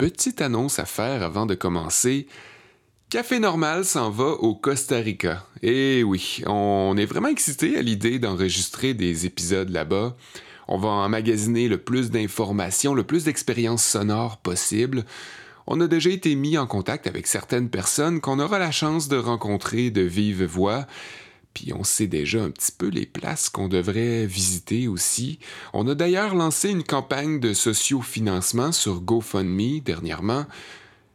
petite annonce à faire avant de commencer. Café Normal s'en va au Costa Rica. Et oui, on est vraiment excité à l'idée d'enregistrer des épisodes là-bas. On va emmagasiner le plus d'informations, le plus d'expériences sonores possible. On a déjà été mis en contact avec certaines personnes qu'on aura la chance de rencontrer de vive voix. Puis on sait déjà un petit peu les places qu'on devrait visiter aussi. On a d'ailleurs lancé une campagne de sociofinancement sur GoFundMe dernièrement.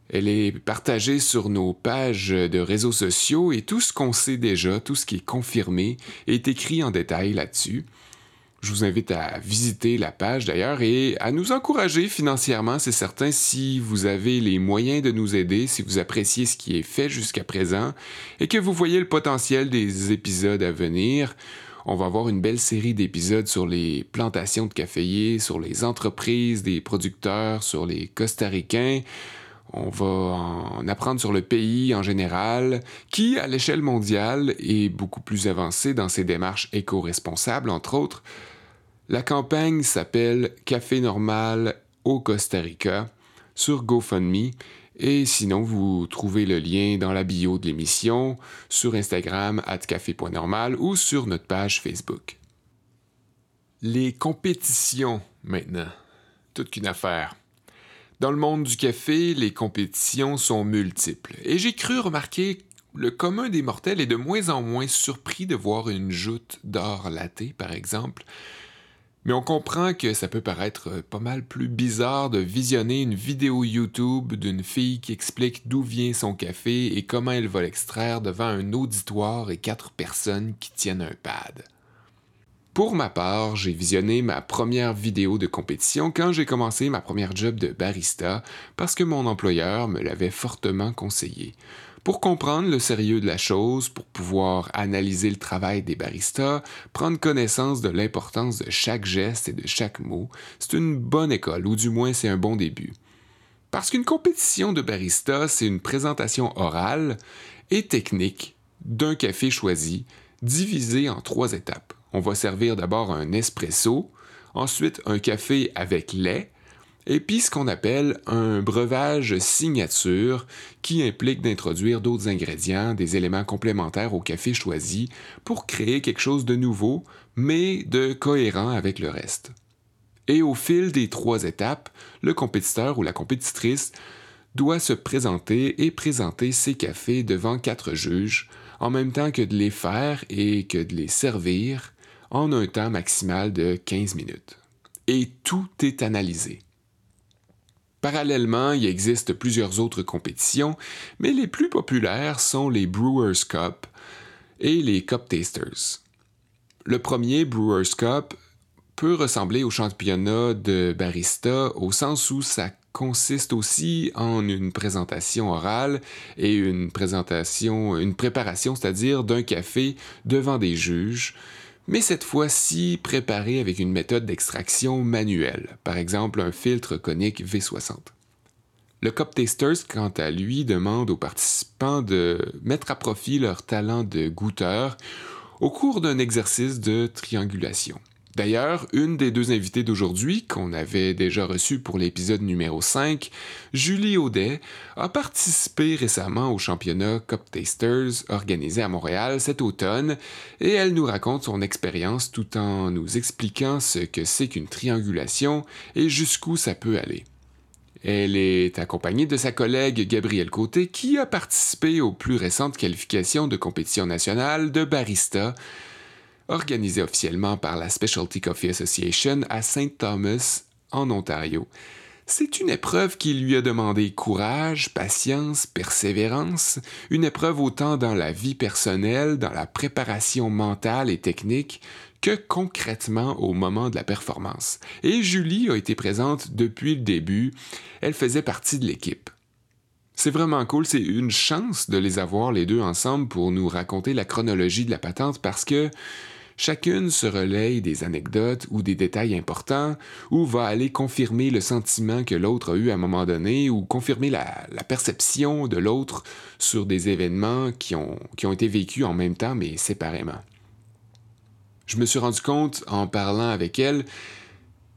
Elle est partagée sur nos pages de réseaux sociaux et tout ce qu'on sait déjà, tout ce qui est confirmé, est écrit en détail là-dessus. Je vous invite à visiter la page d'ailleurs et à nous encourager financièrement, c'est certain, si vous avez les moyens de nous aider, si vous appréciez ce qui est fait jusqu'à présent et que vous voyez le potentiel des épisodes à venir. On va avoir une belle série d'épisodes sur les plantations de caféiers, sur les entreprises des producteurs, sur les Costaricains. On va en apprendre sur le pays en général, qui, à l'échelle mondiale, est beaucoup plus avancé dans ses démarches éco-responsables, entre autres. La campagne s'appelle Café normal au Costa Rica sur GoFundMe et sinon vous trouvez le lien dans la bio de l'émission sur Instagram at café.normal ou sur notre page Facebook. Les compétitions maintenant. Toute qu'une affaire. Dans le monde du café, les compétitions sont multiples et j'ai cru remarquer le commun des mortels est de moins en moins surpris de voir une joute d'or latte, par exemple, mais on comprend que ça peut paraître euh, pas mal plus bizarre de visionner une vidéo YouTube d'une fille qui explique d'où vient son café et comment elle va l'extraire devant un auditoire et quatre personnes qui tiennent un pad. Pour ma part, j'ai visionné ma première vidéo de compétition quand j'ai commencé ma première job de barista parce que mon employeur me l'avait fortement conseillé. Pour comprendre le sérieux de la chose, pour pouvoir analyser le travail des baristas, prendre connaissance de l'importance de chaque geste et de chaque mot, c'est une bonne école, ou du moins c'est un bon début. Parce qu'une compétition de barista, c'est une présentation orale et technique d'un café choisi, divisé en trois étapes. On va servir d'abord un espresso, ensuite un café avec lait, et puis ce qu'on appelle un breuvage signature qui implique d'introduire d'autres ingrédients, des éléments complémentaires au café choisi pour créer quelque chose de nouveau, mais de cohérent avec le reste. Et au fil des trois étapes, le compétiteur ou la compétitrice doit se présenter et présenter ses cafés devant quatre juges, en même temps que de les faire et que de les servir en un temps maximal de 15 minutes. Et tout est analysé. Parallèlement, il existe plusieurs autres compétitions, mais les plus populaires sont les Brewers Cup et les Cup Tasters. Le premier, Brewers Cup, peut ressembler au championnat de barista au sens où ça consiste aussi en une présentation orale et une présentation, une préparation, c'est-à-dire d'un café devant des juges, mais cette fois-ci préparé avec une méthode d'extraction manuelle, par exemple un filtre conique V60. Le Cup Tasters, quant à lui, demande aux participants de mettre à profit leur talent de goûteur au cours d'un exercice de triangulation. D'ailleurs, une des deux invitées d'aujourd'hui, qu'on avait déjà reçue pour l'épisode numéro 5, Julie Audet, a participé récemment au championnat Cup Tasters organisé à Montréal cet automne et elle nous raconte son expérience tout en nous expliquant ce que c'est qu'une triangulation et jusqu'où ça peut aller. Elle est accompagnée de sa collègue Gabrielle Côté qui a participé aux plus récentes qualifications de compétition nationale de barista organisé officiellement par la Specialty Coffee Association à St. Thomas, en Ontario. C'est une épreuve qui lui a demandé courage, patience, persévérance, une épreuve autant dans la vie personnelle, dans la préparation mentale et technique, que concrètement au moment de la performance. Et Julie a été présente depuis le début, elle faisait partie de l'équipe. C'est vraiment cool, c'est une chance de les avoir les deux ensemble pour nous raconter la chronologie de la patente parce que Chacune se relaye des anecdotes ou des détails importants, ou va aller confirmer le sentiment que l'autre a eu à un moment donné, ou confirmer la, perception de l'autre sur des événements qui ont, qui ont été vécus en même temps mais séparément. Je me suis rendu compte en parlant avec elle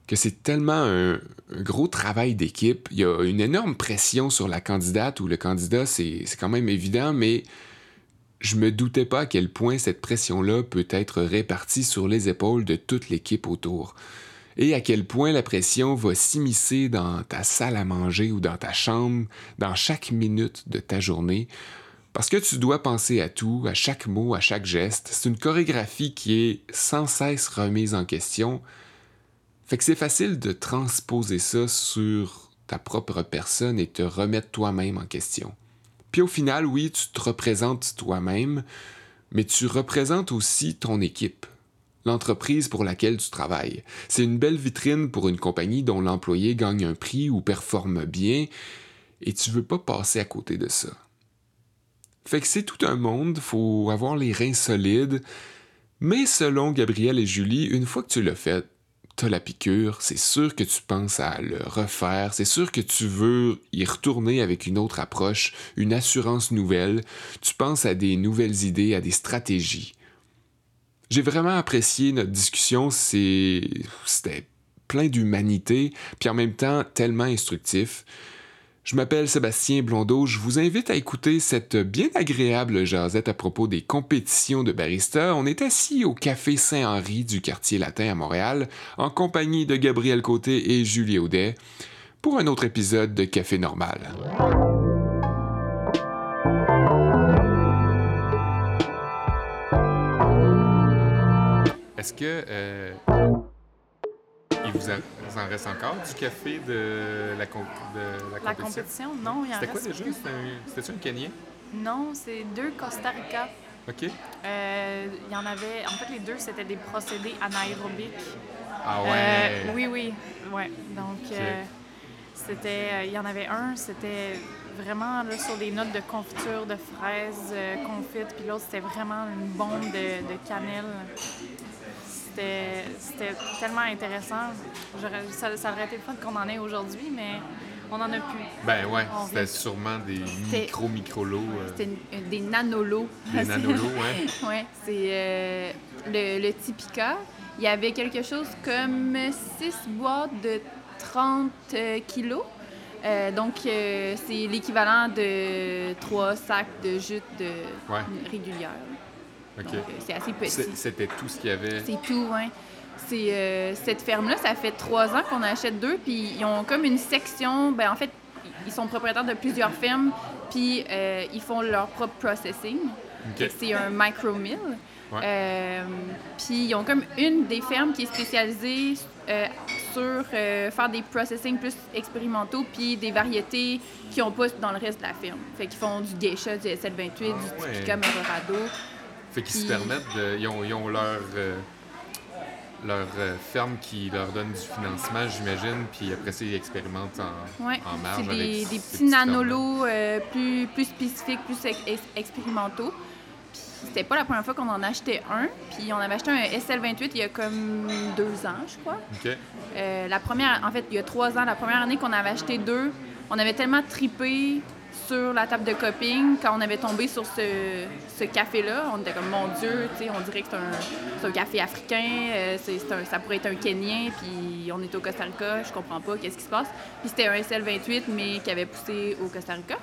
que c'est tellement un, gros travail d'équipe. Il y a une énorme pression sur la candidate ou le candidat, c'est quand même évident, mais je me doutais pas à quel point cette pression-là peut être répartie sur les épaules de toute l'équipe autour. Et à quel point la pression va s'immiscer dans ta salle à manger ou dans ta chambre, dans chaque minute de ta journée. Parce que tu dois penser à tout, à chaque mot, à chaque geste. C'est une chorégraphie qui est sans cesse remise en question, fait que c'est facile de transposer ça sur ta propre personne et te remettre toi-même en question. Puis au final, oui, tu te représentes toi-même, mais tu représentes aussi ton équipe, l'entreprise pour laquelle tu travailles. C'est une belle vitrine pour une compagnie dont l'employé gagne un prix ou performe bien, et tu veux pas passer à côté de ça. Fait que c'est tout un monde, faut avoir les reins solides, mais selon Gabriel et Julie, une fois que tu l'as fait, t'as la piqûre, c'est sûr que tu penses à le refaire, c'est sûr que tu veux y retourner avec une autre approche, une assurance nouvelle, tu penses à des nouvelles idées, à des stratégies. J'ai vraiment apprécié notre discussion, c'était plein d'humanité, puis en même temps tellement instructif. Je m'appelle Sébastien Blondeau. Je vous invite à écouter cette bien agréable jasette à propos des compétitions de barista. On est assis au Café Saint-Henri du quartier latin à Montréal, en compagnie de Gabriel Côté et Julie Audet, pour un autre épisode de Café Normal. Est-ce que euh, il vous, en reste encore du café de la, de la, compétition? non, il en C'était quoi déjà? C'était-tu un Kenyan? Non, c'est deux Costa Rica. OK. Euh, il y en avait... En fait, les deux, c'était des procédés anaérobiques. Ah ouais? Euh, oui, oui. Ouais. Donc, euh, c'était... Il y en avait un, c'était vraiment là, sur des notes de confiture de fraises confites, puis l'autre, c'était vraiment une bombe de, de cannelle c'était tellement intéressant. Ça, ça, aurait été le fun qu'on en ait aujourd'hui, mais on en a plus. Ben ouais, c'était sûrement des micro-micro-lots. Euh. C'était des nanolots. Des nanolots, ouais. ouais, c'est euh, le, le Tipica. Il y avait quelque chose comme 6 boîtes de 30 euh, kilos. donc, c'est l'équivalent de 3 sacs de jute de régulière. Euh, c'est assez petit. C'était tout ce qu'il y avait. C'est tout, oui. C'est, euh, cette ferme-là, ça fait trois ans qu'on achète deux, puis ils ont comme une section. Ben, en fait, ils sont propriétaires de plusieurs fermes, puis euh, ils font leur propre processing. C'est un micro-mill. puis ils ont comme une des fermes qui est spécialisée sur faire des processing plus expérimentaux, puis des variétés qui n'ont pas dans le reste de la ferme. Fait qu'ils font du geisha, du SL28, du Typica Merorado. Fait qu'ils se permettent de. Ils ont, leur. Euh, leur euh, ferme qui leur donne du financement, j'imagine, puis après ça, ils expérimentent en, en marge. C'est des, des, petits nanolos euh, plus, plus spécifiques, plus expérimentaux. Puis c'était pas la première fois qu'on en achetait un. Puis on avait acheté un SL28 il y a comme deux ans, je crois. OK. la première, en fait, il y a trois ans, la première année qu'on avait acheté deux, on avait tellement tripé sur la table de coping, quand on avait tombé sur ce, café-là, on était comme, mon Dieu, on dirait que c'est un, café africain, euh, ça pourrait être un Kenyan, puis on est au Costa Rica, je comprends pas qu'est-ce qui se passe. Puis c'était un SL28, mais qui avait poussé au Costa Rica.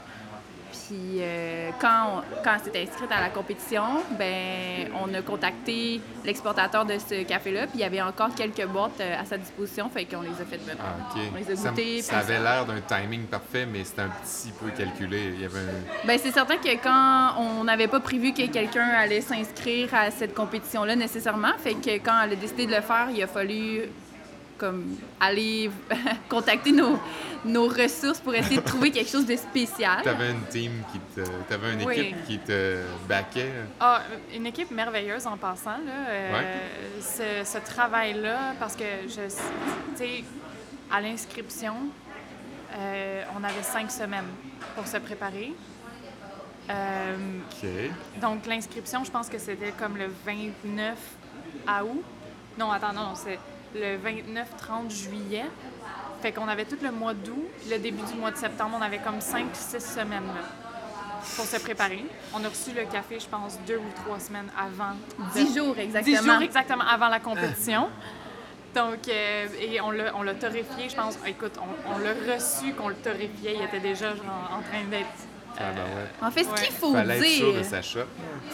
Puis euh, quand, quand s'était inscrite à la compétition, ben on a contacté l'exportateur de ce café-là, puis il y avait encore quelques boîtes euh, à sa disposition, fait qu'on les a fait venir. Ah, On les a goûtés. Ça, avait l'air d'un timing parfait, mais c'était un petit peu calculé. Il y avait ben, c'est certain que quand on n'avait pas prévu que quelqu'un allait s'inscrire à cette compétition-là nécessairement, fait que quand elle a décidé de le faire, il a fallu comme aller contacter nos, nos ressources pour essayer de trouver quelque chose de spécial. Tu avais une team qui te. T'avais une équipe qui te backait. Ah, une équipe merveilleuse en passant. Là. Euh, ce, ce travail-là, parce que je. Tu sais, à l'inscription, euh, on avait cinq semaines pour se préparer. Euh, donc, l'inscription, je pense que c'était comme le 29 août. Non, attends, non, c'est le 29-30 juillet. Fait qu'on avait tout le mois d'août, puis le début du mois de septembre, on avait comme 5-6 semaines pour se préparer. On a reçu le café, je pense, deux ou trois semaines avant. Dix jours exactement. Dix jours exactement avant la compétition. Donc, euh, et on l'a, on l'a torréfié, je pense. Écoute, on, on l'a reçu qu'on le torréfiait. Il était déjà genre, en train d'être. Ah, ben ouais. En fait, ce Ouais. qu'il faut Fallait être sûr de dire, sa shop.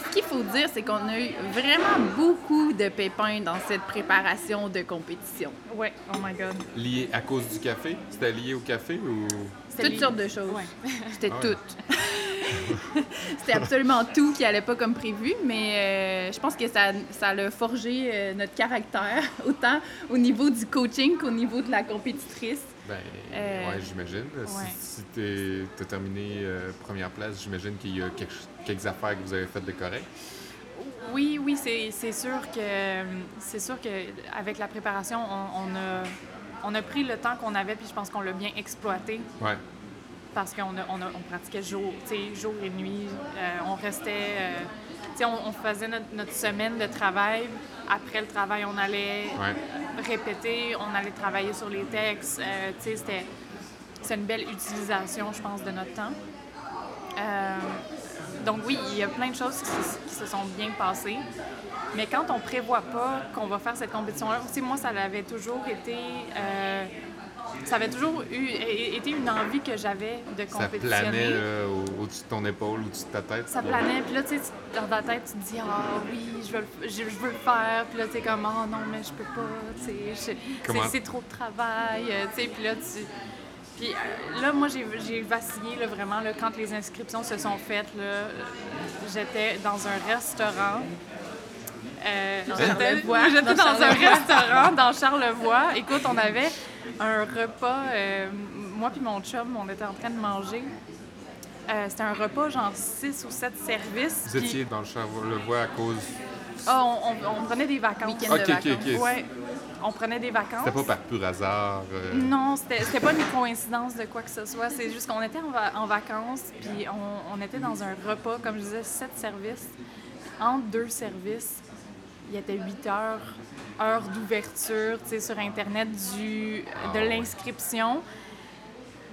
ce qu'il faut dire, c'est qu'on a eu vraiment beaucoup de pépins dans cette préparation de compétition. Ouais, oh my god. Lié à cause du café? C'était lié au café ou... C'était Toutes sortes de choses. Ouais. C'était Ah ouais. tout. C'était absolument tout qui allait pas comme prévu, mais euh, je pense que ça, ça a forgé euh, notre caractère, autant au niveau du coaching qu'au niveau de la compétitrice. Ben, Euh, ouais, j'imagine. Si- ouais. Si, t'as terminé euh, première place, j'imagine qu'il y a quelque- quelques affaires que vous avez faites de correct. Oui, oui, c'est sûr que c'est sûr que avec la préparation, on, on a on a pris le temps qu'on avait, puis je pense qu'on l'a bien exploité Ouais. parce qu'on a, on a- on pratiquait jour, tu sais, jour et nuit. Euh, on restait, on, on faisait notre, notre semaine de travail. Après le travail, on allait Ouais. répéter, on allait travailler sur les textes. Euh, c'était c'est une belle utilisation, je pense, de notre temps. Euh, donc oui, il y a plein de choses qui, se- qui se sont bien passées. Mais quand on prévoit pas qu'on va faire cette compétition-là, moi, ça avait toujours été... euh, ça avait toujours eu, été une envie que j'avais de Ça compétitionner. planait là, au- au-dessus de ton épaule, au-dessus de ta tête. Ça planait, puis là, tu sais, dans ta tête, tu te dis, ah oui, je veux, le, je, je veux le faire, puis là, tu es comme, oh non, mais je peux pas, tu sais, c'est- Comment- c'est trop de travail, euh, tu sais, puis là, tu. Puis euh, là, moi, j'ai j'ai vacillé, là, vraiment, là, quand les inscriptions se sont faites, là, euh, j'étais dans un restaurant. Euh, Dans j'étais Charlevoix. j'étais Dans dans, un restaurant dans Charlevoix. Écoute, on avait un repas, euh, moi puis mon chum, on était en train de manger. Euh, C'était un repas, genre 6 ou 7 services. Vous étiez dans le Charlevoix à cause... Ah, on, on- on prenait des vacances. Week-end Ok, de ok, vacances. ok. Ouais, on prenait des vacances. C'était pas par pur hasard. euh, Non, c'était c'était pas une coïncidence de quoi que ce soit. C'est juste qu'on était en, va- en vacances, puis on, on était dans un repas, comme je disais, sept services. Entre deux services, il était 8 heures, heure d'ouverture, tu sais, sur Internet du, de l'inscription.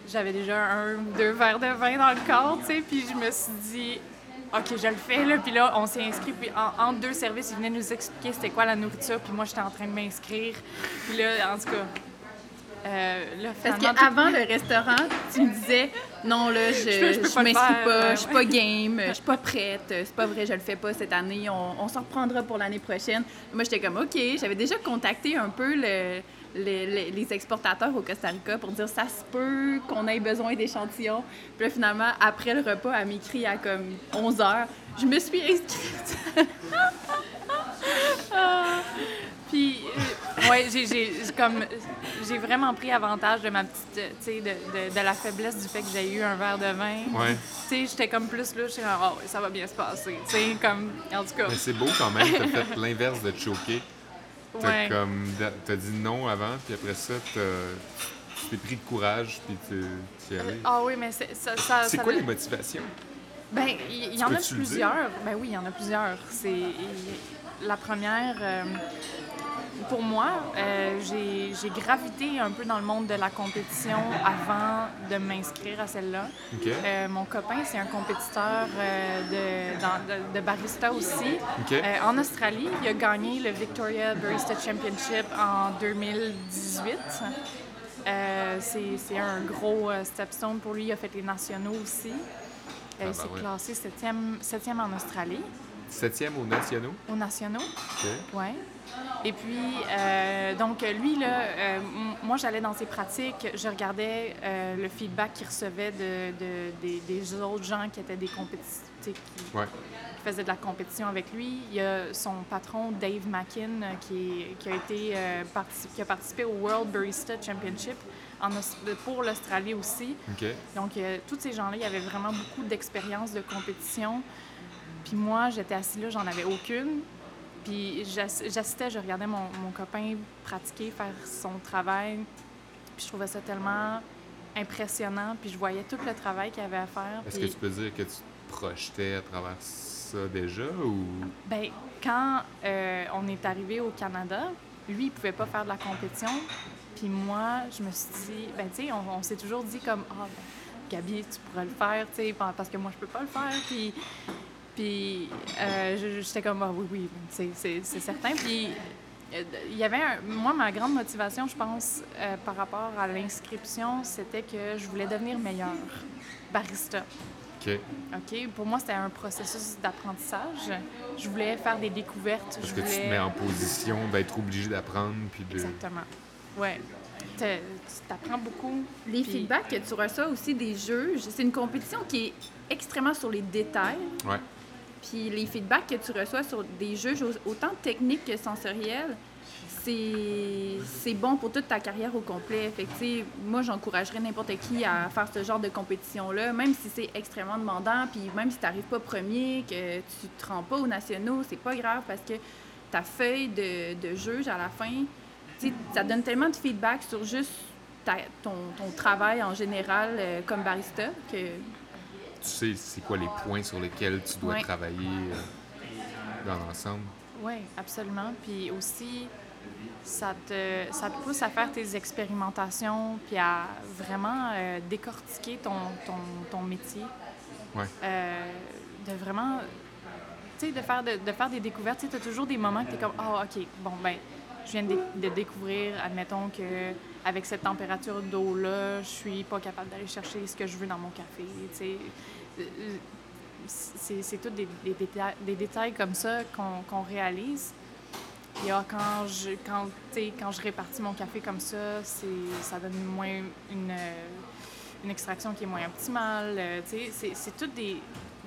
J'avais déjà un ou deux verres de vin dans le corps, tu sais, puis je me suis dit, OK, je le fais, là. Puis là, on s'est inscrit, puis en, entre deux services, ils venaient nous expliquer c'était quoi la nourriture, puis moi, j'étais en train de m'inscrire. Puis là, en tout cas, euh, là, Parce qu'avant le restaurant, tu me disais non là, je, Je peux- je peux je pas le m'inscris faire, pas, ouais, je suis pas game, je suis pas prête, c'est pas vrai, je le fais pas cette année, on, on s'en reprendra pour l'année prochaine. Moi j'étais comme OK, j'avais déjà contacté un peu le- les, les- les exportateurs au Costa Rica pour dire ça se peut qu'on ait besoin d'échantillons. Puis là finalement après le repas, elle m'écrit à comme 11 heures, je me suis inscrite. Ah. Puis, euh, ouais, j'ai, vraiment pris avantage de ma petite, euh, tu sais, de, de, de la faiblesse du fait que j'ai eu un verre de vin. Ouais. Tu sais, j'étais comme plus là, j'étais comme, ouais, ça va bien se passer. Tu sais, comme, en tout cas, Mais c'est beau quand même, t'as fait l'inverse de te choquer. T'as ouais. comme t'as dit non avant, puis après ça, t'es pris de courage, puis tu tu y es allé. Ah oui, mais c'est, ça, ça, C'est quoi les motivations? Ben, il y, en a plusieurs. Ben oui, il y en a plusieurs. C'est la première. euh, pour moi, euh, j'ai gravité un peu dans le monde de la compétition avant de m'inscrire à celle-là. Euh, mon copain, c'est un compétiteur euh, de, dans- de- de barista aussi. En Australie, il a gagné le Victoria Barista Championship en 2018. Euh, c'est un gros stepstone pour lui. Il a fait les nationaux aussi. Ah, il s'est bah ouais. classé septième, septième en Australie, Septième aux nationaux? aux nationaux. OK. Ouais. Et puis, euh, donc, lui, là, euh, moi, j'allais dans ses pratiques, je regardais euh, le feedback qu'il recevait de, de- des, des autres gens qui étaient des compétiteurs, qui, Ouais. qui faisaient de la compétition avec lui. Il y a son patron, Dave Mackin, qui, a, été, qui a participé au World Barista Championship en pour l'Australie aussi. Donc, tous ces gens-là, ils avaient vraiment beaucoup d'expérience de compétition. Puis moi, j'étais assise là, j'en avais aucune. Puis j'ass- j'assistais, je regardais mon, mon copain pratiquer, faire son travail. Puis je trouvais ça tellement impressionnant. Puis je voyais tout le travail qu'il avait à faire. Est-ce que tu peux dire que tu te projetais à travers ça déjà ou? ben, quand euh, on est arrivé au Canada, lui, il pouvait pas faire de la compétition. Puis moi, je me suis dit, ben, tu sais, on, on s'est toujours dit comme, ah, ben, Gabi, tu pourrais le faire, tu sais, pa- parce que moi, je peux pas le faire. Puis, puis euh, j'étais comme, ah, oui, oui, c'est- c'est c'est certain. Puis Euh, Il y avait un- moi, ma grande motivation, je pense, euh, par rapport à l'inscription, c'était que je voulais devenir meilleure barista. OK. OK? Pour moi, c'était un processus d'apprentissage. Je voulais faire des découvertes. Parce je que tu te mets en position d'être obligé d'apprendre puis de. Exactement. Ouais. Tu t'apprends beaucoup. Les Puis- feedbacks que tu reçois aussi des juges, c'est une compétition qui est extrêmement sur les détails. Ouais. Puis les feedbacks que tu reçois sur des juges au- autant techniques que sensoriels, c'est bon pour toute ta carrière au complet. Fait que, moi, j'encouragerais n'importe qui à faire ce genre de compétition-là, même si c'est extrêmement demandant, puis même si tu n'arrives pas premier, que tu te rends pas aux nationaux, c'est pas grave parce que ta feuille de, de juge à la fin, ça donne tellement de feedback sur juste ton travail en général euh, comme barista que Tu sais, c'est quoi les points sur lesquels tu dois travailler euh, dans l'ensemble. Oui, absolument. Puis aussi, ça te, ça te pousse à faire tes expérimentations, puis à vraiment euh, décortiquer ton, ton, ton métier. Ouais. Euh, de vraiment, tu sais, de faire, de, de faire des découvertes. Tu as toujours des moments que tu es comme, ah, OK, bon, ben, je viens de, de découvrir, admettons que avec cette température d'eau-là, je suis pas capable d'aller chercher ce que je veux dans mon café. Euh, c'est tous des, des, détails, des détails comme ça qu'on qu'on réalise. Il y a quand je, quand, quand je répartis mon café comme ça, ça donne moins une, une extraction qui est moins optimale. euh, c'est tous des,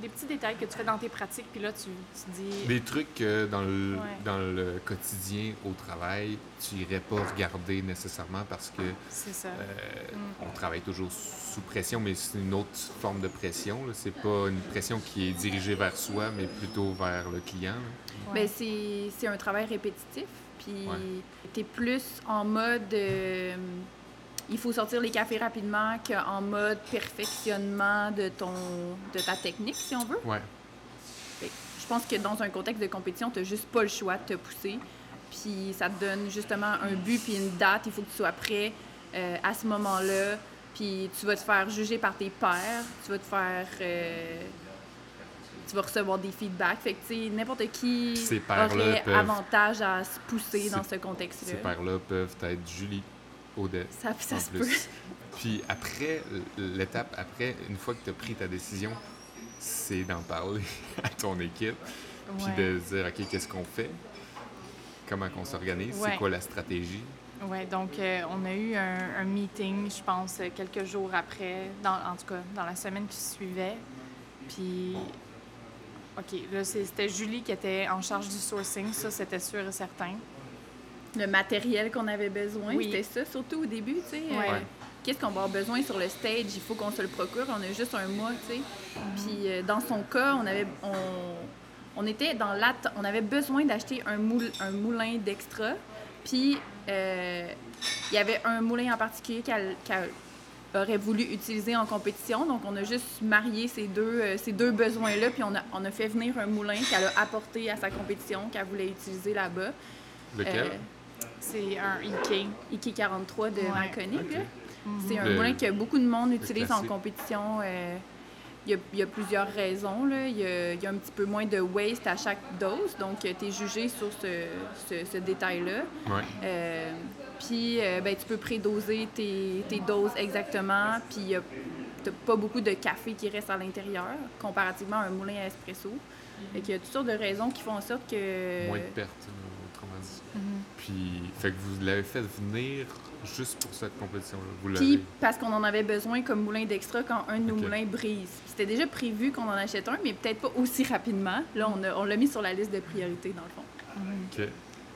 des petits détails que tu fais dans tes pratiques, puis là, tu, tu dis... Des trucs que dans le, Ouais. dans le quotidien au travail, tu irais pas regarder nécessairement parce que C'est ça. euh, Mm. on travaille toujours sous pression, mais c'est une autre forme de pression. là. C'est pas une pression qui est dirigée vers soi, mais plutôt vers le client. Ouais. Ben, c'est c'est un travail répétitif. Puis Ouais. tu es plus en mode euh, il faut sortir les cafés rapidement qu'en mode perfectionnement de, ton, de ta technique, si on veut. Ouais. Fait Je pense que dans un contexte de compétition, tu juste pas le choix de te pousser. Puis ça te donne justement un but puis une date. Il faut que tu sois prêt euh, à ce moment-là. Puis tu vas te faire juger par tes pairs. Tu vas te faire. euh, tu vas recevoir des feedbacks. Fait que, tu sais, n'importe qui pairs-là aurait peuvent- avantage à se pousser dans ce contexte-là. Ces pères-là peuvent être Julie, Ça, ça se peut. Puis après, l'étape après, une fois que tu as pris ta décision, c'est d'en parler à ton équipe, puis Ouais. de dire, OK, qu'est-ce qu'on fait? Comment qu'on s'organise? Ouais. C'est quoi la stratégie? Oui, donc euh, on a eu un, un meeting, je pense, quelques jours après, dans, en tout cas dans la semaine qui suivait. Puis, OK, là, c'était Julie qui était en charge du sourcing, ça, c'était sûr et certain. Le matériel qu'on avait besoin, Oui. c'était ça, surtout au début, tu sais. Ouais. euh, Qu'est-ce qu'on va avoir besoin sur le stage? Il faut qu'on se le procure. On a juste un mois, tu sais. Puis euh, dans son cas, on avait... On, on était dans l'atte... On avait besoin d'acheter un, moul- un moulin d'extra. Puis euh, il y avait un moulin en particulier qu'elle qu'elle aurait voulu utiliser en compétition. Donc on a juste marié ces deux, euh, ces deux besoins-là. Puis on a, on a fait venir un moulin qu'elle a apporté à sa compétition, qu'elle voulait utiliser là-bas. Lequel? Euh, C'est un IK. IK 43 de Ouais. Marconi. C'est un Le- moulin que beaucoup de monde utilise en compétition. euh, Il y, a, il y a plusieurs raisons. Là. Il, y a, il y a un petit peu moins de waste à chaque dose, donc tu es jugé sur ce, ce- ce détail-là. Ouais. Euh, puis euh, ben, tu peux prédoser tes, tes doses exactement, puis tu n'as pas beaucoup de café qui reste à l'intérieur, comparativement à un moulin à espresso. Fait qu'il y a toutes sortes de raisons qui font en sorte que... Moins de pertes, fait que vous l'avez fait venir juste pour cette compétition-là. Vous Puis parce qu'on en avait besoin comme moulin d'extra quand un de nos moulins brise. C'était déjà prévu qu'on en achète un, mais peut-être pas aussi rapidement. Là, on, a- on l'a mis sur la liste de priorités, dans le fond. OK.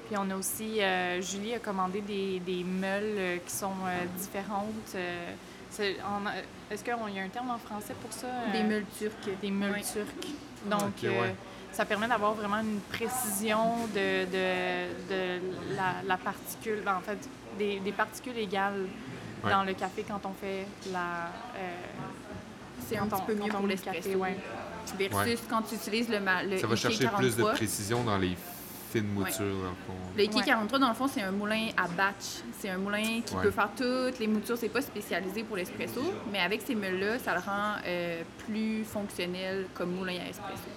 Puis on a aussi, euh, Julie a commandé des, des meules euh, qui sont euh, différentes. euh, c'est- en- Est-ce qu'il y a un terme en français pour ça? Des meules turques. des meules turques. Donc, euh, ouais. Ça permet d'avoir vraiment une précision de, de, de la, la particule, en fait, des, des particules égales Ouais. dans le café quand on fait la. euh, C'est un petit peu quand mieux on pour l'espresso. café, ouais. Versus Ouais. quand tu utilises le, le Ça va chercher plus de 43. précision dans les fines moutures, dans le fond. Le IK Ouais. 43, dans le fond, c'est un moulin à batch. C'est un moulin qui Ouais. peut faire toutes les moutures. C'est pas spécialisé pour l'espresso, mais avec ces meules-là, ça le rend euh, plus fonctionnel comme moulin à espresso.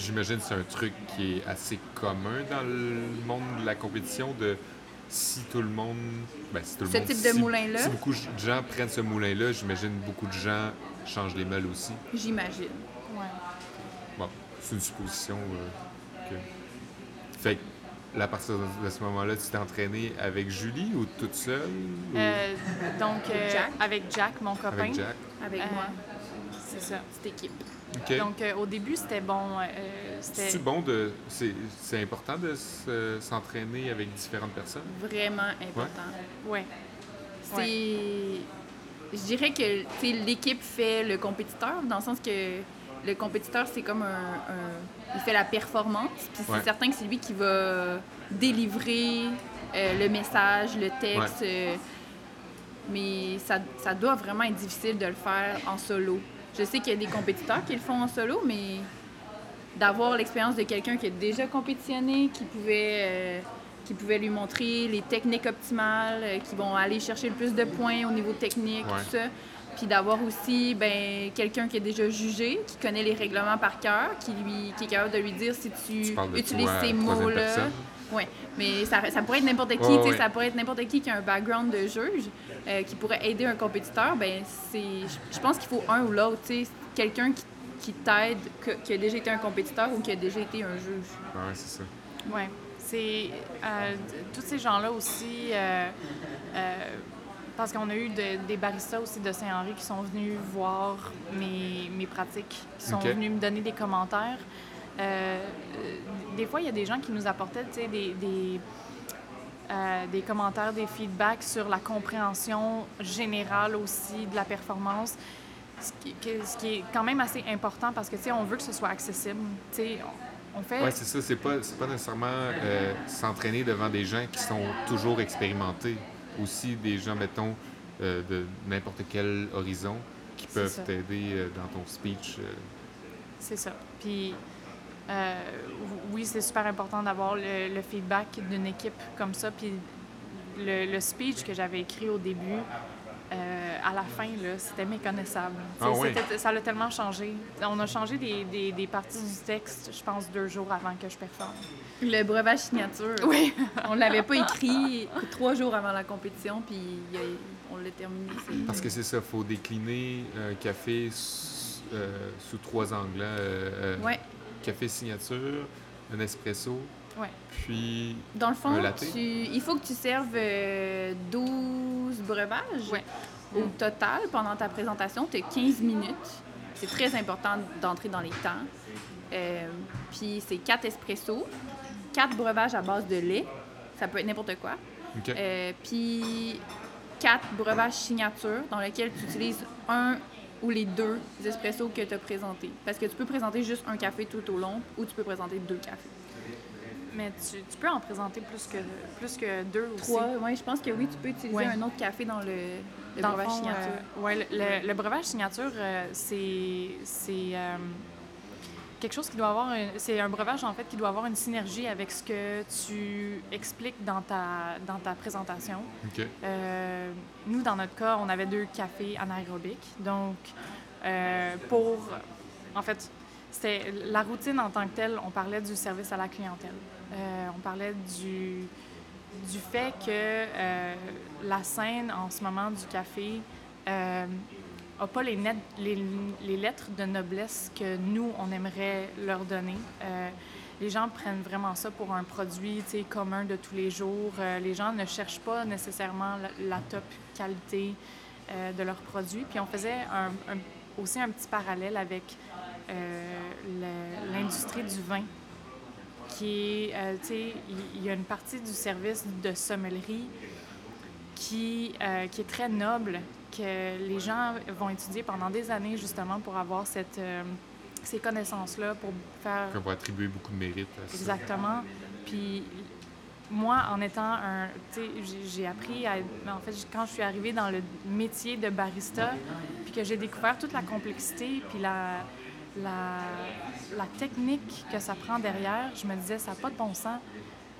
J'imagine que c'est un truc qui est assez commun dans le monde de la compétition de si tout le monde. Ben, si tout le Ce monde- type de si- moulin-là? Si beaucoup de gens prennent ce moulin-là, j'imagine beaucoup de gens changent les meules aussi. J'imagine. Ouais. Bon, c'est une supposition. euh, que- Fait que, à partir de ce moment-là, tu t'es entraîné avec Julie ou toute seule? ou? Euh, donc, euh, Jack. avec Jack, mon copain. avec Jack? Avec Euh, moi, C'est ça. cette équipe. Donc, euh, au début, c'était bon. euh, C'est bon de. C'est c'est important de se- s'entraîner avec différentes personnes? Vraiment important. Ouais. C'est. Je dirais que l'équipe fait le compétiteur, dans le sens que le compétiteur, c'est comme un, un- Il fait la performance, puis c'est Ouais. certain que c'est lui qui va délivrer euh, le message, le texte. euh, mais ça, ça doit vraiment être difficile de le faire en solo. Je sais qu'il y a des compétiteurs qui le font en solo, mais d'avoir l'expérience de quelqu'un qui a déjà compétitionné, qui pouvait, euh, qui pouvait lui montrer les techniques optimales, euh, qui vont aller chercher le plus de points au niveau technique, Ouais. tout ça. Puis d'avoir aussi ben, quelqu'un qui a déjà jugé, qui connaît les règlements par cœur, qui, lui, qui est capable de lui dire si tu, utilises ces mots-là. Oui, mais ça, ça pourrait être n'importe qui, ça pourrait être n'importe qui qui a un background de juge, euh, qui pourrait aider un compétiteur. Ben c'est, je- pense qu'il faut un ou l'autre, tu sais, quelqu'un qui, qui t'aide, que- qui a déjà été un compétiteur ou qui a déjà été un juge. Ouais, c'est ça. Ouais. C'est. euh, tous ces gens-là aussi. euh, euh, parce qu'on a eu de- des baristas aussi de Saint-Henri qui sont venus voir mes, mes pratiques, qui sont venus me donner des commentaires. Des fois, il y a des gens qui nous apportaient tu sais, des, des, euh, des commentaires, des feedbacks sur la compréhension générale aussi de la performance. Ce qui, que- ce qui est quand même assez important parce que tu sais, on veut que ce soit accessible. Tu sais, on, fait. Ouais, c'est ça. C'est pas, pas nécessairement euh, s'entraîner devant des gens qui sont toujours expérimentés. Aussi des gens, mettons, euh, de n'importe quel horizon qui peuvent t'aider dans ton speech. C'est ça. Puis, oui, c'est super important d'avoir le, le feedback d'une équipe comme ça. Puis, le, le speech que j'avais écrit au début, euh, à la fin, c'était méconnaissable. Ah oui? Ça l'a tellement changé. On a changé des, des- des parties du texte, je pense, deux jours avant que je performe. Le breuvage signature, Oui. on l'avait pas écrit trois jours avant la compétition, puis il y a- on l'a terminé. Parce que c'est ça, faut décliner un café sous, euh, sous trois angles. hein, euh, euh, Ouais. Café signature, un espresso, Ouais. puis Dans le fond, Un latte? tu- il faut que tu serves euh, 12 breuvages Ouais. au total pendant ta présentation. Tu as 15 minutes. C'est très important d'entrer dans les temps. Euh, puis c'est 4 espressos, 4 breuvages à base de lait. Ça peut être n'importe quoi. Euh, puis 4 breuvages signature dans lesquels tu utilises un ou les deux espressos que tu as présentés? Parce que tu peux présenter juste un café tout au long ou tu peux présenter deux cafés. Mais tu, tu peux en présenter plus que, plus que deux aussi. Trois, oui, je pense que oui, tu peux utiliser Ouais. un autre café dans le, le Dans breuvage fond, signature. euh, ouais, le, le- le breuvage signature, euh, c'est c'est, euh, quelque chose qui doit avoir. C'est un breuvage en fait qui doit avoir une synergie avec ce que tu expliques dans ta dans ta présentation. Euh, nous, dans notre cas, on avait deux cafés anaérobiques. Donc, euh, pour. En fait, c'était la routine en tant que telle, on parlait du service à la clientèle. Euh, on parlait du, du fait que la scène en ce moment du café n'a pas les, lettres de noblesse que nous, on aimerait leur donner. Euh, les gens prennent vraiment ça pour un produit commun de tous les jours. Euh, les gens ne cherchent pas nécessairement la, top qualité euh, de leurs produits. Puis on faisait aussi un petit parallèle avec l'industrie du vin qui est, il y a une partie du service de sommellerie qui est très noble, que les gens vont étudier pendant des années justement pour avoir cette, euh, ces connaissances-là, pour faire On va attribuer beaucoup de mérite à ça. exactement. Puis moi, en étant un, tu sais, j'ai- appris à, en fait, quand je suis arrivée dans le métier de barista, puis que j'ai découvert toute la complexité, puis la, la, la technique que ça prend derrière, je me disais, ça n'a pas de bon sens.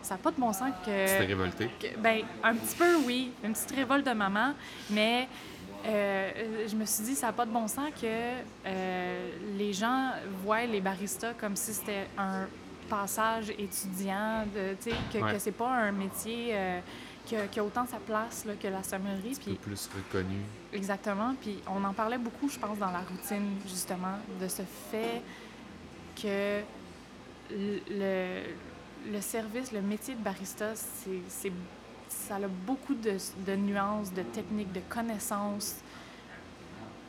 Ça n'a pas de bon sens que... Tu t'es révolté. que- ben, un petit peu, oui. Une petite révolte de maman. Mais Euh, je me suis dit, ça n'a pas de bon sens que euh, les gens voient les baristas comme si c'était un passage étudiant, de, que, Ouais. que c'est pas un métier euh, qui, a, qui a autant sa place là, que la sommellerie. Un plus reconnu. exactement. Puis on en parlait beaucoup, je pense, dans la routine, justement, de ce fait que le, le service, le métier de barista, c'est- ça a beaucoup de, de nuances, de techniques, de connaissances.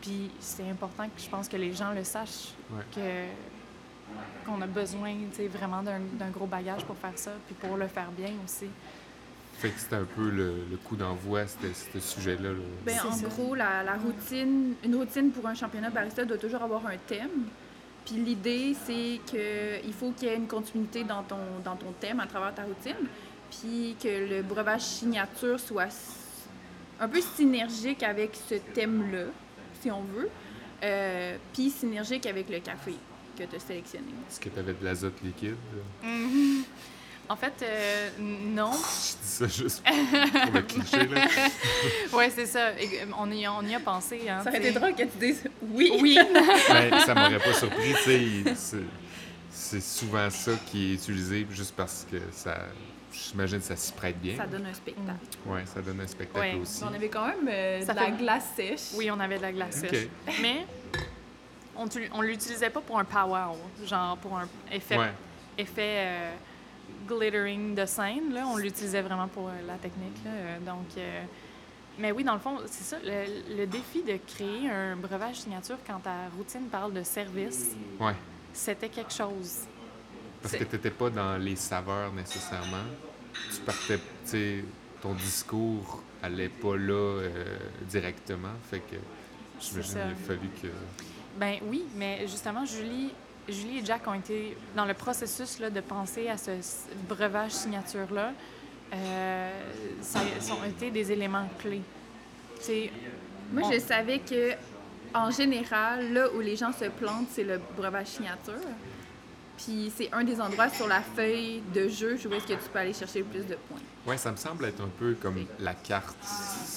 Puis c'est important que je pense que les gens le sachent, Ouais. que, qu'on a besoin tu sais, vraiment d'un, d'un gros bagage pour faire ça, puis pour le faire bien aussi. Fait que c'était un peu le, le coup d'envoi, c'était ce sujet-là. là. Ben, C'est en ça. gros, la, la routine, une routine pour un championnat barista doit toujours avoir un thème. Puis l'idée, c'est qu'il faut qu'il y ait une continuité dans ton, dans ton thème à travers ta routine. Puis que le breuvage signature soit un peu synergique avec ce thème-là, si on veut. Euh, puis synergique avec le café que tu as sélectionné. Est-ce que tu avais de l'azote liquide? En fait, euh, non. Je dis ça juste pour le cliché, là. Oui, c'est ça. Euh, On y, on y a pensé. Hein, Ça aurait été drôle que tu dises oui. Oui. Ben, ça m'aurait pas surpris, tu sais. il- c'est- C'est souvent ça qui est utilisé juste parce que ça. J'imagine que ça s'y prête bien. Ça donne un spectacle. Ouais, ça donne un spectacle Ouais. aussi. On avait quand même euh, Ça de la fait- glace sèche. Oui, on avait de la glace sèche. Mais on tu- on l'utilisait pas pour un power, genre pour un effet, Ouais. effet euh, glittering de scène. Là. On l'utilisait vraiment pour euh, la technique. là. Euh, Donc, euh, mais oui, dans le fond, c'est ça. Le, le défi de créer un breuvage signature quand ta routine parle de service, Ouais. c'était quelque chose. Parce que n'étais pas dans les saveurs nécessairement. Tu partais, tu sais, ton discours allait pas là euh, directement. Fait que j'imagine qu'il a fallu que. Ben oui, mais justement, Julie, Julie et Jack ont été dans le processus là, de penser à ce breuvage signature-là. Euh, ça, ça ont été des éléments clés. Moi, On- je savais que en général, là où les gens se plantent, c'est le breuvage signature. Puis c'est un des endroits sur la feuille de jeu où est-ce que tu peux aller chercher le plus de points. Ouais, ça me semble être un peu comme la carte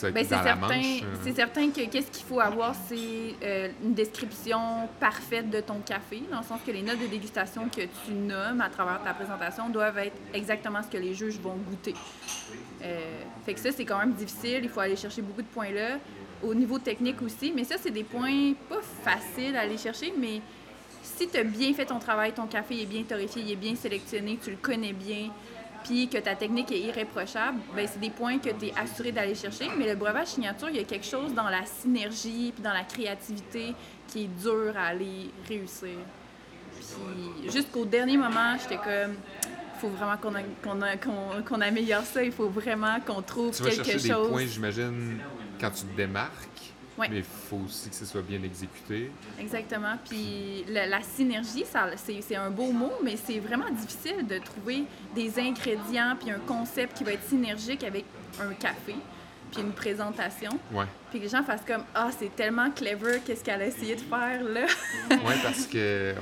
Ben, c'est dans la certain, manche. euh. c'est certain que qu'est-ce qu'il faut avoir, c'est euh, une description parfaite de ton café, dans le sens que les notes de dégustation que tu nommes à travers ta présentation doivent être exactement ce que les juges vont goûter. Euh, fait que ça, c'est quand même difficile. Il faut aller chercher beaucoup de points là. Au niveau technique aussi. Mais ça, c'est des points pas faciles à aller chercher, mais si tu as bien fait ton travail, ton café est bien torréfié, il est bien sélectionné, tu le connais bien, puis que ta technique est irréprochable, ben c'est des points que tu es assuré d'aller chercher. Mais le breuvage signature, il y a quelque chose dans la synergie puis dans la créativité qui est dur à aller réussir. Puis jusqu'au dernier moment, j'étais comme, il faut vraiment qu'on a- qu'on- qu'on améliore ça, il faut vraiment qu'on trouve Tu vas quelque chercher chose. des points, j'imagine, quand tu te démarques. Mais il faut aussi que ce soit bien exécuté. Exactement. Puis la, la synergie, c'est un beau mot, mais c'est vraiment difficile de trouver des ingrédients puis un concept qui va être synergique avec un café puis une présentation. Ouais. Puis que les gens fassent comme Ah, c'est tellement clever, qu'est-ce qu'elle a essayé de faire là? Ouais, parce que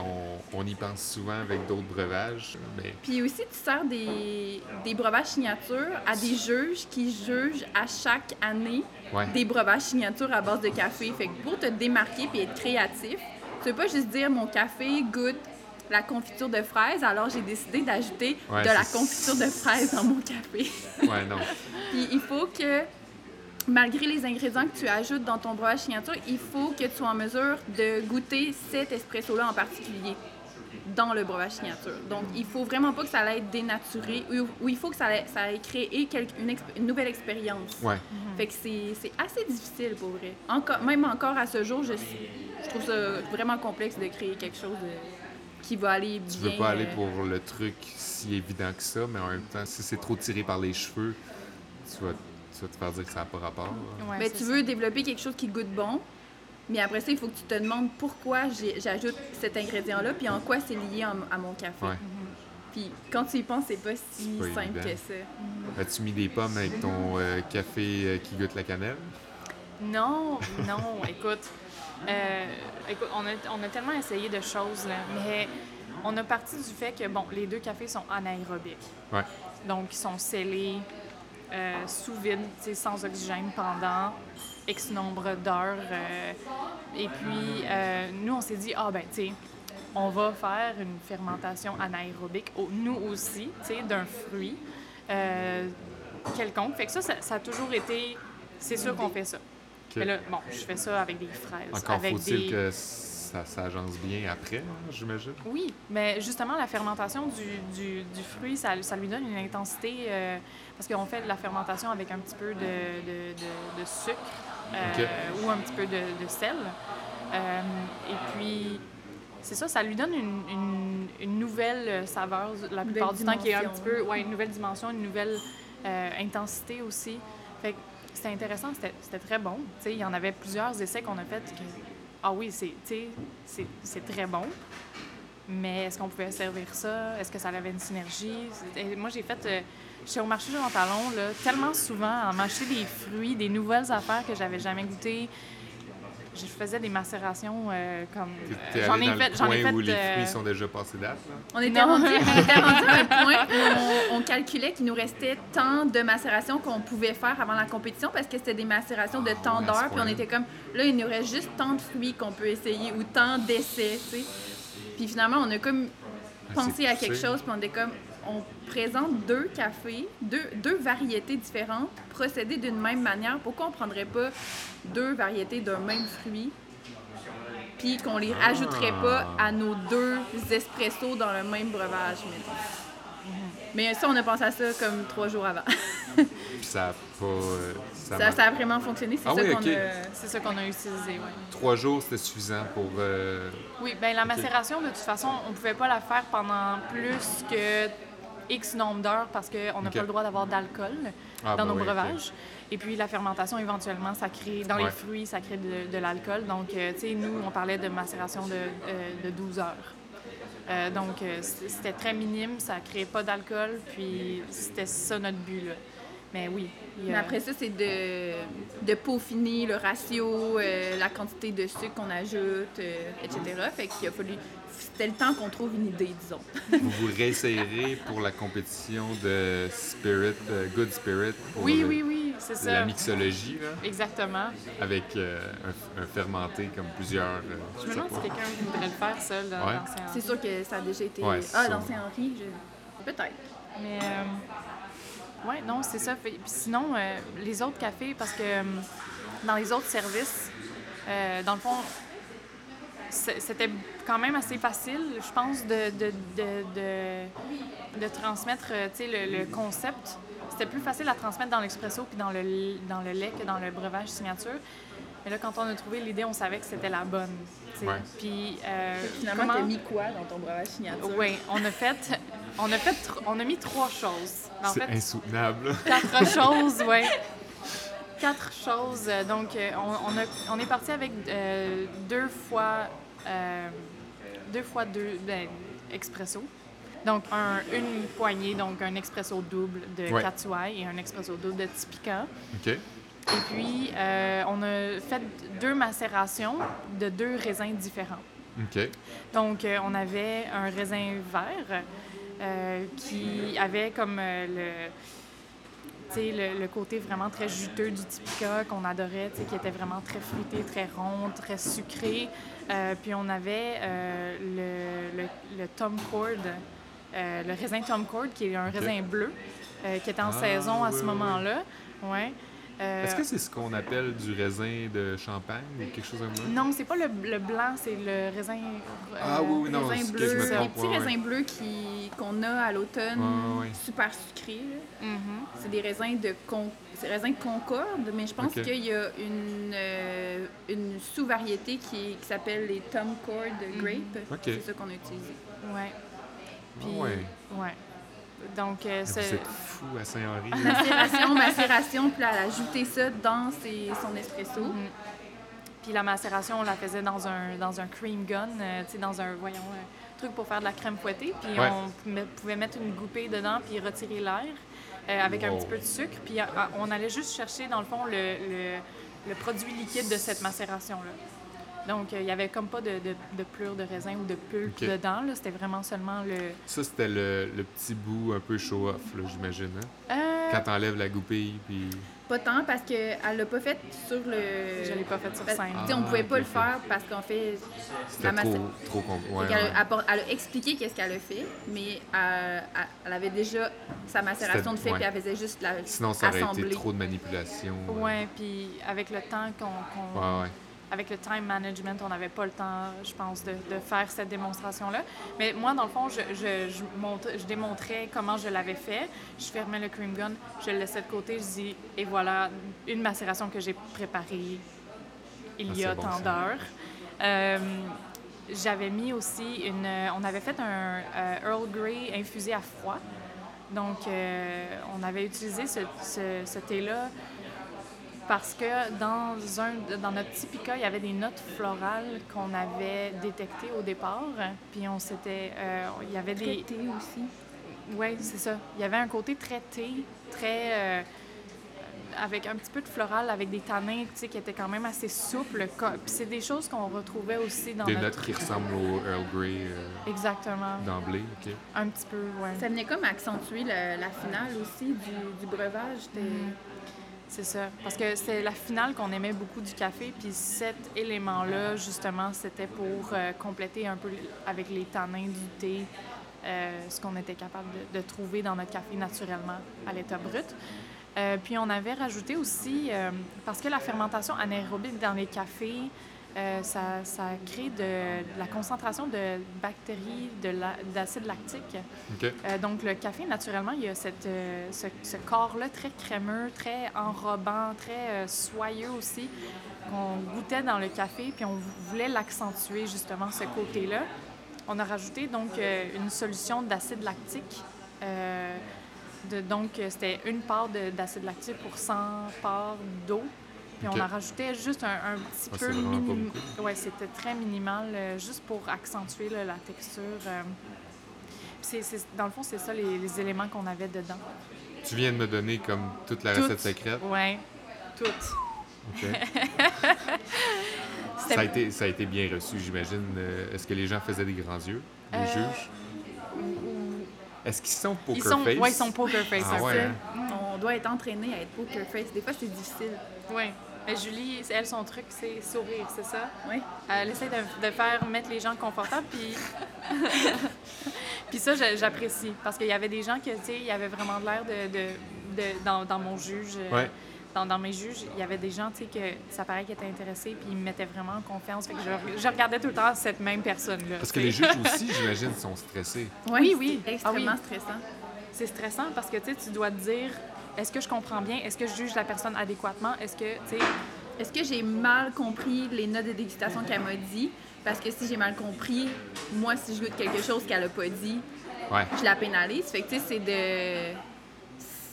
on, y pense souvent avec d'autres breuvages. Mais Puis aussi, tu sers des, des breuvages signature à des juges qui jugent à chaque année ouais. des breuvages signature à base de café. Fait que pour te démarquer puis être créatif, tu veux pas juste dire mon café goûte la confiture de fraises, alors j'ai décidé d'ajouter Ouais, de la confiture de fraises dans mon café. Ouais, non. Puis il faut que, malgré les ingrédients que tu ajoutes dans ton breuvage signature, il faut que tu sois en mesure de goûter cet espresso-là en particulier dans le breuvage signature. Donc, il faut vraiment pas que ça aille être dénaturé ou, ou il faut que ça aille, ça aille créer quelque- une, exp- une nouvelle expérience. Ouais. Fait que c'est assez difficile pour vrai. Encore, même encore à ce jour, je, je trouve ça vraiment complexe de créer quelque chose de- qui va aller bien. Tu veux pas aller euh, pour le truc si évident que ça, mais en même temps, si c'est trop tiré par les cheveux, tu vas, tu vas te faire dire que ça n'a pas rapport. Ouais, Ben, tu ça. veux développer quelque chose qui goûte bon, mais après ça, il faut que tu te demandes pourquoi j'ai- j'ajoute cet ingrédient-là, puis en quoi c'est lié en- à mon café. Ouais. Puis quand tu y penses, c'est pas si pas simple évident. que ça. As-tu mis des pommes avec ton euh, café euh, qui goûte la cannelle? Non, non, écoute. euh, écoute, on a, on a tellement essayé de choses, là, mais on a parti du fait que, bon, les deux cafés sont anaérobiques. Ouais. Donc, ils sont scellés euh, sous vide, sans oxygène pendant X nombre d'heures. euh, et puis, euh, nous, on s'est dit, ah ben, tu sais, on va faire une fermentation anaérobique, au- nous aussi, tu sais, d'un fruit quelconque. Fait que ça, ça, ça a toujours été, c'est sûr qu'on fait ça. Mais là, bon, je fais ça avec des fraises. Encore avec faut-il des... que ça s'agence bien après, hein, j'imagine? Oui, mais justement, la fermentation du, du, du fruit, ça, ça lui donne une intensité, parce qu'on fait de la fermentation avec un petit peu de, de, de- de sucre euh, ou un petit peu de, de sel. Euh, et puis, c'est ça, ça lui donne une, une, une nouvelle saveur la Nouvelle plupart du temps, qui est un petit peu, ouais, une nouvelle dimension, une nouvelle euh, intensité aussi. Fait que c'était intéressant, c'était c'était très bon. Tu sais, il y en avait plusieurs essais qu'on a fait que, ah oui, c'est, très bon. Mais est-ce qu'on pouvait servir ça? Est-ce que ça avait une synergie? Et moi, j'ai fait. J'étais au marché Jean Talon, là, tellement souvent, à m'acheter des fruits, des nouvelles affaires que j'avais jamais goûtées. Je faisais des macérations euh, comme. Euh, j'en ai dans fait. le J'en ai coin fait. où les euh, fruits sont déjà passés date, là? On était, rendu, à un point où on, on calculait qu'il nous restait tant de macération qu'on pouvait faire avant la compétition parce que c'était des macérations de tant à ce d'heures. Puis on était comme, là, il nous reste juste tant de fruits qu'on peut essayer ou tant d'essais, tu sais. Puis finalement, on a comme pensé à quelque chose, puis on était comme, on présente deux cafés, deux, deux variétés différentes, procédées d'une même manière. Pourquoi on prendrait pas deux variétés d'un même fruit? Puis qu'on les rajouterait pas à nos deux espressos dans le même breuvage, mettons? Mais ça, on a pensé à ça comme trois jours avant. Puis ça a pas. euh, ça ça, m'a- ça a vraiment fonctionné. C'est Ah ça oui, qu'on a. Qu'on utilisé. Trois jours, c'était suffisant pour. euh, Oui, bien la macération, de toute façon, on ne pouvait pas la faire pendant plus que X nombre d'heures parce qu'on n'a pas le droit d'avoir d'alcool Ah, dans bah nos oui, breuvages. Et puis la fermentation, éventuellement, ça crée, dans Ouais. les fruits, ça crée de, de l'alcool. Donc, euh, tu sais, nous, on parlait de macération de, euh, de 12 heures. Euh, donc, c'était très minime, ça créait pas d'alcool, puis c'était ça notre but, là. Mais oui. Mais après ça, c'est de, de peaufiner le ratio, euh, la quantité de sucre qu'on ajoute, euh, etc. Fait qu'il a fallu. C'était le temps qu'on trouve une idée, disons. Vous vous réessayerez pour la compétition de Spirit, euh, Good Spirit, pour Oui, le- oui, oui, c'est ça. la mixologie, là, Exactement. avec euh, un, un fermenté comme plusieurs. euh, Je me demande si quelqu'un voudrait le faire, Ouais. dans. C'est sûr que ça a déjà été. Ouais, ah, Saint-Henri, je... peut-être. Mais ouais, non, c'est ça. Fait- Puis sinon, euh, les autres cafés, parce que euh, dans les autres services, euh, dans le fond, c'était quand même assez facile, je pense, de, de, de, de, de transmettre tu sais, le, le concept. C'était plus facile à transmettre dans l'expresso puis dans le, dans le lait que dans le breuvage signature. Mais là, quand on a trouvé l'idée, on savait que c'était la bonne. tu. Ouais. Puis, euh, Finalement, comment- t'as mis quoi dans ton breuvage signature? oui, on a fait, on a fait, tr- on a mis trois choses. C'est fait, insoutenable. quatre choses, oui. Quatre choses. Euh, Donc, euh, on, on a- on est parti avec euh, deux fois, euh, deux fois deux ben, expresso. Donc, un- une poignée, donc un expresso double de Ouais. Katsuai et un expresso double de Tipica. OK. Et puis, euh, on a fait deux macérations de deux raisins différents. OK. Donc, euh, on avait un raisin vert euh, qui avait comme euh, le, le, le côté vraiment très juteux du Typica qu'on adorait, qui était vraiment très fruité, très rond, très sucré. Euh, puis on avait euh, le, le, le Tom Cord, euh, le raisin Tom Cord, qui est un raisin bleu, qui était en Ah, saison à oui, ce oui, moment-là. Ouais. Euh, Est-ce que c'est ce qu'on appelle du raisin de champagne ou quelque chose comme ça? Non, c'est pas le, le blanc, c'est le raisin. euh, Ah oui, oui, non, raisin c'est bleu, je me les petits ouais, ouais. raisins bleus qu'on a à l'automne, Ouais, super sucrés. là. Mhm. C'est des raisins de con... c'est raisins Concorde, mais je pense qu'il y a une, euh, une sous-variété qui, qui s'appelle les Tom Cord Grape. Ok. C'est ça qu'on a utilisé. Ouais. Ah Puis, ouais. ouais. Donc, euh, Vous c'est. êtes fou à Saint-Henri. Macération, macération, puis elle a ajouté ça dans ses- son espresso. Mhm. Puis la macération, on la faisait dans un, dans un cream gun, euh, tu sais, dans un, voyons, un truc pour faire de la crème fouettée. Puis Ouais. on pouvait mettre une goupée dedans puis retirer l'air euh, avec un petit peu de sucre. Puis on allait juste chercher, dans le fond, le, le, le produit liquide de cette macération-là. Donc, euh, il n'y avait comme pas de, de, de plure de raisin ou de pulpe dedans. là. C'était vraiment seulement le... Ça, c'était le, le petit bout un peu show-off, là, j'imagine. hein? Euh, Quand t'enlèves la goupille, puis... Pas tant parce qu'elle l'a pas fait sur le. Je l'ai pas fait sur scène. sais, on pouvait pas Ah, le ok, ok. faire parce qu'en fait, C'était trop, trop... Ouais, ouais. elle a expliqué qu'est-ce qu'elle a fait, mais euh, elle, elle avait déjà sa macération de fait, puis elle faisait juste la Sinon, ça aurait assembler. été trop de manipulation. Ouais, puis avec le temps qu'on. qu'on- Ouais, ouais. Avec le time management, on n'avait pas le temps, je pense, de, de faire cette démonstration-là. Mais moi, dans le fond, je, je, je, montre- je démontrais comment je l'avais fait. Je fermais le cream gun, je le laissais de côté, je dis, et voilà, une macération que j'ai préparée il y a bon, tant d'heures. Euh, J'avais mis aussi une. On avait fait un euh, Earl Grey infusé à froid. Donc, euh, on avait utilisé ce, ce- ce thé-là parce que dans, un, dans notre typica, il y avait des notes florales qu'on avait détectées au départ. Puis on s'était. euh, il y avait des. Traité aussi. Oui, c'est ça. Il y avait un côté très thé, très. euh, avec un petit peu de floral, avec des tanins tu sais, qui étaient quand même assez souples. C'est des choses qu'on retrouvait aussi dans Des notre. notes qui ressemblent au Earl Grey euh, Exactement. d'emblée, OK. Un petit peu, ouais. Ça venait comme accentuer le- la finale aussi du, du breuvage. C'est ça. Parce que c'est la finale qu'on aimait beaucoup du café. Puis cet élément-là, justement, c'était pour euh, compléter un peu avec les tanins du thé, euh, ce qu'on était capable de, trouver dans notre café naturellement à l'état brut. Euh, puis on avait rajouté aussi, parce que la fermentation anaérobique dans les cafés, euh, ça, ça crée de, de la concentration de bactéries, de la- d'acide lactique. Euh, donc, le café, naturellement, il y a cette, euh, ce, ce corps-là très crémeux, très enrobant, très soyeux aussi, qu'on goûtait dans le café, puis on vou- voulait l'accentuer, justement, ce côté-là. On a rajouté, donc, une solution d'acide lactique. De- donc, c'était une part de- d'acide lactique pour 100 parts d'eau. Puis on en rajoutait juste un, un petit Ah, peu c'est vraiment pas minim- beaucoup. Ouais, c'était très minimal, euh, juste pour accentuer là, la texture. euh. Dans le fond, c'est ça les, les éléments qu'on avait dedans. Tu viens de me donner comme toute la Toutes. recette secrète? Ouais, toutes. OK. C'était- ça, a été, ça a été bien reçu, j'imagine. Euh, Est-ce que les gens faisaient des grands yeux, les Euh, juges? Est-ce qu'ils sont poker Ils sont, face? ouais, ils sont poker face. Ah ouais, hein? On doit être entraîné à être poker face. Des fois, c'est difficile. Ouais. Mais Julie, elle, son truc, c'est sourire, c'est ça? Oui. Elle essaie de, de faire mettre les gens confortables, puis... puis ça, j'a- j'apprécie. Parce qu'il y avait des gens qui, tu sais, il y avait vraiment de l'air de... de, de- dans, dans mon juge... euh, Ouais. Dans, dans mes juges, il y avait des gens, tu sais, que ça paraît qu'ils étaient intéressés, puis ils me mettaient vraiment en confiance. Fait que je, je regardais tout le temps cette même personne-là. Parce que les juges aussi, j'imagine, sont stressés. Oui, oui. Ah extrêmement oui. stressant. C'est stressant parce que, tu sais, tu dois te dire, est-ce que je comprends bien? Est-ce que je juge la personne adéquatement? Est-ce que, tu sais... Est-ce que j'ai mal compris les notes de dégustation qu'elle m'a dit? Parce que si j'ai mal compris, moi, si je goûte quelque chose qu'elle a pas dit, Ouais. je la pénalise. Fait que, tu sais, c'est de.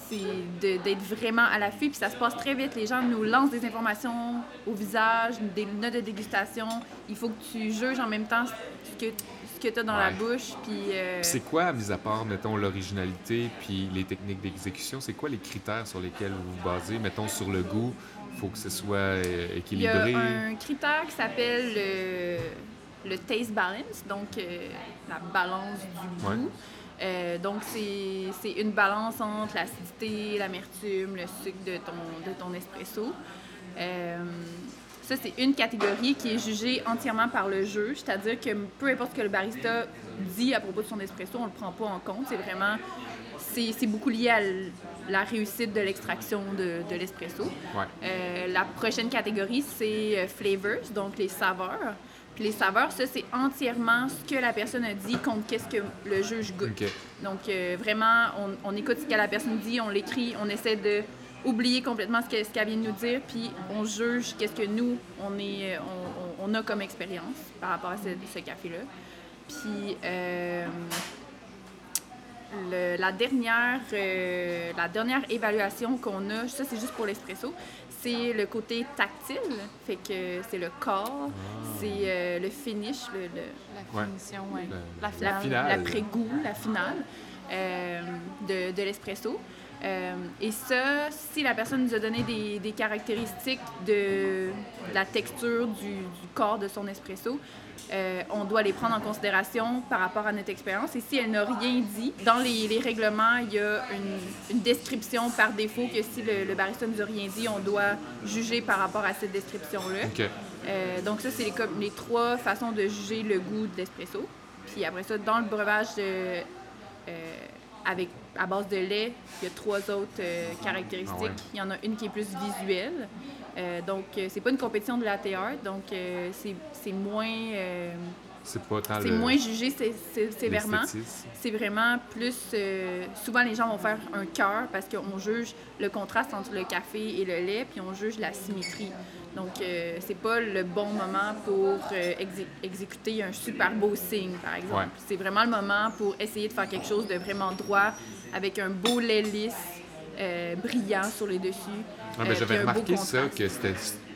C'est d'être vraiment à l'affût. Puis ça se passe très vite. Les gens nous lancent des informations au visage, des notes de dégustation. Il faut que tu juges en même temps que, ce que tu as dans la bouche. Puis. euh, C'est quoi, mis à part, mettons, l'originalité puis les techniques d'exécution, c'est quoi les critères sur lesquels vous vous basez? Mettons, sur le goût, il faut que ce soit euh, Il y a équilibré. un critère qui s'appelle le, le taste balance, donc euh, la balance du goût. Ouais. Euh, donc, c'est c'est une balance entre l'acidité, l'amertume, le sucre de ton, de ton espresso. Euh, ça, c'est une catégorie qui est jugée entièrement par le juge, c'est-à-dire que peu importe ce que le barista dit à propos de son espresso, on le prend pas en compte. C'est vraiment, c'est beaucoup lié à la réussite de l'extraction de, de l'espresso. Ouais. Euh, la prochaine catégorie, c'est euh, flavors, donc les saveurs. Puis les saveurs, ça, c'est entièrement ce que la personne a dit contre qu'est-ce que le juge goûte. Donc, euh, vraiment, on, on écoute ce que la personne dit, on l'écrit, on essaie de oublier complètement ce que- ce qu'elle vient de nous dire, puis on juge qu'est-ce que nous, on, est, euh, on, on- on a comme expérience par rapport à ce, ce café-là. Puis, euh, le- la, dernière, euh, la dernière évaluation qu'on a, ça c'est juste pour l'espresso, c'est le côté tactile, fait que c'est le corps, c'est euh, le finish, le- le, La finition, ouais. Le- La la finale. finale. l'après-goût, la finale euh, de, de l'espresso. Euh, et ça, si la personne nous a donné des, des caractéristiques de, de la texture du, du corps de son espresso, euh, on doit les prendre en considération par rapport à notre expérience. Et si elle n'a rien dit, dans les, les règlements, il y a une, une description par défaut que si le, le barista nous a rien dit, on doit juger par rapport à cette description-là. Euh, donc ça, c'est les, trois façons de juger le goût de l'espresso. Puis après ça, dans le breuvage avec, à base de lait, il y a trois autres euh, caractéristiques. Ah ouais. Il y en a une qui est plus visuelle. Euh, donc, euh, c'est pas une compétition de latte art, donc euh, c'est moins, C'est pas tant c'est moins jugé sé- sé- sévèrement. C'est vraiment plus. souvent, les gens vont faire un cœur parce qu'on juge le contraste entre le café et le lait, puis on juge la symétrie. Donc, c'est pas le bon moment pour exé- exécuter un super beau signe, par exemple. Ouais. C'est vraiment le moment pour essayer de faire quelque chose de vraiment droit, avec un beau lait lisse, euh, brillant sur les dessus. Ah, mais euh, j'avais puis un beau remarqué ça, que c'était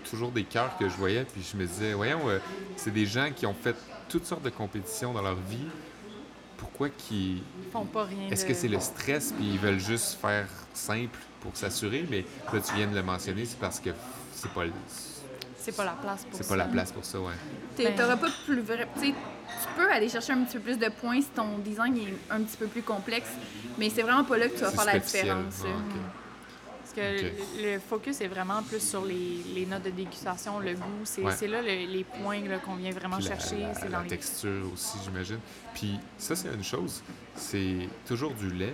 toujours des cœurs que je voyais, puis je me disais, voyons, euh, c'est des gens qui ont fait toutes sortes de compétitions dans leur vie. Pourquoi qu'ils... Ils font pas rien Est-ce de- que c'est le stress, puis ils veulent juste faire simple pour s'assurer? Mais là, tu viens de le mentionner, c'est parce que c'est pas, le- C'est pas la place pour c'est ça. pas la place pour ça, ouais. Ben- T'auras pas plus vrai. tu sais, Tu peux aller chercher un petit peu plus de points si ton design est un petit peu plus complexe, mais c'est vraiment pas là que tu vas faire la différence. Ah. Parce que le, le focus est vraiment plus sur les, les notes de dégustation, le goût. C'est Ouais. là le- les points qu'on vient vraiment la- chercher. La, dans les... texture aussi, j'imagine. Puis ça, c'est une chose. C'est toujours du lait.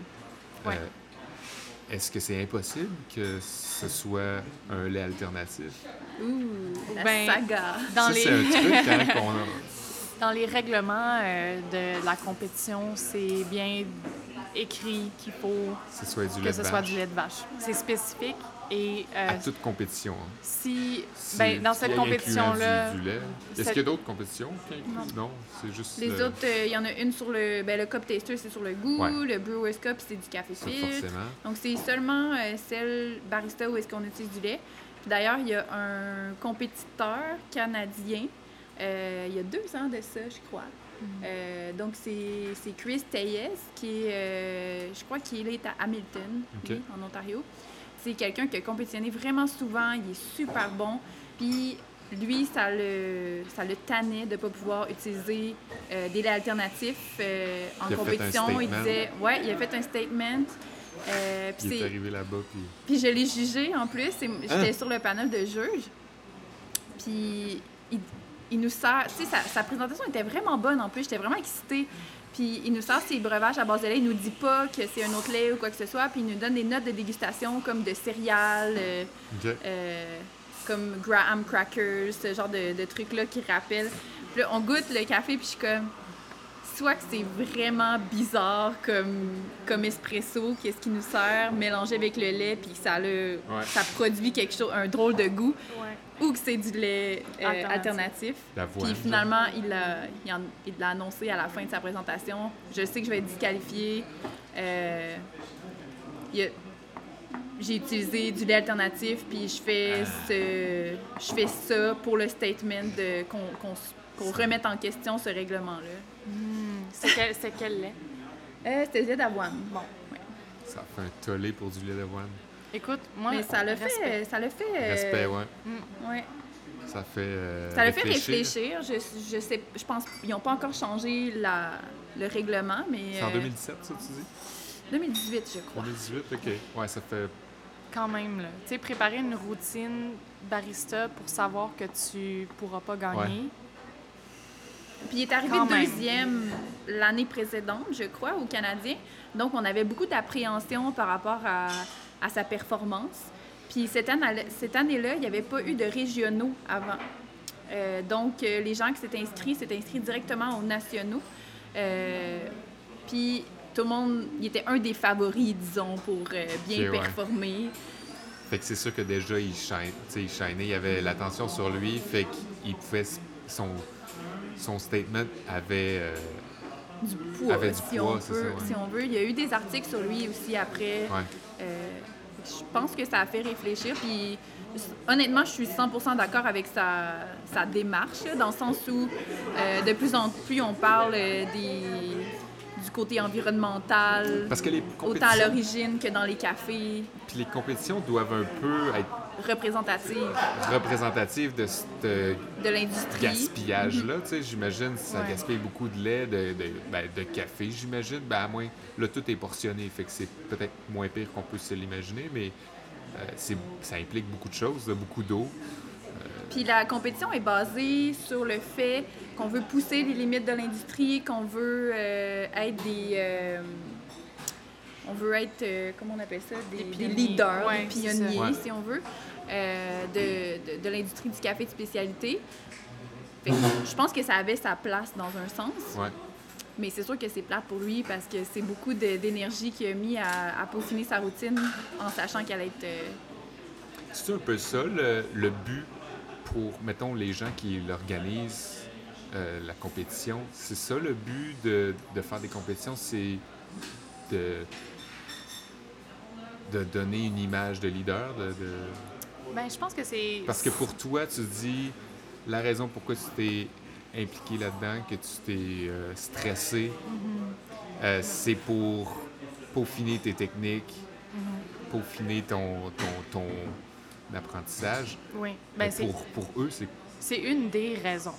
Ouais. Euh, Est-ce que c'est impossible que ce soit un lait alternatif? Ouh, la Ben, saga. Dans ça, les... c'est un truc hein, qu'on a. Dans les règlements euh, de la compétition, c'est bien écrit qu'il faut Que ce soit du que lait ce de soit vache. du lait de vache. C'est spécifique et euh, À toute compétition. hein. si ben, dans cette compétition-là, Du, du lait. Est-ce cette- qu'il y a d'autres compétitions? Qui incluent? Non, c'est juste. Les le- autres, euh, il y en a une sur le. Ben, le Cup Taster, c'est sur le goût. Ouais. Le Brewer's Cup, c'est du café ça, filtre. Donc, c'est seulement euh, celle barista où est-ce qu'on utilise du lait. D'ailleurs, il y a un compétiteur canadien, il y a deux ans de ça, je crois. Euh, donc, c'est Chris Tayes, qui est, euh, je crois qu'il est à Hamilton, lui, en Ontario. C'est quelqu'un qui a compétitionné vraiment souvent, il est super bon. Puis, lui, ça le, ça le tannait de ne pas pouvoir utiliser euh, des laits alternatifs euh, en Il a fait un compétition. Il statement. disait, ouais, il a fait un statement. Euh, puis Il est arrivé là-bas, puis. puis je l'ai jugé en plus. Hein? J'étais sur le panel de juges. Puis il, il nous sert. Tu sais, sa, sa présentation était vraiment bonne en plus. J'étais vraiment excitée. Puis il nous sort ses breuvages à base de lait. Il nous dit pas que c'est un autre lait ou quoi que ce soit. Puis il nous donne des notes de dégustation comme de céréales, euh, euh, comme Graham Crackers, ce genre de, de trucs-là qui rappellent. Puis là, on goûte le café, puis je suis comme. Soit que c'est vraiment bizarre comme, comme espresso, qu'est-ce qui nous sert, mélangé avec le lait, puis ça, le, ça produit quelque chose, un drôle de goût, ouais. Ou que c'est du lait euh, Alternatif. Puis finalement, il l'a il en- il l'a annoncé à la fin de sa présentation. Je sais que je vais être disqualifiée. Euh, j'ai utilisé du lait alternatif, puis je fais, ce, je fais ça pour le statement de, qu'on, remettre en question ce règlement-là. Hmm. C'est quel, c'est quel lait? Euh, c'était du lait d'avoine. Bon, ouais. Ça fait un tollé pour du lait d'avoine. Écoute, moi, Mais ça le fait. Ça le fait. euh, Respect, ouais. ouais. Ça fait. euh, Ça le fait réfléchir. Je, je sais, je pense qu'ils n'ont pas encore changé la, le règlement, mais. C'est en euh, 2017, ça, tu dis? 2018, je crois. 2018, ok. Ouais, ça fait. Quand même, là. Tu sais, préparer une routine barista pour savoir que tu pourras pas gagner. Puis il est arrivé deuxième l'année précédente, je crois, au Canadien. Donc, on avait beaucoup d'appréhension par rapport à, à sa performance. Puis cette année- cette année-là, il n'y avait pas eu de régionaux avant. Euh, donc, euh, les gens qui s'étaient inscrits s'étaient inscrits directement aux nationaux. Euh, puis tout le monde, il était un des favoris, disons, pour euh, bien ouais. performer. Fait que c'est sûr que déjà, il shine, il shinait, il y avait l'attention sur lui, fait qu'il pouvait. Son, son statement avait. euh, Du poids, Avait du si, poids, on c'est peut, ça, ouais. si on veut. Il y a eu des articles sur lui aussi après. ouais. Euh, je pense que ça a fait réfléchir. Puis, honnêtement, je suis 100% d'accord avec sa, sa démarche, dans le sens où euh, de plus en plus on parle euh, des, du côté environnemental, Parce que les autant à l'origine que dans les cafés, puis les compétitions doivent un peu être représentatives représentatives de ce de l'industrie. gaspillage-là. Tu sais, j'imagine que ça Ouais. gaspille beaucoup de lait, de, de, ben, de café, j'imagine. Ben, à moins, là, tout est portionné, fait que c'est peut-être moins pire qu'on peut se l'imaginer, mais euh, ça implique beaucoup de choses, beaucoup d'eau. Puis la compétition est basée sur le fait qu'on veut pousser les limites de l'industrie, qu'on veut euh, être des. euh, on veut être, euh, comment on appelle ça, des, Des des pionniers. leaders, Ouais, des pionniers, Ouais. si on veut, euh, de, de- de l'industrie du café de spécialité. Fait que je pense que ça avait sa place dans un sens, Ouais. mais c'est sûr que c'est plate pour lui parce que c'est beaucoup d'énergie qu'il a mis à, à peaufiner sa routine en sachant qu'elle allait être. euh, C'est un peu ça le, le but pour, mettons, les gens qui l'organisent, euh, la compétition. C'est ça le but de, de faire des compétitions, c'est de, de donner une image de leader. De, de- Ben, je pense que c'est. Parce que pour toi, tu dis la raison pourquoi tu t'es impliqué là-dedans, que tu t'es euh, stressé, euh, c'est pour peaufiner tes techniques, peaufiner ton, ton, ton apprentissage. Oui. Ben, pour, pour eux, c'est C'est une des raisons.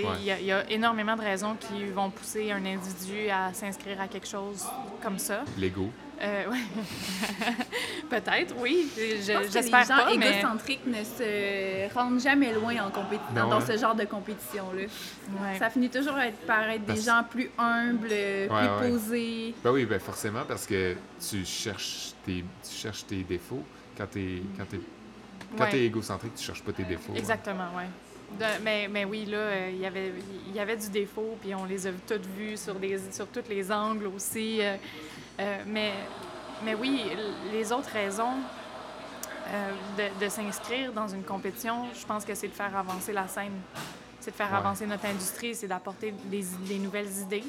Tu Ouais. Il y, a- il y a énormément de raisons qui vont pousser un individu à s'inscrire à quelque chose comme ça. l'ego. Euh, ouais. Peut-être, oui. Je- Je que les J'espère gens pas, mais... égocentriques ne se rendent jamais loin en compéti- Non, dans hein? ce genre de compétition-là. Ouais. Ça finit toujours à être, par être des Parce- gens plus humbles, plus ouais. posés. Ben oui, ben forcément, parce que tu cherches tes, tu cherches tes défauts. Quand Ouais. t'es égocentrique, tu cherches pas tes défauts. hein. Exactement, mais, mais oui, là, euh, il y avait- il y avait du défaut, puis on les a toutes vues sur, des, sur tous les angles aussi. euh, euh, mais, mais oui, les autres raisons euh, de, de s'inscrire dans une compétition, je pense que c'est de faire avancer la scène. C'est de faire Ouais. avancer notre industrie, c'est d'apporter des, des nouvelles idées.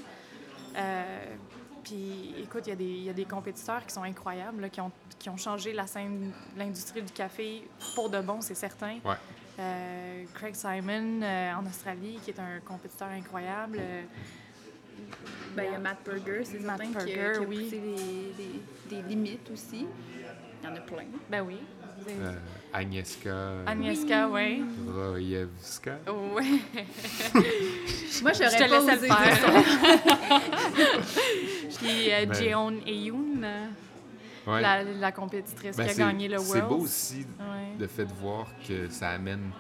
Puis, écoute, il y, a des- il y a des compétiteurs qui sont incroyables, là, qui, ont, qui ont changé la scène, l'industrie du café pour de bon, c'est certain. Ouais. Euh, Craig Simon euh, en Australie, qui est un compétiteur incroyable. Euh, Ben, il y a Matt Berger, c'est Matt certain, qui, a- qui a oui. poussé des limites aussi. Il y en a plein. ben oui. Euh, Agnieszka Agnieszka, oui. Rojewska. Ouais. Moi, Je te osé le ça. Puis euh, Ben- Jeon Eyoun, euh, Ouais. la, la compétitrice Ben, qui a c'est- gagné le World. C'est beau aussi Ouais. le fait de voir que ça amène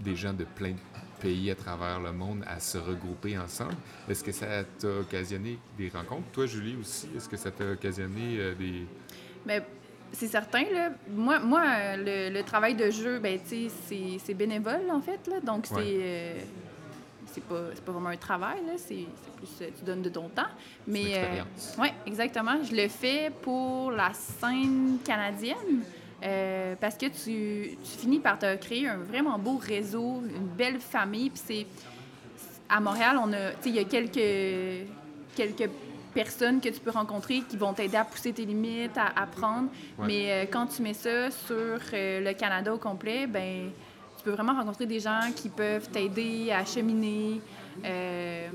des gens de plein de pays à travers le monde à se regrouper ensemble. Est-ce que ça t'a occasionné des rencontres? Toi, Julie, aussi, est-ce que ça t'a occasionné euh, des... Mais c'est certain, là. Moi, moi euh, le, le travail de jeu, ben, tu sais, c'est- c'est bénévole, en fait, là. Donc, c'est... Ouais. euh, c'est pas, pas vraiment un travail. C'est plus... euh, tu donnes de ton temps. Mais... euh, oui, exactement. Je le fais pour la scène canadienne. euh, parce que tu, tu finis par te créer un vraiment beau réseau, une belle famille. Puis c'est à Montréal, on a, il y a quelques quelques personnes que tu peux rencontrer qui vont t'aider à pousser tes limites, à apprendre. Ouais. Mais euh, quand tu mets ça sur le Canada au complet, ben tu peux vraiment rencontrer des gens qui peuvent t'aider à cheminer, euh,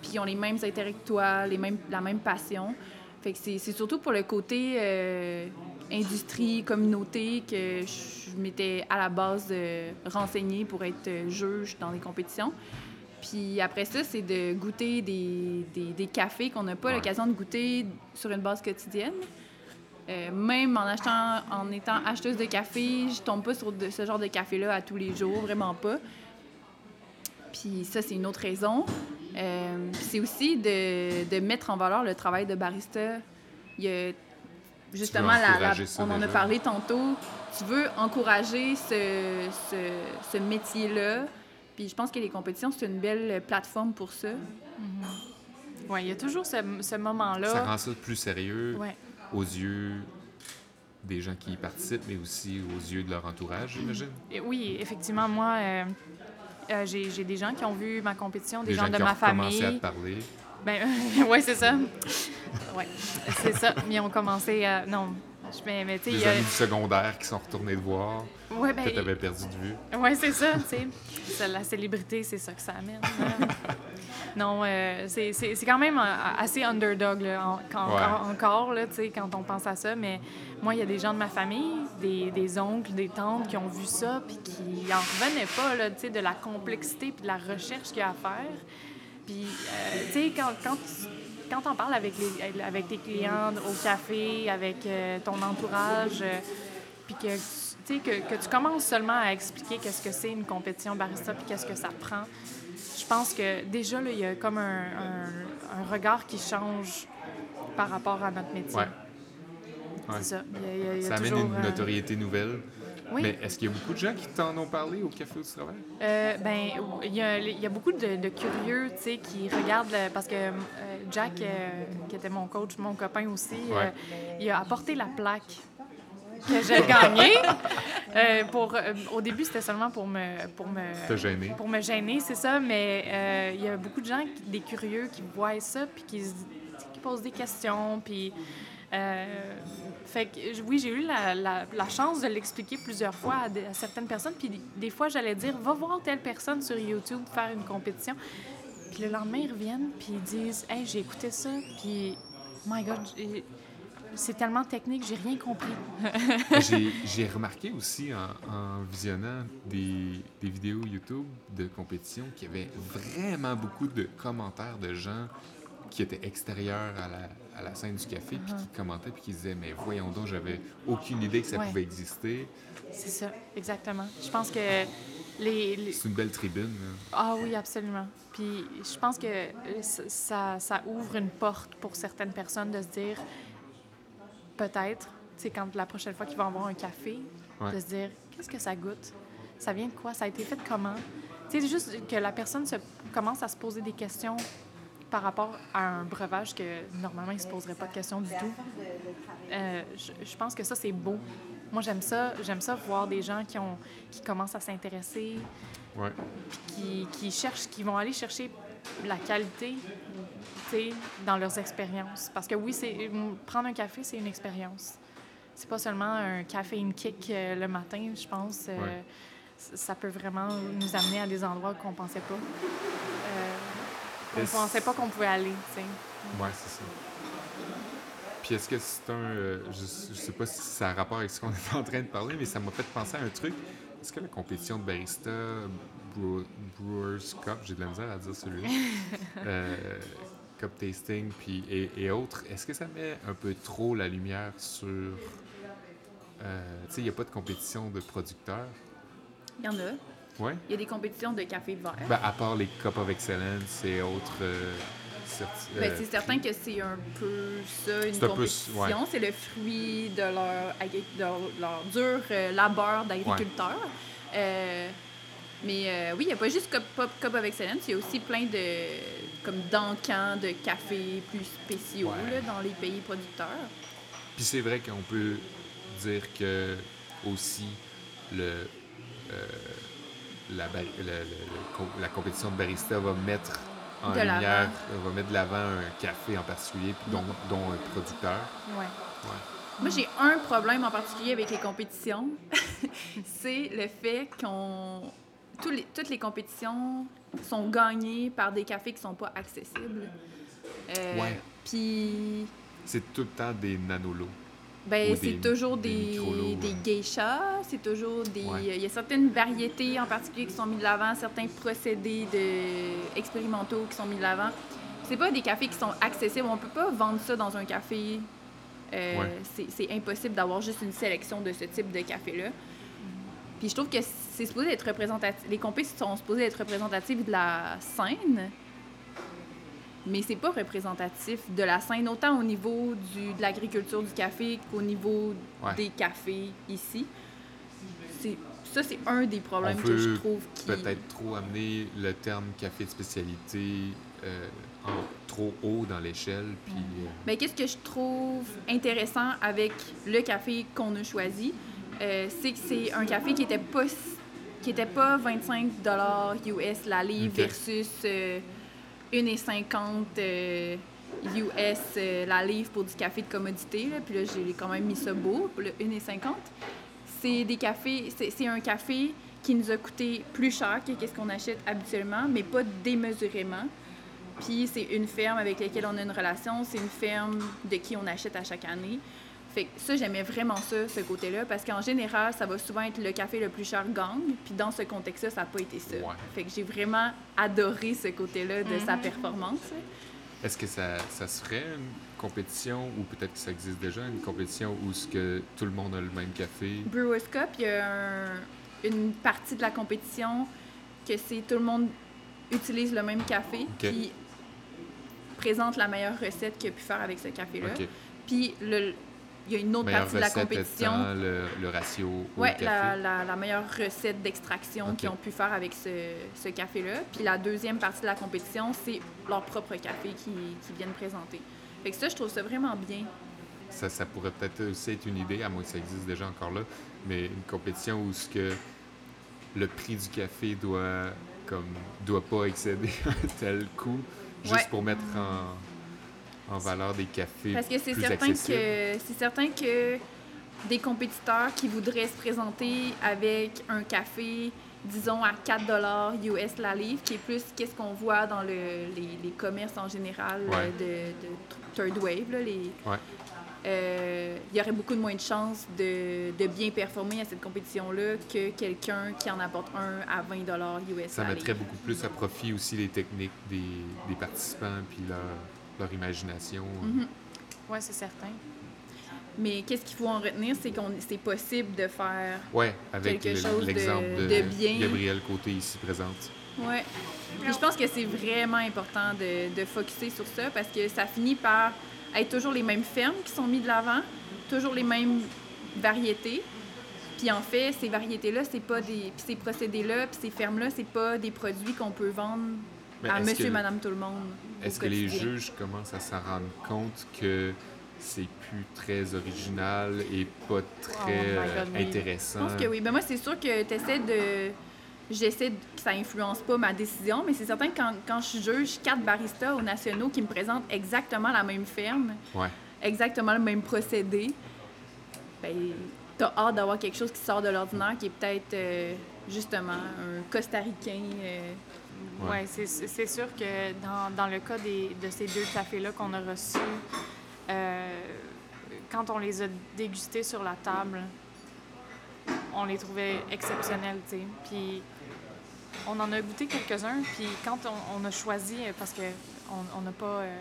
puis ils ont les mêmes intérêts que toi, les mêmes, la même passion. Fait que c'est surtout pour le côté euh, industrie, communauté que je m'étais à la base euh, renseignée pour être euh, juge dans des compétitions. Puis après ça, c'est de goûter des, des- des cafés qu'on n'a pas Ouais. l'occasion de goûter sur une base quotidienne. Euh, même en achetant, en étant acheteuse de café, je tombe pas sur de- ce genre de café-là à tous les jours, vraiment pas. Puis ça, c'est une autre raison. Euh, puis c'est aussi de, de mettre en valeur le travail de barista. Il y a justement, la- on en a parlé tantôt. Tu veux encourager ce, ce, ce métier-là. Puis je pense que les compétitions, c'est une belle plateforme pour ça. Ouais, il y a toujours ce, ce moment-là. Ça rend ça plus sérieux Ouais. Aux yeux des gens qui y participent, mais aussi aux yeux de leur entourage, j'imagine? Oui, effectivement, moi, euh, euh, j'ai des gens qui ont vu ma compétition, des, gens, de qui ma ont commencé à famille. te parler. Ben, ouais, c'est ça. Ouais, c'est ça. Ils ont commencé à. Non, je- mais, mais tu sais, il Des a- amis du secondaire qui sont retournés te voir. Ouais, ben, que tu avais perdu de vue. Oui, c'est ça, tu sais. Ça, La célébrité, c'est ça que ça amène. non, euh, c'est- quand même euh, assez underdog, là, en- quand- Ouais. encore, là, quand on pense à ça. Mais moi, il y a des gens de ma famille, des, des oncles, des tantes qui ont vu ça, puis qui en revenaient pas, là, de la complexité puis de la recherche qu'il y a à faire. Puis, euh, tu sais, quand, quand, tu- quand on parle avec, les, avec tes clients au café, avec euh, ton entourage, euh, puis que, que, que tu commences seulement à expliquer qu'est-ce que c'est une compétition barista, puis qu'est-ce que ça prend, je pense que déjà, là, il y a comme un, un- un regard qui change par rapport à notre métier. Ouais. Ouais. C'est ça. Il y a- il y a- il y a Ça amène une euh, notoriété nouvelle. Oui. Mais est-ce qu'il y a beaucoup de gens qui t'en ont parlé au café où tu travailles? Euh, ben, il y, a, il y a beaucoup de, de curieux, tu sais, qui regardent le- parce que euh, Jack, euh, qui était mon coach, mon copain aussi, euh, Ouais. il a apporté la plaque que j'ai gagnée. Euh, pour, euh, au début, c'était seulement pour me, pour me, Te gêner. pour me gêner, c'est ça. Mais euh, il y a beaucoup de gens, qui- des curieux, qui voient ça puis qui, se- qui posent des questions, puis. euh, fait que oui, j'ai eu la, la- la chance de l'expliquer plusieurs fois à, certaines personnes. Puis des, fois, j'allais dire, va voir telle personne sur YouTube faire une compétition. Puis le lendemain, ils reviennent, puis ils disent, hey, j'ai écouté ça, puis my God, j'ai- c'est tellement technique, j'ai rien compris. J'ai- remarqué aussi en, en visionnant des, des vidéos YouTube de compétition qu'il y avait vraiment beaucoup de commentaires de gens qui étaient extérieurs à la, à la scène du café, puis qui commentaient, puis qui disaient Mais voyons donc, j'avais aucune idée que ça Ouais. pouvait exister. C'est ça, exactement. Je pense que les- les, C'est une belle tribune. là. Ah oui, absolument. Puis je pense que ça ouvre une porte pour certaines personnes de se dire, peut-être, tu sais, quand la prochaine fois qu'ils vont avoir un café, Ouais. de se dire, qu'est-ce que ça goûte? Ça vient de quoi? Ça a été fait comment? Tu sais, juste que la personne se, commence à se poser des questions par rapport à un breuvage que normalement, il ne se poserait pas de questions du tout. Euh, je, je pense que ça, c'est beau. Moi, j'aime ça, j'aime ça voir des gens qui, ont, qui commencent à s'intéresser, Ouais. qui, qui cherchent, qui vont aller chercher la qualité, dans leurs expériences. Parce que oui, c'est prendre un café, c'est une expérience. C'est pas seulement un café une kick euh, le matin, je pense. euh, Ouais. Ça peut vraiment nous amener à des endroits qu'on pensait pas. Euh, qu'on pensait pas qu'on pouvait aller, tu sais. Ouais, c'est ça. Puis est-ce que c'est un. euh, je, je sais pas si ça a rapport avec ce qu'on est en train de parler, mais ça m'a fait penser à un truc. Est-ce que la compétition de barista, Brew- Brewers Cup, j'ai de la misère à dire celui-là, euh, Cup Tasting puis, et, et autres, est-ce que ça met un peu trop la lumière sur. euh, tu sais, il n'y a pas de compétition de producteurs? Il y en a. Ouais. Il y a des compétitions de café vert. Ben, à part les Cup of Excellence et autres. euh, certi- Ben, euh, c'est certain que c'est un peu ça, une C'est un peu- compétition. ouais. C'est le fruit de leur, de dur labeur d'agriculteur. Mais euh, oui, il n'y a pas juste Cup, Cup- Cup of Excellence, il y a aussi plein de comme d'encans de café plus spéciaux Ouais. là, dans les pays producteurs. Puis c'est vrai qu'on peut dire que aussi le, euh, la, le- le- la compétition de barista va mettre en De lumière, va mettre de l'avant un café en particulier, puis dont, dont un producteur. Ouais. Moi, j'ai un problème en particulier avec les compétitions. c'est le fait qu'on. Les- toutes les compétitions sont gagnées par des cafés qui sont pas accessibles. Euh, Ouais. Puis, C'est tout le temps des nanolos. ben, c'est toujours des des, geishas, c'est toujours des. Ouais. Il y a certaines variétés en particulier qui sont mis de l'avant, certains procédés de... expérimentaux qui sont mis de l'avant. C'est pas des cafés qui sont accessibles. On peut pas vendre ça dans un café. Euh, Ouais. C'est impossible d'avoir juste une sélection de ce type de café-là. Puis je trouve que c'est supposé être représentatif. Les compés sont supposés être représentatifs de la scène, mais c'est pas représentatif de la scène, autant au niveau du, de l'agriculture du café qu'au niveau Ouais. des cafés ici. Ça, c'est un des problèmes On que je trouve qui... Peut-être trop amener le terme café de spécialité euh, en- trop haut dans l'échelle, puis... euh, Mais qu'est-ce que je trouve intéressant avec le café qu'on a choisi, euh, c'est que c'est un café qui était pas qui était pas 25 US la livre Ok. versus euh, 1,50 euh, US euh, la livre pour du café de commodité. Là. Puis là, j'ai quand même mis ça beau, pour le 1,50. c'est des cafés, c'est c'est un café qui nous a coûté plus cher que ce qu'on achète habituellement, mais pas démesurément. Puis c'est une ferme avec laquelle on a une relation, c'est une ferme de qui on achète à chaque année. Fait que ça, j'aimais vraiment ça, ce côté-là, parce qu'en général, ça va souvent être le café le plus cher gagne, puis dans ce contexte-là, ça n'a pas été ça. Ouais. Fait que j'ai vraiment adoré ce côté-là de sa Mhm. performance. Est-ce que ça, ça se ferait une compétition ou peut-être que ça existe déjà, une compétition où ce que tout le monde a le même café? Brewers Cup, il y a un- une partie de la compétition que c'est tout le monde utilise le même café, puis présente la meilleure recette qu'il a pu faire avec ce café-là. Puis le- il y a une autre Meilleure partie de la compétition. étant le, le ratio café. la, la- la meilleure recette d'extraction qu'ils ont pu faire avec ce, ce café-là. Puis la deuxième partie de la compétition, c'est leur propre café qu'ils qui viennent présenter. Fait que ça, je trouve ça vraiment bien. Ça, ça pourrait peut-être aussi être une idée, à moins que ça existe déjà encore là, mais une compétition où ce que le prix du café doit comme doit pas excéder un tel coût, juste Ouais. pour mettre en, en valeur des cafés Parce que c'est certain accessibles. que c'est certain que des compétiteurs qui voudraient se présenter avec un café, disons à 4 dollars US la livre, qui est plus qu'est-ce qu'on voit dans le- les, les commerces en général Ouais. euh, de, de third wave, là, les, Ouais. euh, il y aurait beaucoup de moins de chances de, de bien performer à cette compétition-là que quelqu'un qui en apporte un à 20 dollars US Ça mettrait beaucoup plus à profit aussi les techniques des, des participants puis leur, leur imagination. Mhm. Oui, c'est certain. Mais qu'est-ce qu'il faut en retenir, c'est qu'on c'est possible de faire Ouais, avec Quelque le- chose de- l'exemple de, de bien. Gabriel Côté ici présente. Puis je pense que c'est vraiment important de, de focuser sur ça parce que ça finit par être toujours les mêmes fermes qui sont mises de l'avant, toujours les mêmes variétés. Puis en fait, ces variétés-là, c'est pas des. Puis ces procédés-là, puis ces fermes-là, c'est pas des produits qu'on peut vendre Mais à monsieur, que- madame, tout le monde. Est-ce que les juges commencent à s'en rendre compte que c'est plus très original et pas très Oh euh, God, intéressant? Je pense que oui. Ben moi, c'est sûr que tu essaies de. J'essaie de- que ça influence pas ma décision, mais c'est certain que quand, quand je juge quatre baristas aux nationaux qui me présentent exactement la même ferme, Ouais. exactement le même procédé, ben, t'as hâte d'avoir quelque chose qui sort de l'ordinaire, qui est peut-être euh, justement un Costaricain. euh, Ouais. Ouais, c'est sûr que dans, dans le cas des, de ces deux cafés-là qu'on a reçus, euh, quand on les a dégustés sur la table, on les trouvait exceptionnels, tu sais. Puis on en a goûté quelques-uns, puis quand on, on a choisi, euh, parce que on on n'a pas... euh,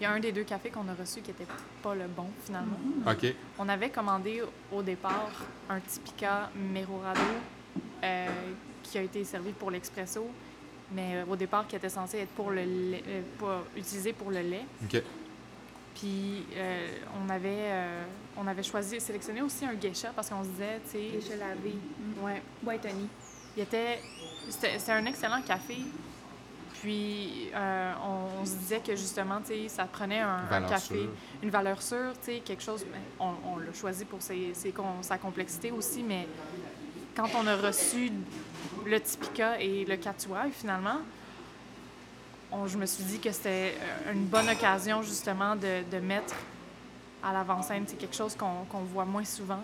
il y a un des deux cafés qu'on a reçu qui n'était pas le bon, finalement. OK. On avait commandé au départ un Typica Merorado euh, qui a été servi pour l'expresso, mais euh, au départ qui était censé être pour le lait, euh, pas utilisé pour le lait. OK. Puis euh, on avait euh, on avait choisi sélectionné aussi un geisha parce qu'on se disait tu sais Geisha lavé. ouais White honey. il était c'était c'était un excellent café. Puis euh, on, on se disait que justement tu sais ça prenait un, café sûre. une valeur sûre, tu sais, quelque chose. ben, On, on l'a choisi pour ses, ses con- sa complexité aussi, mais quand on a reçu le Typica et le Catuai, finalement, on- je me suis dit que c'était euh, une bonne occasion, justement, de, de mettre à l'avant-scène. C'est quelque chose qu'on voit moins souvent.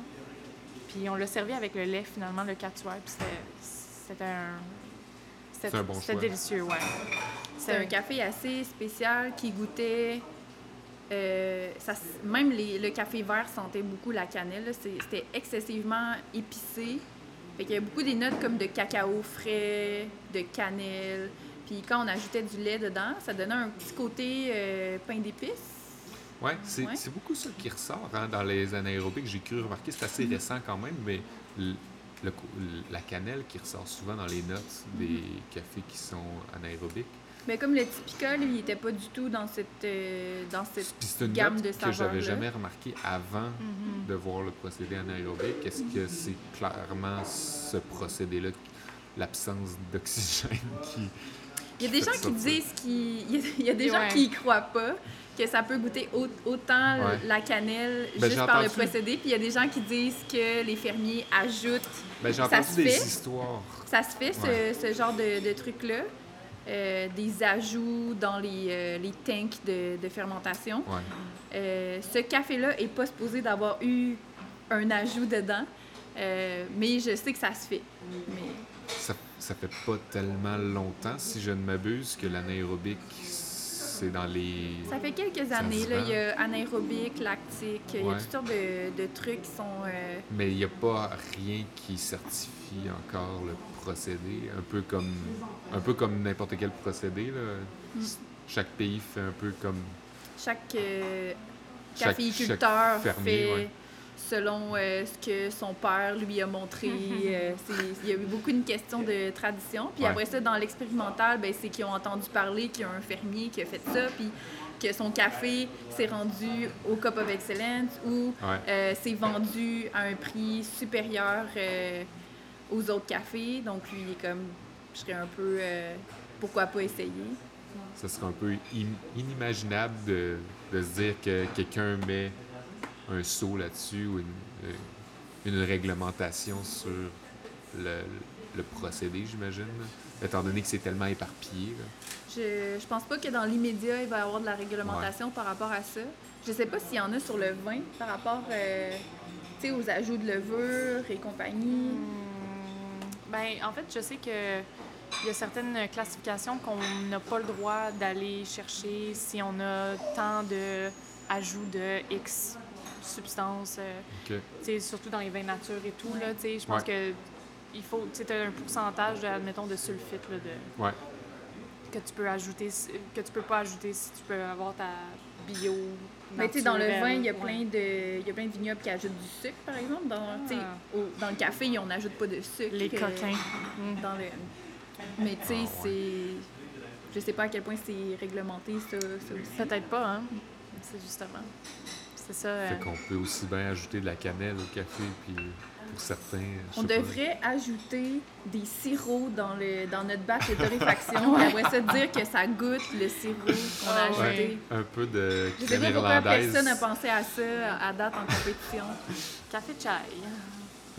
Puis on l'a servi avec le lait, finalement, le Catuai, puis c'était- c'était un. C'était bon c'était délicieux, ouais. C'est un café assez spécial qui goûtait. euh, ça, même les- le café vert sentait beaucoup la cannelle. C'était excessivement épicé. Fait qu'il y a beaucoup des notes comme de cacao frais, de cannelle. Puis quand on ajoutait du lait dedans, ça donnait un petit côté euh, pain d'épices. Ouais, c'est Ouais. beaucoup ça qui ressort hein, dans les anaérobiques. J'ai cru remarquer, c'est assez récent quand même, mais le la cannelle qui ressort souvent dans les notes des cafés qui sont anaérobiques. Mais comme le Typica, lui, il n'était pas du tout dans cette, euh, dans cette Puis c'est une gamme note de que saveurs. j'avais jamais remarqué avant Mhm. de voir le procédé anaérobique. Est-ce que c'est clairement ce procédé-là, l'absence d'oxygène qui... Il y a des gens qui disent qu'il il y a- il y a des gens Ouais. qui y croient pas que ça peut goûter au- autant Ouais. la cannelle Ben, juste par le procédé, puis il y a des gens qui disent que les fermiers ajoutent Ben, j'ai Ça entendu se des fait. histoires. ça se fait ce, Ouais. ce genre de, de truc là des ajouts dans les, euh, les tanks de, de fermentation. Ouais. Euh, ce café-là est pas supposé d'avoir eu un ajout dedans. Euh, mais je sais que ça se fait. Mais Ça, ça fait pas tellement longtemps, si je ne m'abuse, que l'anaérobique, c'est dans les... ça fait quelques années. Là, il y a anaérobique, lactique, il y a toutes sortes de, de trucs qui sont. euh, Mais il n'y a pas rien qui certifie encore le procédé, un peu comme un peu comme n'importe quel procédé. Là. Mm. Chaque pays fait un peu comme chaque euh, Chaque- caféiculteur chaque fermier, fait ouais. Selon euh, ce que son père lui a montré. Euh, c'est- Il y a eu beaucoup une question de tradition. Puis Ouais. après ça, dans l'expérimental, ben, c'est qu'ils ont entendu parler qu'il y a un fermier qui a fait ça, puis que son café s'est rendu au Cup of Excellence ou Ouais. euh, c'est vendu à un prix supérieur euh, aux autres cafés. Donc lui, il est comme, je serais un peu, euh, pourquoi pas essayer? ça serait un peu im- inimaginable de, de se dire que quelqu'un met un saut là-dessus ou une, euh, une réglementation sur le, le procédé, j'imagine. Étant donné que c'est tellement éparpillé. là? Je, je pense pas que dans l'immédiat, il va y avoir de la réglementation par rapport à ça. Je sais pas s'il y en a sur le vin par rapport euh, tu sais, aux ajouts de levure et compagnie. Hmm, Ben, en fait, je sais que il y a certaines classifications qu'on n'a pas le droit d'aller chercher si on a tant de ajouts de X substances, euh, surtout dans les vins nature et tout. Là, je pense Ouais. que il faut, tu sais, as un pourcentage, admettons, de sulfite là, de, Ouais. que tu peux ajouter, que tu peux pas ajouter si tu peux avoir ta bio. Mais tu sais, dans le vin, il y a ouais. plein de, il y a plein de vignobles qui ajoutent du sucre, par exemple. Dans, Ah. au- dans le café, on n'ajoute pas de sucre. Les euh, coquins. Dans le... Mais tu sais, Ah, ouais. c'est... Je sais pas à quel point c'est réglementé, ça, ça aussi. Peut-être pas, hein. C'est justement. C'est ça. euh, qu'on peut aussi bien ajouter de la cannelle au café, puis pour certains. On pas. devrait ajouter des sirops dans, le, dans notre batch de torréfaction. puis après ça, dire que ça goûte le sirop qu'on a Ah ajouté. ouais. Un peu de Je sais crème pas pourquoi irlandaise, personne n'a pensé à ça à date en compétition. Café chai.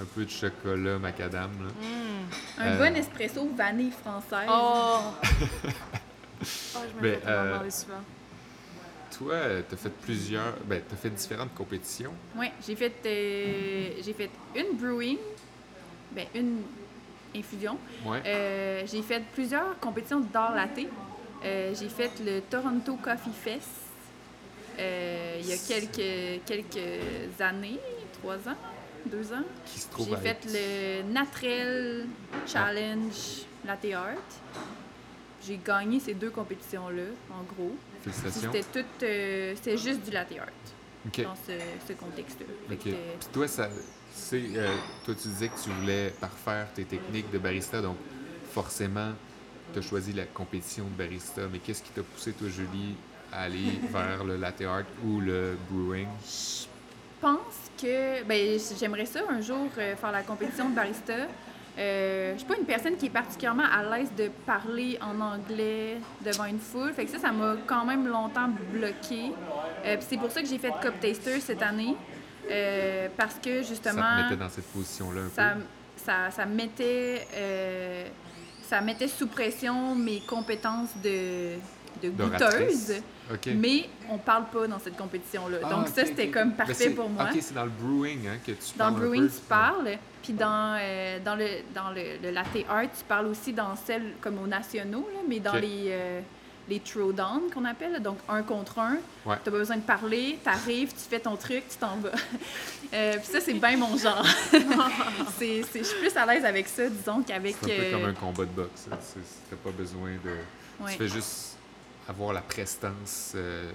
un peu de chocolat macadam. Là. Mm. Un Euh. bon espresso vanille française. Oh! oh, je me Mais, fais euh, demander souvent. Toi, tu as fait plusieurs. Ben, tu as fait différentes compétitions. Oui, j'ai fait, euh, j'ai fait une brewing, ben une infusion. Ouais. Euh, j'ai fait plusieurs compétitions d'art latte. Euh, j'ai fait le Toronto Coffee Fest euh, il y a quelques, quelques années, trois ans, deux ans. qui se trouve J'ai fait être- le Natrel Challenge Latte Art. J'ai gagné ces deux compétitions-là, en gros. Félicitations. C'était tout, euh, c'était juste du latte art dans ce, ce contexte-là. OK. Puis toi, ça, c'est, euh, toi, tu disais que tu voulais parfaire tes techniques de barista, donc forcément, tu as choisi la compétition de barista. Mais qu'est-ce qui t'a poussé, toi, Julie, à aller vers le latte art ou le brewing? Je pense que ben, j'aimerais ça un jour euh, faire la compétition de barista. Euh, je suis pas une personne qui est particulièrement à l'aise de parler en anglais devant une foule. Fait que ça, ça m'a quand même longtemps bloqué. Euh, c'est pour ça que j'ai fait Cup Taster cette année. Euh, parce que Ça justement. te mettait dans cette position-là un ça, peu? ça, ça mettait, euh, ça mettait sous pression mes compétences de, de goûteuse. Mais on parle pas dans cette compétition-là. Ah, Donc ça, c'était comme Ben, parfait pour moi. OK, c'est dans le brewing hein, que tu Dans parles le un brewing, peu. tu parles. Puis dans, euh, dans, le, dans le, le latte art, tu parles aussi dans celle comme aux nationaux, là, mais dans les, euh, les throwdown qu'on appelle. Donc un contre un. Ouais. Tu pas besoin de parler, tu arrives, tu fais ton truc, tu t'en vas. Euh, puis ça, c'est bien mon genre. Je suis plus à l'aise avec ça, disons, qu'avec. C'est un peu euh, comme un combat de boxe. hein. C'est- T'as pas besoin de... ouais. Tu fais juste avoir la prestance. euh,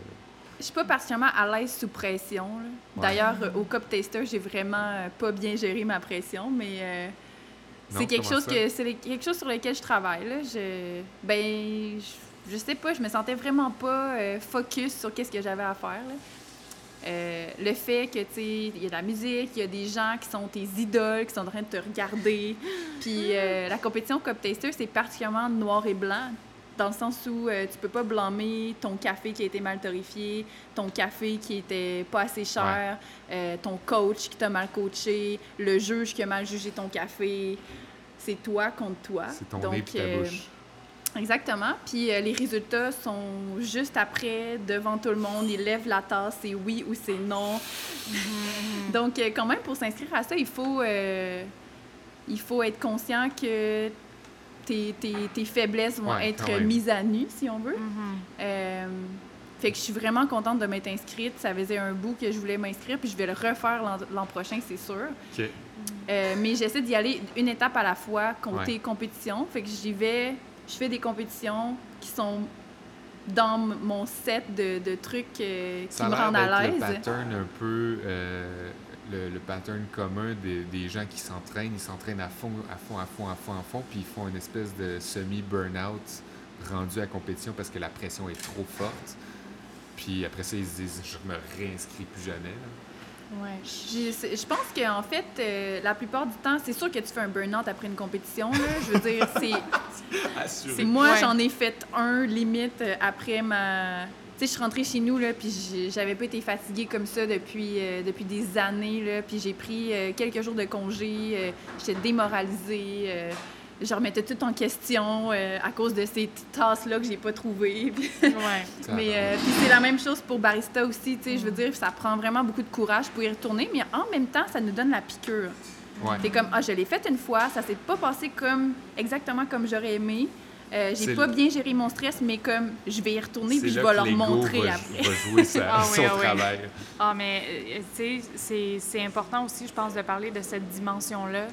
Je suis pas particulièrement à l'aise sous pression. Ouais. D'ailleurs, euh, au Cup Taster, j'ai vraiment euh, pas bien géré ma pression, mais euh, c'est quelque chose ça? que c'est quelque chose sur lequel je travaille. Là. Je, ben, je, je sais pas, je me sentais vraiment pas euh, focus sur qu'est-ce que j'avais à faire. là. Euh, le fait que tu sais, il y a de la musique, il y a des gens qui sont tes idoles, qui sont en train de te regarder. Puis euh, la compétition Cup Taster, c'est particulièrement noir et blanc. Dans le sens où euh, tu peux pas blâmer ton café qui a été mal torréfié, ton café qui était pas assez cher, euh, ton coach qui t'a mal coaché, le juge qui a mal jugé ton café. C'est toi contre toi. C'est ton Donc, nez et ta euh, bouche. Exactement. Puis euh, les résultats sont juste après, devant tout le monde. Ils lèvent la tasse, c'est oui ou c'est non. Donc, euh, quand même, pour s'inscrire à ça, il faut, euh, il faut être conscient que tes, tes- tes faiblesses vont Ouais, être mises à nu, si on veut. Mhm. Euh, fait que je suis vraiment contente de m'être inscrite. Ça faisait un bout que je voulais m'inscrire, puis je vais le refaire l'an prochain, c'est sûr. Euh, mais j'essaie d'y aller une étape à la fois, compter Ouais. compétition. Fait que j'y vais, je fais des compétitions qui sont dans mon set de, de trucs euh, qui Ça me rendent à l'aise. pattern un peu, euh, le, le pattern commun des, des gens qui s'entraînent. Ils s'entraînent à fond, à fond, à fond, à fond, à fond, puis ils font une espèce de semi-burnout rendu à compétition parce que la pression est trop forte. Puis après ça, ils se disent, je me réinscris plus jamais. là. Ouais. C'est- Je pense qu'en fait, euh, la plupart du temps, c'est sûr que tu fais un burn-out après une compétition. là. Je veux dire, c'est. c'est- Moi, Ouais. j'en ai fait un limite euh, après ma. Tu sais, je suis rentrée chez nous, là, puis j'avais pas été fatiguée comme ça depuis, euh, depuis des années, là, puis j'ai pris euh, quelques jours de congé, euh, j'étais démoralisée, euh, je remettais tout en question euh, à cause de ces petites tasses-là que j'ai pas trouvées. Ouais. Mais euh, puis c'est la même chose pour barista aussi, tu sais, je veux dire, ça prend vraiment beaucoup de courage pour y retourner, mais en même temps, ça nous donne la piqûre. Ouais. C'est comme, ah, je l'ai fait une fois, ça s'est pas passé comme exactement comme j'aurais aimé. Euh, j'ai pas le- bien géré mon stress, mais comme je vais y retourner puis je vais leur montrer va, après. va jouer sa- Ah oui, son ah oui. travail. Ah, mais euh, tu sais, c'est- c'est important aussi, je pense, de parler de cette dimension-là.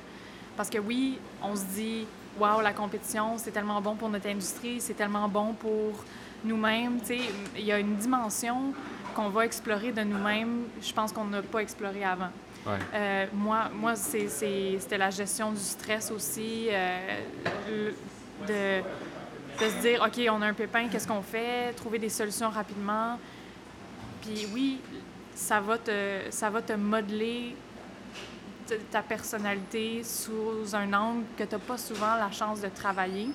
Parce que oui, on se dit, waouh, la compétition, c'est tellement bon pour notre industrie, c'est tellement bon pour nous-mêmes. Tu sais, il y a une dimension qu'on va explorer de nous-mêmes, je pense qu'on n'a pas exploré avant. Ouais. Euh, moi, moi c'est- c'est- c'était la gestion du stress aussi, euh, le- de, de se dire, OK, on a un pépin, qu'est-ce qu'on fait? Trouver des solutions rapidement. Puis oui, ça va te, ça va te modeler ta personnalité sous un angle que tu n'as pas souvent la chance de travailler.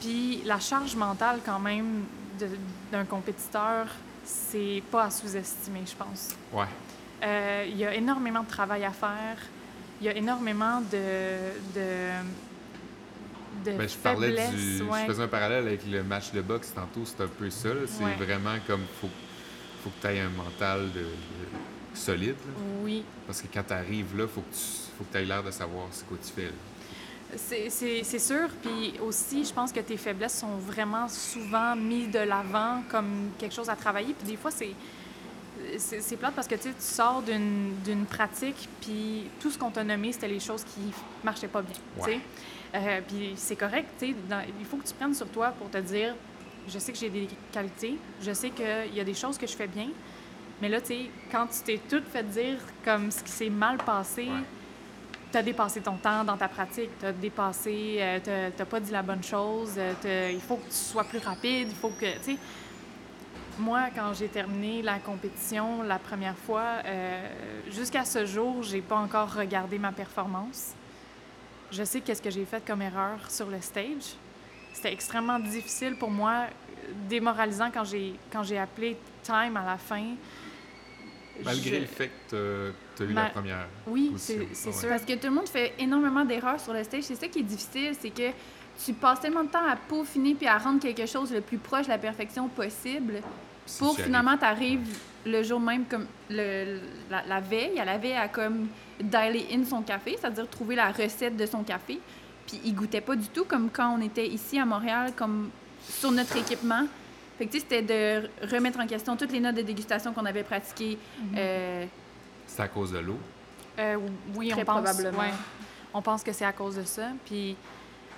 Puis la charge mentale, quand même, d'un compétiteur, c'est pas à sous-estimer, je pense. Ouais. Euh, il y a énormément de travail à faire. Il y a énormément de. de de Ben, je parlais du. ouais. Je faisais un parallèle avec le match de boxe tantôt, c'est un peu ça. C'est Ouais. vraiment comme. Faut, faut que tu aies un mental de, de- solide. là. Oui, Parce que quand tu arrives là, faut que tu faut que aies l'air de savoir ce que tu fais. c'est sûr. Puis aussi, je pense que tes faiblesses sont vraiment souvent mises de l'avant comme quelque chose à travailler. Puis des fois, c'est. C'est plate parce que tu sors d'une pratique, puis tout ce qu'on t'a nommé, c'était les choses qui marchaient pas bien. Ouais. Euh, puis c'est correct, tu sais, il faut que tu prennes sur toi pour te dire je sais que j'ai des qualités, je sais qu'il y a des choses que je fais bien, mais là, tu sais, quand tu t'es tout fait dire comme ce qui s'est mal passé, Ouais. tu as dépassé ton temps dans ta pratique, tu as dépassé, euh, t'as pas dit la bonne chose, euh, il faut que tu sois plus rapide, il faut que, tu sais. Moi, quand j'ai terminé la compétition la première fois, euh, jusqu'à ce jour, j'ai pas encore regardé ma performance. Je sais qu'est-ce que j'ai fait comme erreur sur le stage. C'était extrêmement difficile pour moi, démoralisant quand j'ai quand j'ai appelé time à la fin. Malgré Je- le fait que tu as eu Ma- la première. Oui, position. c'est c'est Ouais. sûr. Parce que tout le monde fait énormément d'erreurs sur le stage. C'est ça qui est difficile, c'est que tu passes tellement de temps à peaufiner puis à rendre quelque chose le plus proche de la perfection possible Si pour tu finalement t'arrives le jour même comme le, la, la veille. Elle avait à comme dialer in son café, c'est-à-dire trouver la recette de son café. Puis il goûtait pas du tout comme quand on était ici à Montréal, comme sur notre équipement. Fait que tu sais, c'était de remettre en question toutes les notes de dégustation qu'on avait pratiquées. Euh, C'est à cause de l'eau? Euh, oui, Très on pense, probablement. ouais. on pense que c'est à cause de ça. Puis,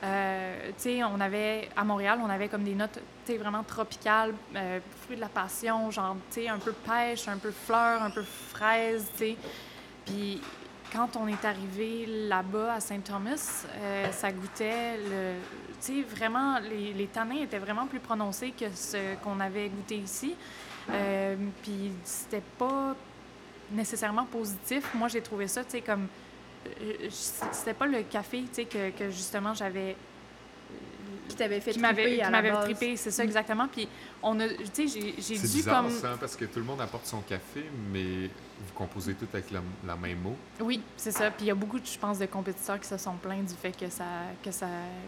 euh, on avait, à Montréal, on avait comme des notes, vraiment tropicales, euh, fruits de la passion, genre, un peu pêche, un peu fleur, un peu fraise, tu sais. Puis, quand on est arrivé là-bas à Saint-Thomas, euh, ça goûtait le. Tu sais, vraiment, les, les tanins étaient vraiment plus prononcés que ce qu'on avait goûté ici. Euh, puis, c'était pas nécessairement positif. Moi, j'ai trouvé ça, tu sais, comme... euh, C'était pas le café, tu sais, que, que justement j'avais Qui t'avait fait qui m'avait trippé, c'est ça exactement. Puis on a, tu sais, j'ai j'ai C'est dû bizarre, comme, ça, parce que tout le monde apporte son café, mais vous composez tout avec la, la même mot. oui, c'est ça. Puis il y a beaucoup, je pense, de compétiteurs qui se sont plaints du fait que ça, que ça,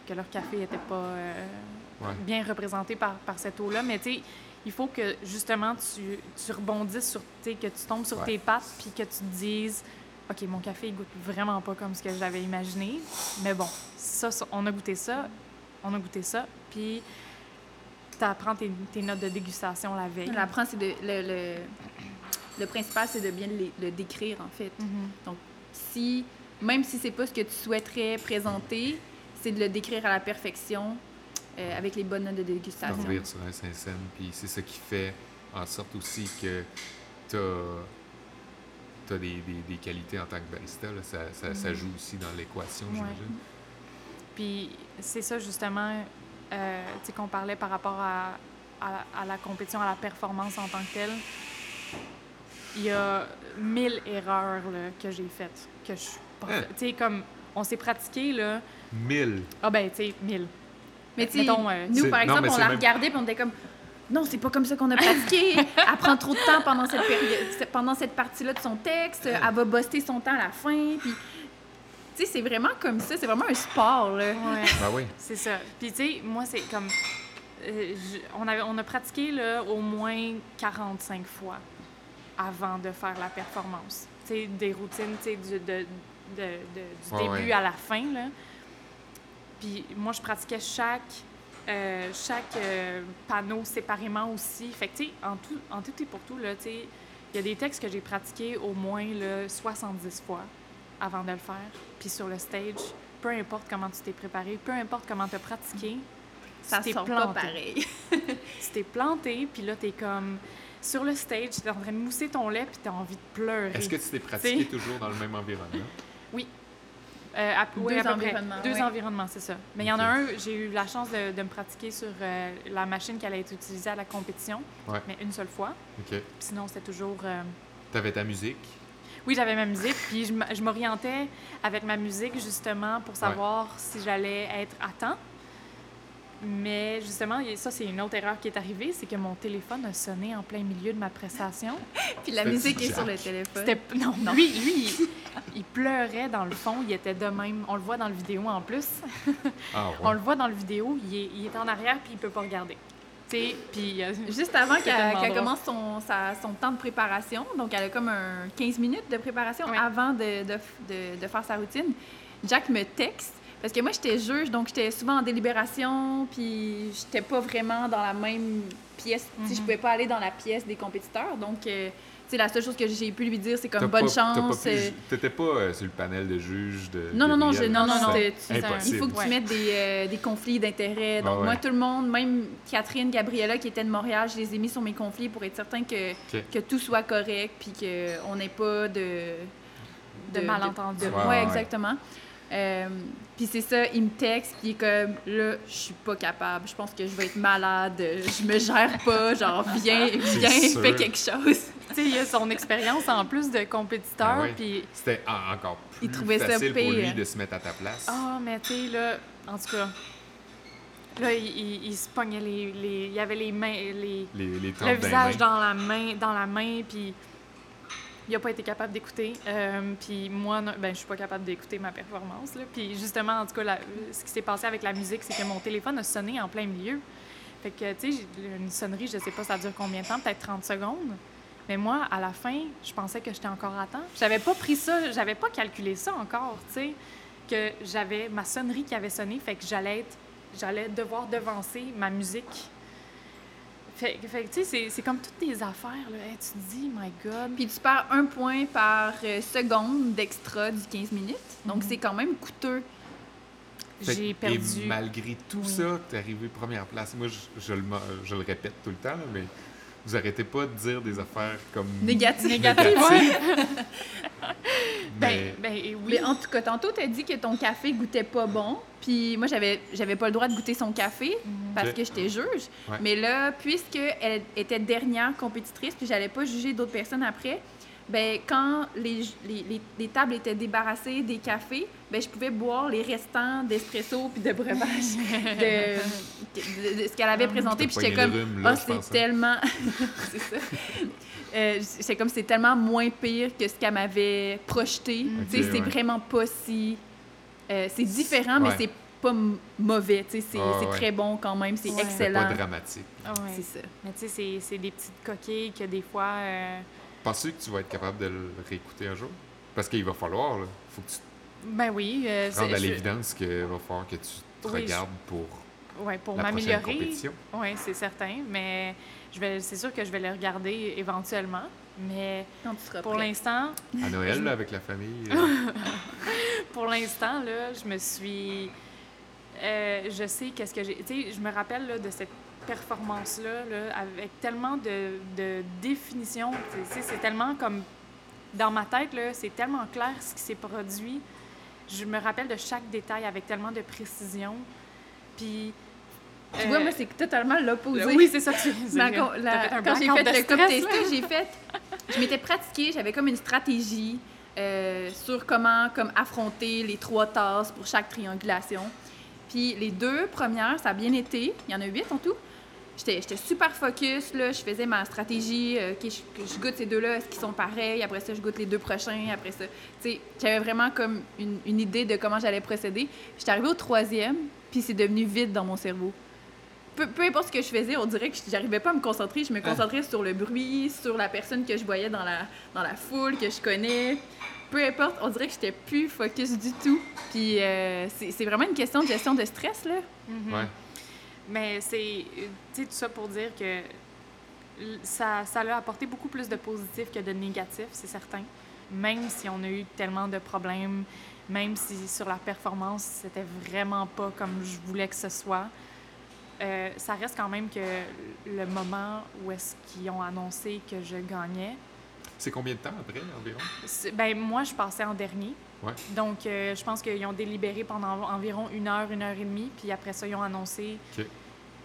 que leur café n'était pas euh, Ouais. bien représenté par, par cette eau-là. Mais tu sais, il faut que justement tu, tu rebondisses sur, tu sais, que tu tombes sur Ouais. tes pattes, puis que tu te dises, ok, mon café il goûte vraiment pas comme ce que j'avais imaginé. Mais bon, ça, ça, on a goûté ça, on a goûté ça, puis tu apprends tes, tes notes de dégustation la veille. C'est de, le, le, le principal, c'est de bien le, le décrire, en fait. Mhm. Si, même si c'est pas ce que tu souhaiterais présenter, c'est de le décrire à la perfection euh, avec les bonnes notes de dégustation. Sur un Saint-Saëns, puis c'est ça qui fait en sorte aussi que tu as, des, des, des qualités en tant que barista. là. Ça, ça, ça joue aussi dans l'équation, Ouais. j'imagine. Puis c'est ça justement, euh, tu sais, qu'on parlait par rapport à, à, à la compétition, à la performance en tant que telle. Il y a mille erreurs là, que j'ai faites, que je. Hein? Tu sais, comme on s'est pratiqué, là... Mille. Ah ben, tu sais, mille. Mais tu sais, euh, nous, par exemple, on la même- regardait puis on était comme non, c'est pas comme ça qu'on a pratiqué. Elle prend trop de temps pendant cette période, pendant cette partie-là de son texte. Elle va buster son temps à la fin. Puis, tu sais, c'est vraiment comme ça. C'est vraiment un sport, là. Ouais, Ben oui. c'est ça. Puis tu sais, moi, c'est comme... euh, je- on, avait, on a pratiqué là, au moins 45 fois avant de faire la performance. Tu sais, des routines, tu sais, du, de, de- de- du Ouais, début ouais. à la fin, là. Puis moi, je pratiquais chaque, euh, chaque euh, panneau séparément aussi. Fait que, tu sais, en tout, en tout et pour tout, là, tu sais, il y a des textes que j'ai pratiqués au moins là, 70 fois avant de le faire. Puis sur le stage, peu importe comment tu t'es préparé, peu importe comment tu as pratiqué, Ça tu t'es sort pas planté. pareil. Tu t'es planté, puis là, t'es comme sur le stage, t'es en train de mousser ton lait, puis t'as envie de pleurer. Est-ce que tu t'es pratiqué toujours dans le même environnement? Euh, à, oui, Deux à peu près. environnements, Deux ouais. environnements, c'est ça. Mais il y en a un, j'ai eu la chance de, de me pratiquer sur euh, la machine qui allait être utilisée à la compétition, Ouais. mais une seule fois. Sinon, c'était toujours... euh, T'avais ta musique? Oui, j'avais ma musique, puis je m'orientais avec ma musique justement pour savoir si j'allais être à temps. Mais justement, ça, c'est une autre erreur qui est arrivée, c'est que mon téléphone a sonné en plein milieu de ma prestation. Puis la musique est sur le téléphone. C'était non, lui, lui, il, il pleurait dans le fond, il était de même. On le voit dans le vidéo en plus. Ah On ouais. le voit dans le vidéo, il est, il est en arrière puis il peut pas regarder. Tu sais, puis euh, Juste avant qu'elle commence son, sa- son temps de préparation, donc elle a comme un 15 minutes de préparation Ouais. avant de, de, de- de faire sa routine, Jack me texte, parce que moi j'étais juge, donc j'étais souvent en délibération, puis j'étais pas vraiment dans la même pièce, je Mhm. pouvais pas aller dans la pièce des compétiteurs, donc euh, tu sais, la seule chose que j'ai pu lui dire, c'est comme bonne pas- pas chance. pu euh, T'étais pas euh, sur le panel de juges de. non, non, non, je, non, non, tu- Impossible. il faut que tu mettes des, euh, des conflits d'intérêts. Donc, Ah ouais. moi, tout le monde, même Catherine, Gabriella, qui était de Montréal, je les ai mis sur mes conflits pour être certain que, que tout soit correct puis qu'on n'ait pas de... De malentendus. de- Ouais, ouais, ouais. exactement. Euh, puis c'est ça, il me texte, puis il est comme, là, je suis pas capable, je pense que je vais être malade, je me gère pas, genre, viens, viens, sûr. fais quelque chose. tu sais, il a son expérience en plus de compétiteur, Ah puis C'était en- encore plus Il trouvait ça facile pour lui de se mettre à ta place. Ah, mais tu sais, là, en tout cas, là, il, il- il se pognait les, les- Il y avait les mains, les, Les, les le visage dans la main, dans la main, puis il a pas été capable d'écouter. Euh, puis moi, non- ben, je suis pas capable d'écouter ma performance. Là. Puis justement, en tout cas, la- ce qui s'est passé avec la musique, c'est que mon téléphone a sonné en plein milieu. Fait que, tu sais, une sonnerie, je sais pas ça dure combien de temps, peut-être 30 secondes. Mais moi, à la fin, je pensais que j'étais encore à temps. J'avais pas pris ça, j'avais pas calculé ça encore, tu sais, que j'avais ma sonnerie qui avait sonné, fait que j'allais j'allais devoir devancer ma musique. Fait, fait que, tu sais, c'est- c'est comme toutes tes affaires, là. Hey, tu te dis, my God. Puis tu perds un point par euh, seconde d'extra du 15 minutes, donc Mhm. c'est quand même coûteux. J'ai perdu. Et malgré tout Oui. ça, t'es arrivé première place. Moi, je, je le, je le répète tout le temps, là, mais vous arrêtez pas de dire des affaires comme. Négatif. Négatif, ouais. Mais Ben, ben, oui. Mais en tout cas, tantôt, tu as dit que ton café goûtait pas bon. Puis moi, j'avais, j'avais pas le droit de goûter son café parce Ok. que j'étais juge. Ouais. Mais là, puisqu'elle était dernière compétitrice, puis j'allais pas juger d'autres personnes après, ben, quand les, les, les, les tables étaient débarrassées des cafés, ben, je pouvais boire les restants d'espresso puis de breuvage de, de- de ce qu'elle avait présenté. Puis j'étais comme, le rhume, là, ah, je c'est tellement. c'est ça. Euh, c'est comme c'est tellement moins pire que ce qu'elle m'avait projeté. Tu sais, Ok, c'est ouais. vraiment pas si. euh, c'est différent, mais Ouais. c'est pas mauvais. Tu sais, c'est Ah, c'est ouais. très bon quand même, c'est Ouais. C'est excellent. pas dramatique. Ah ouais. C'est ça. Mais tu sais, c'est- c'est des petites coquilles que des fois. euh, Penses-tu que tu vas être capable de le réécouter un jour? Parce qu'il va falloir, là. Faut que tu Ben oui. euh, à je- l'évidence qu'il va falloir que tu te Oui, je- regardes pour Ouais, pour la prochaine m'améliorer. compétition. Oui, c'est certain. Mais je vais, c'est sûr que je vais le regarder éventuellement. Mais Quand tu seras pour l'instant, À Noël, là, avec la famille. euh, pour l'instant, là, je me suis. euh, je sais qu'est-ce que j'ai. Tu sais, je me rappelle là, de cette performance-là, là, avec tellement de, de définition. Tu sais, c'est tellement comme. Dans ma tête, là, c'est tellement clair ce qui s'est produit. Je me rappelle de chaque détail avec tellement de précision. Puis. Tu vois, euh, moi, c'est totalement l'opposé. oui, c'est ça que tu Mais quand, quand j'ai fait le testé, j'ai fait. Je m'étais pratiquée, j'avais comme une stratégie euh, sur comment comme affronter les trois tasses pour chaque triangulation. Puis les deux premières, ça a bien été. Il y en a huit en tout. J'étais super focus, là. Je faisais ma stratégie. euh, je, je goûte ces deux-là, est-ce qu'ils sont pareils? Après ça, je goûte les deux prochains. Après ça, tu sais, j'avais vraiment comme une, une idée de comment j'allais procéder. J'étais arrivée au troisième, puis c'est devenu vide dans mon cerveau peu, peu importe ce que je faisais, on dirait que j'arrivais pas à me concentrer. Je me concentrais sur le bruit, sur la personne que je voyais dans la, dans la foule, que je connais. Peu importe, on dirait que j'étais plus focus du tout. Puis euh, c'est c'est vraiment une question de gestion de stress, là. Mhm. Ouais. Mais c'est, tu sais, tout ça pour dire que ça, ça a apporté beaucoup plus de positifs que de négatifs, c'est certain. Même si on a eu tellement de problèmes, même si sur la performance, c'était vraiment pas comme je voulais que ce soit, euh, ça reste quand même que le moment où est-ce qu'ils ont annoncé que je gagnais, C'est combien de temps après, environ? ben moi, je passais en dernier. Ouais. Donc, euh, je pense qu'ils ont délibéré pendant environ une heure, une heure et demie, puis après ça, ils ont annoncé.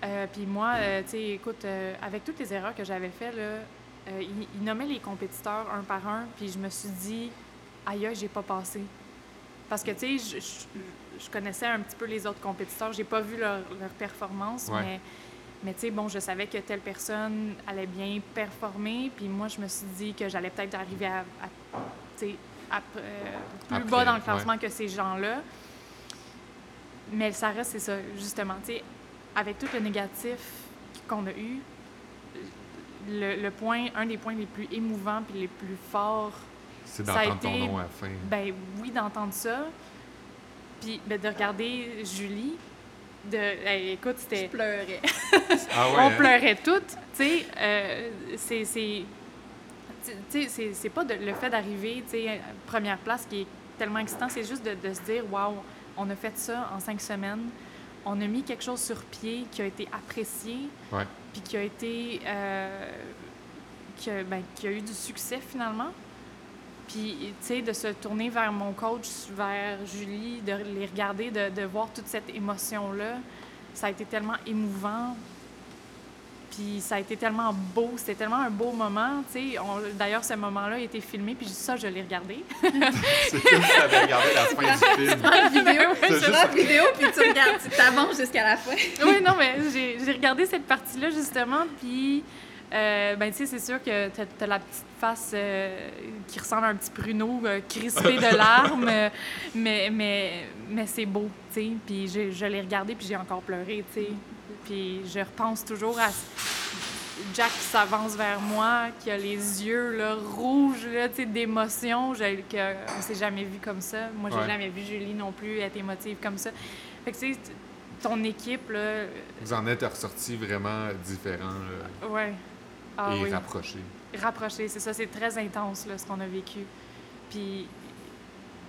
Euh, puis moi, euh, tu sais, écoute, avec toutes les erreurs que j'avais faites, là, ils, ils nommaient les compétiteurs un par un, puis je me suis dit, aïe, j'ai pas passé. Parce que, tu sais, je, connaissais un petit peu les autres compétiteurs, j'ai pas vu leur, leur performance, Ouais. mais, mais tu sais, bon, je savais que telle personne allait bien performer, puis moi, je me suis dit que j'allais peut-être arriver à, à, euh, plus Après, bas dans le ouais. classement que ces gens-là. Mais ça reste, c'est ça, justement, tu sais, avec tout le négatif qu'on a eu, le, le point, un des points les plus émouvants puis les plus forts, C'est Ça a d'entendre ton été- nom à la fin. ben oui, d'entendre ça, puis ben, de regarder Julie, de, hey, écoute, Je c'était, pleurais. on Ah ouais, hein? pleurait toutes, tu sais, euh, c'est, c'est, pas de- le fait d'arriver, première place qui est tellement excitant, c'est juste de, de se dire, waouh, on a fait ça en cinq semaines, on a mis quelque chose sur pied qui a été apprécié, puis qui a été, euh, qui, a, ben, qui a eu du succès finalement. Puis, tu sais, de se tourner vers mon coach, vers Julie, de les regarder, de, de voir toute cette émotion-là, ça a été tellement émouvant. Puis ça a été tellement beau, c'était tellement un beau moment, tu D'ailleurs, ce moment-là a été filmé, puis ça, je l'ai regardé. C'est comme si t'avais regardé la fin du film. En vidéo, C'est tu juste- prends vidéo, puis tu regardes, tu t'avances jusqu'à la fin. oui, non, mais j'ai regardé cette partie-là, justement, puis, euh, ben, tu sais, c'est sûr que t'as as la petite face euh, qui ressemble à un petit pruneau euh, crispé de larmes, mais, mais, mais c'est beau, tu sais. Puis je, je l'ai regardé, puis j'ai encore pleuré, tu sais. Puis je repense toujours à Jack qui s'avance vers moi, qui a les yeux là, rouges, là, tu sais, d'émotion, on s'est jamais vu comme ça. Moi, j'ai Ouais. jamais vu Julie non plus être émotive comme ça. Fait que, tu sais, ton équipe, là, Vous en êtes ressortis vraiment différents là, ouais. Ah et oui. rapprochés. Rapproché, c'est ça, c'est très intense, là, ce qu'on a vécu. Puis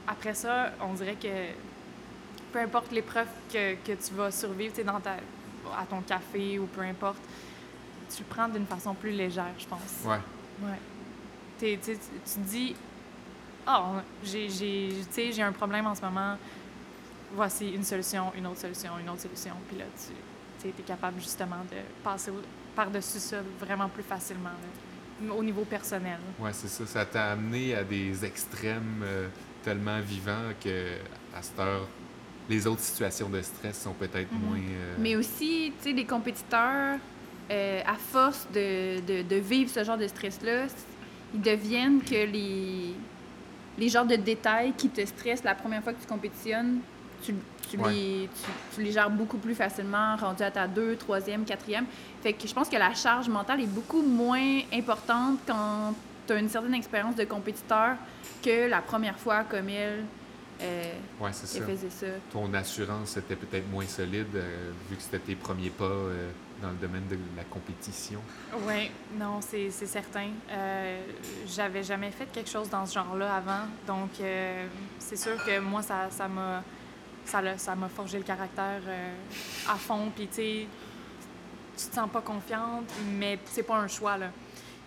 après ça, on dirait que peu importe l'épreuve que, que tu vas survivre, dans ta, à ton café ou peu importe, tu le prends d'une façon plus légère, je pense. Ouais. Ouais. T'es- tu sais, tu te dis, ah, j'ai, j'ai, tu sais, j'ai un problème en ce moment, voici une solution, une autre solution, une autre solution. Puis là, tu es capable justement de passer par-dessus ça vraiment plus facilement. là. au niveau personnel. Ouais, c'est ça. Ça t'a amené à des extrêmes euh, tellement vivants que à cette heure, les autres situations de stress sont peut-être Mhm. moins. euh, Mais aussi, tu sais, les compétiteurs, euh, à force de, de- de vivre ce genre de stress-là, ils deviennent que les, les genres de détails qui te stressent la première fois que tu compétitionnes, tu, tu Ouais. les, tu, tu les gères beaucoup plus facilement, rendu à ta deux, troisième, quatrième. Fait que je pense que la charge mentale est beaucoup moins importante quand tu as une certaine expérience de compétiteur que la première fois comme elle, euh, ouais, c'est ça. elle faisait ça. Ton assurance était peut-être moins solide euh, vu que c'était tes premiers pas euh, dans le domaine de la compétition. Oui, non, c'est certain. J'avais jamais fait quelque chose dans ce genre-là avant, donc c'est sûr que moi, ça ça m'a ça m'a forgé le caractère à fond. Puis, tu sais, tu te sens pas confiante, mais c'est pas un choix, là.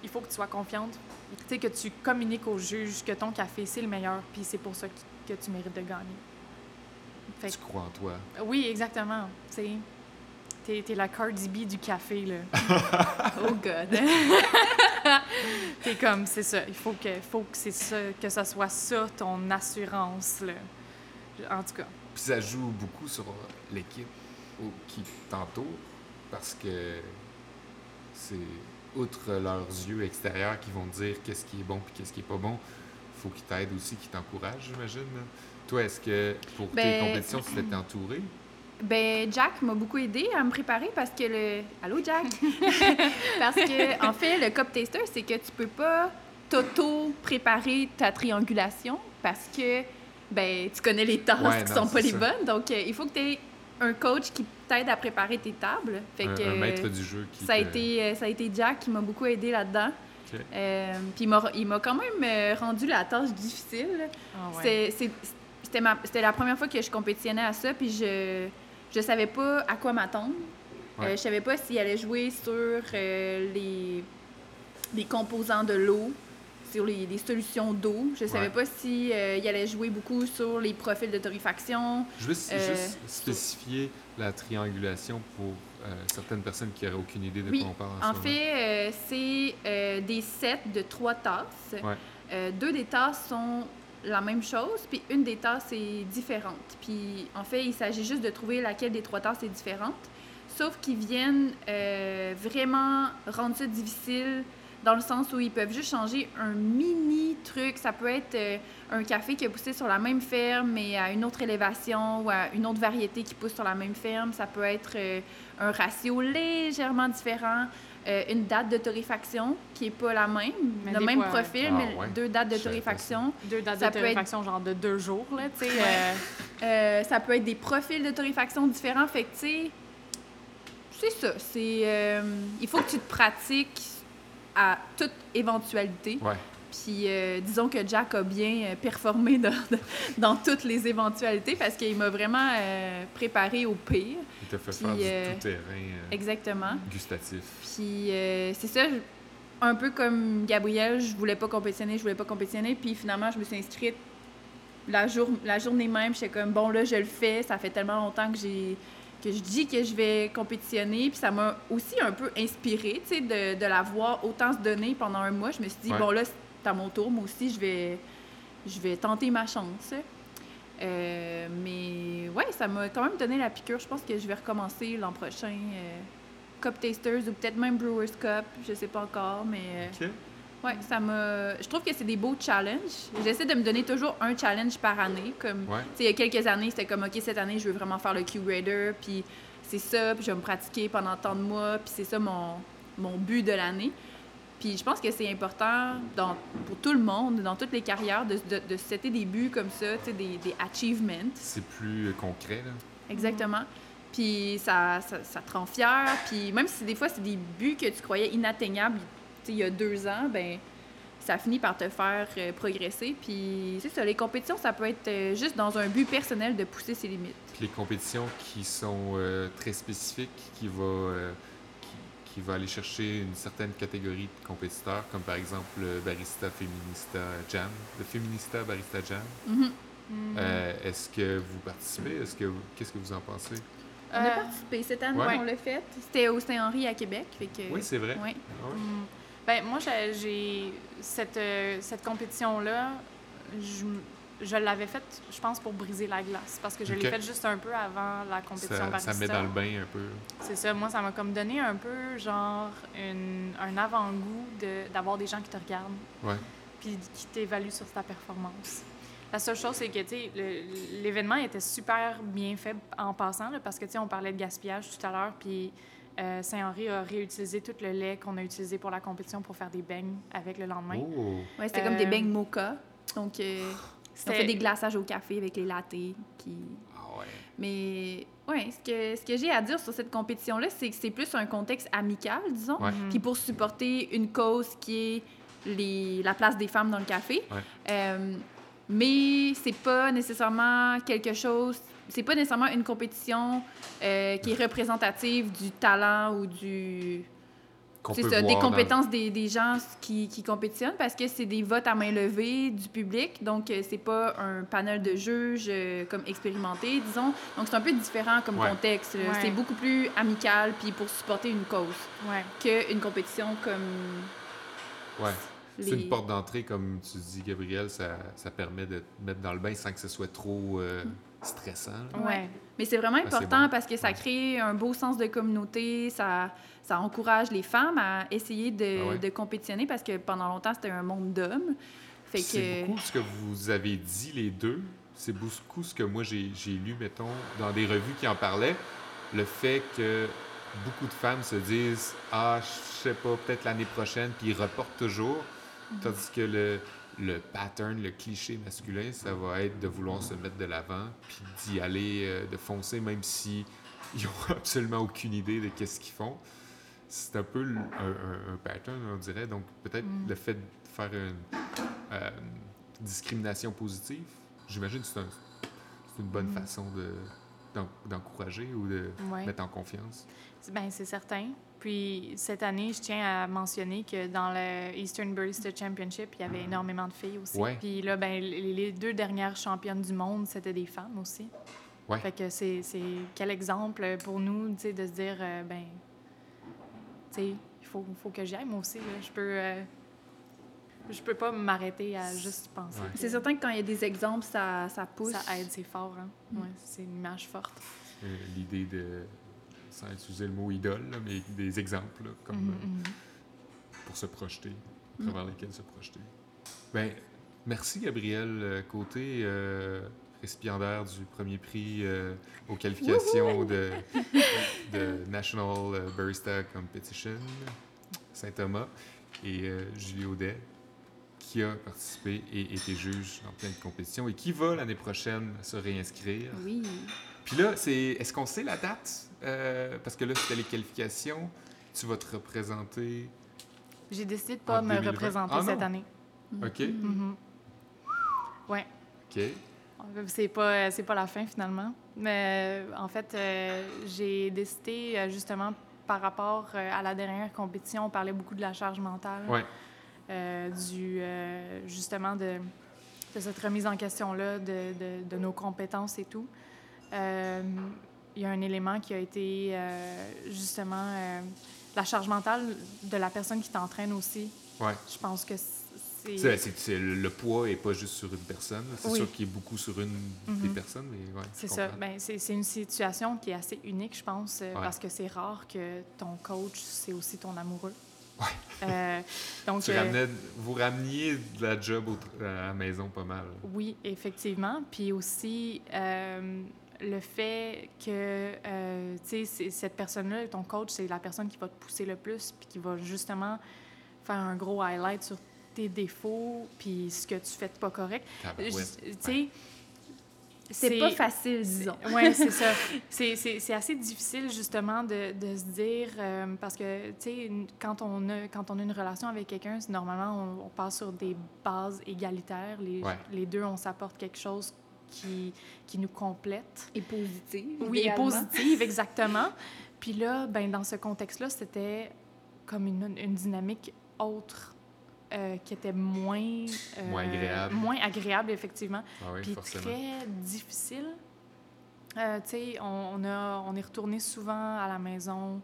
Il faut que tu sois confiante. Tu sais, que tu communiques au juge que ton café, c'est le meilleur, puis c'est pour ça que, que tu mérites de gagner. Fait Tu crois en toi. oui, exactement. Tu sais, t'es t'es la Cardi B du café, là. Oh God! T'es comme, c'est ça. Il faut que, faut que c'est ça, que ça soit ça ton assurance là. En tout cas. Puis ça joue beaucoup sur l'équipe qui t'entoure parce que c'est outre leurs yeux extérieurs qui vont te dire qu'est-ce qui est bon puis qu'est-ce qui est pas bon, faut qu'ils t'aident aussi, qu'ils t'encouragent, j'imagine. Toi, est-ce que pour tes Ben, compétitions, tu t'étais entouré? Ben, Jack m'a beaucoup aidé à me préparer parce que le. Allô, Jack? parce que, en fait, le cup taster, c'est que tu peux pas t'auto-préparer ta triangulation parce que, ben, tu connais les tasses Ouais, qui non, sont pas les ça. bonnes. Donc, euh, il faut que tu aies un coach qui t'aide à préparer tes tables. Fait Un, que, un maître du jeu qui ça a, été, euh, ça a été Jack qui m'a beaucoup aidé là-dedans. Euh, Puis il m'a- il m'a quand même euh, rendu la tâche difficile. C'était- c'est- C'était la première fois que je compétitionnais à ça, puis je je savais pas à quoi m'attendre. Ouais. Euh, je savais pas s'il allait jouer sur euh, les, les composants de l'eau, sur les, les solutions d'eau. Je savais Ouais. pas s'il allait jouer beaucoup sur les profils de torréfaction. Je veux s- Euh, juste spécifier la triangulation pour euh, certaines personnes qui n'auraient aucune idée de Oui, quoi on parle en, En ce fait, euh, c'est euh, des sets de trois tasses. Ouais. Euh, deux des tasses sont la même chose, puis une des tasses est différente. Puis en fait, il s'agit juste de trouver laquelle des trois tasses est différente. Sauf qu'ils viennent euh, vraiment rendre ça difficile dans le sens où ils peuvent juste changer un mini truc. Ça peut être euh, un café qui a poussé sur la même ferme, mais à une autre élévation ou à une autre variété qui pousse sur la même ferme. Ça peut être euh, un ratio légèrement différent. euh, une date de torréfaction qui n'est pas la même, Mais le même fois, profil, Ah, mais ouais. deux dates de torréfaction. Deux dates Ça de peut être- torréfaction, genre de deux jours, là, tu sais. Ouais. euh, Euh, ça peut être des profils de torréfaction différents. Fait que, tu sais, c'est ça. C'est, euh, il faut que tu te pratiques à toute éventualité. Ouais. Puis, euh, disons que Jack a bien euh, performé dans, dans toutes les éventualités parce qu'il m'a vraiment euh, préparé au pire. Il t'a fait Puis, faire euh, du tout-terrain euh, Exactement. gustatif. Puis c'est ça, un peu comme Gabrielle, je voulais pas compétitionner, je voulais pas compétitionner. Puis finalement, je me suis inscrite la, jour, la journée même. J'étais comme, bon, là, je le fais. Ça fait tellement longtemps que j'ai que je dis que je vais compétitionner. Puis ça m'a aussi un peu inspirée, tu sais, de, de la voir autant se donner pendant un mois. Je me suis dit, Ouais. bon, là, c'est à mon tour. Moi aussi, je vais, je vais tenter ma chance. Euh, mais ouais, ça m'a quand même donné la piqûre. Je pense que je vais recommencer l'an prochain. euh, Cup Tasters ou peut-être même Brewers Cup, je sais pas encore, mais euh, Ouais, ça. Je trouve que c'est des beaux challenges. J'essaie de me donner toujours un challenge par année. Comme, Ouais. il y a quelques années, c'était comme, OK, cette année, je veux vraiment faire le Q-Grader, puis c'est ça, puis je vais me pratiquer pendant tant de mois, puis c'est ça mon, mon but de l'année. Puis je pense que c'est important dans, pour tout le monde, dans toutes les carrières, de, de, de se setter des buts comme ça, tu sais, des, des achievements. C'est plus euh, concret, là. Exactement. Puis ça, ça, ça te rend fier. Puis même si des fois, c'est des buts que tu croyais inatteignables il y a deux ans, ben ça finit par te faire euh, progresser. Puis c'est ça, les compétitions, ça peut être euh, juste dans un but personnel de pousser ses limites. Puis les compétitions qui sont euh, très spécifiques, qui va, euh, qui, qui va aller chercher une certaine catégorie de compétiteurs, comme par exemple le Barista Feminista Jam, le Feminista Barista Jam. Mhm. mm. Euh, Est-ce que vous participez? Est-ce que qu'est-ce que vous en pensez? On a participé cette année, Ouais. on l'a fait. C'était au Saint-Henri à Québec. Fait que, Oui, c'est vrai. ouais. Ah ouais? Mm. Ben, moi, j'ai- cette, euh, cette compétition-là, je, je l'avais faite, je pense, pour briser la glace. Parce que je l'ai faite juste un peu avant la compétition Ça, ça met dans le bain un peu. C'est ça. Moi, ça m'a comme donné un peu, genre, une- un avant-goût de- d'avoir des gens qui te regardent Ouais. puis qui t'évaluent sur ta performance. La seule chose, c'est que, l'événement était super bien fait en passant, là, parce que, tu sais, on parlait de gaspillage tout à l'heure, puis euh, Saint-Henri a réutilisé tout le lait qu'on a utilisé pour la compétition pour faire des beignes avec le lendemain. Oh! Ouais, c'était comme des Euh, beignes mocha. Donc, euh, on C'était- fait des glaçages au café avec les lattes. Qui... Ah ouais. Mais ouais, ce que, ce que j'ai à dire sur cette compétition-là, c'est que c'est plus un contexte amical, disons. Ouais. Puis pour supporter une cause qui est les, la place des femmes dans le café. Ouais. Mais c'est pas nécessairement quelque chose. C'est pas nécessairement une compétition euh, qui est représentative du talent ou du. C'est ça, des dans- compétences des, des gens qui, qui compétitionnent parce que c'est des votes à main levée du public. Donc, euh, c'est pas un panel de juges euh, comme expérimenté, disons. Donc, c'est un peu différent comme Ouais. contexte. Ouais. C'est beaucoup plus amical puis pour supporter une cause Ouais. qu'une compétition comme Ouais. C'est une porte d'entrée, comme tu dis, Gabriel, ça, ça permet de te mettre dans le bain sans que ce soit trop euh, stressant. Ouais. Mais c'est vraiment c'est important bon. parce que ça Ouais. crée un beau sens de communauté, ça, ça encourage les femmes à essayer de, Ah ouais. de compétitionner parce que pendant longtemps, c'était un monde d'hommes. Fait C'est beaucoup ce que vous avez dit, les deux. C'est beaucoup ce que moi j'ai j'ai lu, mettons, dans des revues qui en parlaient. Le fait que beaucoup de femmes se disent Ah, je sais pas, peut-être l'année prochaine, puis ils reportent toujours. Tandis que le, le pattern, le cliché masculin, ça va être de vouloir se mettre de l'avant, puis d'y aller, euh, de foncer, même si ils ont absolument aucune idée de qu'est-ce qu'ils font. C'est un peu un, un- un pattern, on dirait. Donc, peut-être Mm. le fait de faire une euh, discrimination positive, j'imagine que c'est un- c'est une bonne Mm. façon de- d'en- d'encourager ou de Ouais. mettre en confiance. Ben, c'est certain. Puis cette année, je tiens à mentionner que dans le Eastern Barista Championship, il y avait énormément de filles aussi. Ouais. Puis là, ben, les deux dernières championnes du monde, c'était des femmes aussi. Ouais. Fait que c'est c'est quel exemple pour nous, tu sais, de se dire, euh, ben, tu sais, il faut, faut que moi aussi. là. Je peux, euh, je peux pas m'arrêter à juste penser. Ouais. C'est certain que quand il y a des exemples, ça, ça pousse. Ça aide, c'est fort. Hein? Ouais, c'est une image forte. Euh, L'idée de, sans utiliser le mot idole, là, mais des exemples, là, comme Mhm, euh, pour se projeter, à travers lesquels se projeter. Ben, merci Gabriel euh, Côté, euh, récipiendaire du premier prix euh, aux qualifications de, de National Barista Competition Saint-Thomas, et Julie Audet, qui a participé et été juge dans plein de compétitions et qui va l'année prochaine se réinscrire. Oui. Puis là, c'est est-ce qu'on sait la date? Euh, parce que là, c'était les qualifications. Tu vas te représenter. J'ai décidé de pas En me 2020. représenter Ah, cette année. OK. Mhm. Ouais. OK. C'est pas, c'est pas la fin finalement. Mais euh, en fait, euh, j'ai décidé euh, justement par rapport euh, à la dernière compétition, on parlait beaucoup de la charge mentale, Ouais. euh, du euh, justement de, de cette remise en question-là de, de- de nos compétences et tout. Il y a un élément qui a été euh, justement euh, la charge mentale de la personne qui t'entraîne aussi. Ouais. Je pense que c'est. C'est- le poids est pas juste sur une personne. C'est Oui. sûr qu'il est beaucoup sur une des Mhm. personnes, mais ouais. C'est ça. Ben, c'est c'est une situation qui est assez unique, je pense, euh, Ouais. parce que c'est rare que ton coach, c'est aussi ton amoureux. Ouais. Euh, donc, Tu ramenais- vous rameniez de la job au- à la maison pas mal. oui, effectivement. Puis aussi, le fait que, euh, tu sais, cette personne-là, ton coach, c'est la personne qui va te pousser le plus, puis qui va justement faire un gros highlight sur tes défauts, puis ce que tu fais de pas correct. Tu sais, C'est pas facile, disons. Oui, c'est ça. C'est- C'est c'est assez difficile, justement, de, de se dire, euh, parce que, tu sais, quand, on a- quand on a une relation avec quelqu'un, normalement, on, on passe sur des bases égalitaires. Les, Ouais. les deux, on s'apporte quelque chose qui, qui nous complète. Et positive. Oui, et positive, exactement. Puis là, ben, dans ce contexte-là, c'était comme une, une dynamique autre euh, qui était moins... euh, Moins agréable. Moins agréable, effectivement Ah oui, puis forcément. très difficile. Euh, tu sais, on, on, a, on est retourné souvent à la maison,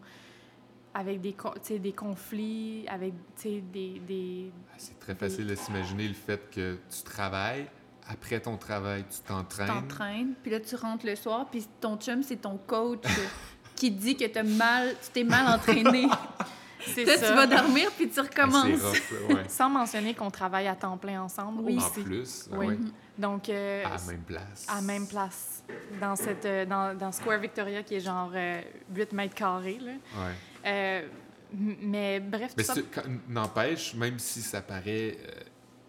avec des, co- tu sais, des conflits, avec tu sais, des, des, Ah, C'est très facile de s'imaginer le fait que tu travailles, après ton travail, tu t'entraînes. t'entraînes, puis là, tu rentres le soir, puis ton chum, c'est ton coach qui dit que t'as mal, tu t'es mal entraîné. C'est là, ça. tu vas dormir, puis tu recommences. C'est rough, ouais. Sans mentionner qu'on travaille à temps plein ensemble Oui. En plus, ah Oui. ouais, Donc, euh, à la même place. à même place. Dans, cette, euh, dans, dans Square Victoria, qui est genre euh, 8 mètres carrés. Là. Ouais. Euh, m- mais bref, tout Mais ça... n'empêche, même si ça paraît euh,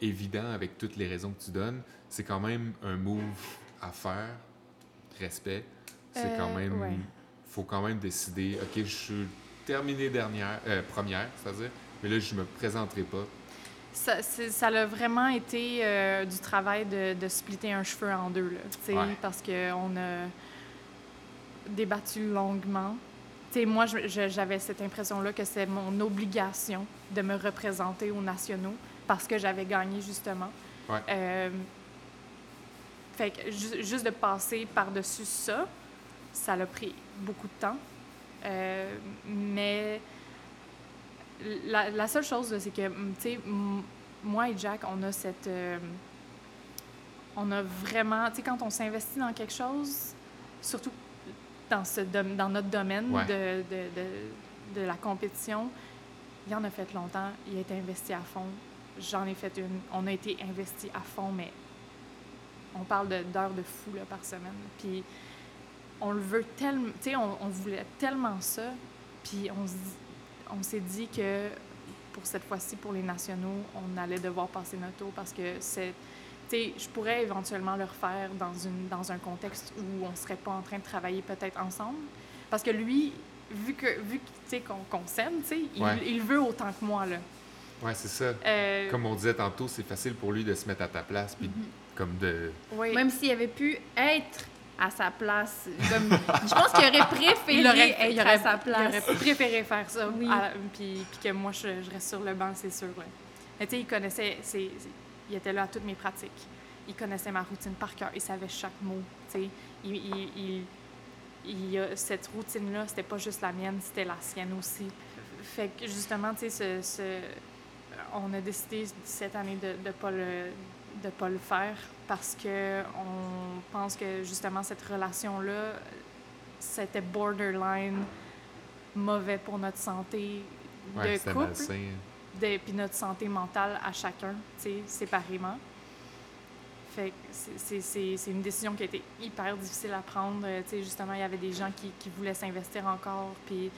évident avec toutes les raisons que tu donnes, c'est quand même un move à faire. Respect. C'est quand Euh, même. ouais. faut quand même décider, OK, je suis terminé dernière, euh, première, c'est-à-dire, mais là, je me présenterai pas. Ça, ça a vraiment été euh, du travail de, de splitter un cheveu en deux, là, Ouais. parce qu'on a débattu longuement. Tu sais, moi, j'avais cette impression-là que c'est mon obligation de me représenter aux nationaux parce que j'avais gagné, justement. Ouais. Euh, fait que ju- juste de passer par-dessus ça, ça l'a pris beaucoup de temps. Euh, mais la, la seule chose, c'est que, mm, tu sais, moi et Jack, on a cette. euh, on a vraiment. Tu sais, quand on s'investit dans quelque chose, surtout dans, ce dans notre domaine Ouais. de, de, de, de la compétition, il en a fait longtemps, il a été investi à fond. J'en ai fait une. On a été investi à fond, mais on parle de- d'heures de fou là, par semaine. Puis on le veut tellement. Tu sais, on, on voulait tellement ça. Puis on s'est dit que pour cette fois-ci, pour les nationaux, on allait devoir passer notre tour parce que c'est. Tu sais, je pourrais éventuellement le refaire dans, une, dans un contexte où on serait pas en train de travailler peut-être ensemble. Parce que lui, vu que vu qu'on qu'on s'aime, il, Ouais. il veut autant que moi, là. Ouais, c'est ça. Euh, Comme on disait tantôt, c'est facile pour lui de se mettre à ta place, puis comme de. oui. Même s'il avait pu être à sa place. Comme, je pense qu'il aurait préféré il aurait, être il aurait- à sa place. Il aurait préféré faire ça. Oui. à- puis, puis que moi, je, je reste sur le banc, c'est sûr. là. Mais tu sais, il connaissait, il était là à toutes mes pratiques. Il connaissait ma routine par cœur. Il savait chaque mot. tu sais. Il, il, il- il a- cette routine-là, c'était pas juste la mienne, c'était la sienne aussi. Fait que justement, tu sais, ce, ce- on a décidé cette année de ne pas, le, de pas le faire parce que on pense que justement cette relation-là, c'était borderline mauvais pour notre santé Ouais, de couple, de- puis notre santé mentale à chacun, séparément. Fait que c'est- une décision qui a été hyper difficile à prendre. Euh, Tu sais, justement, il y avait des gens qui, qui voulaient s'investir encore, puis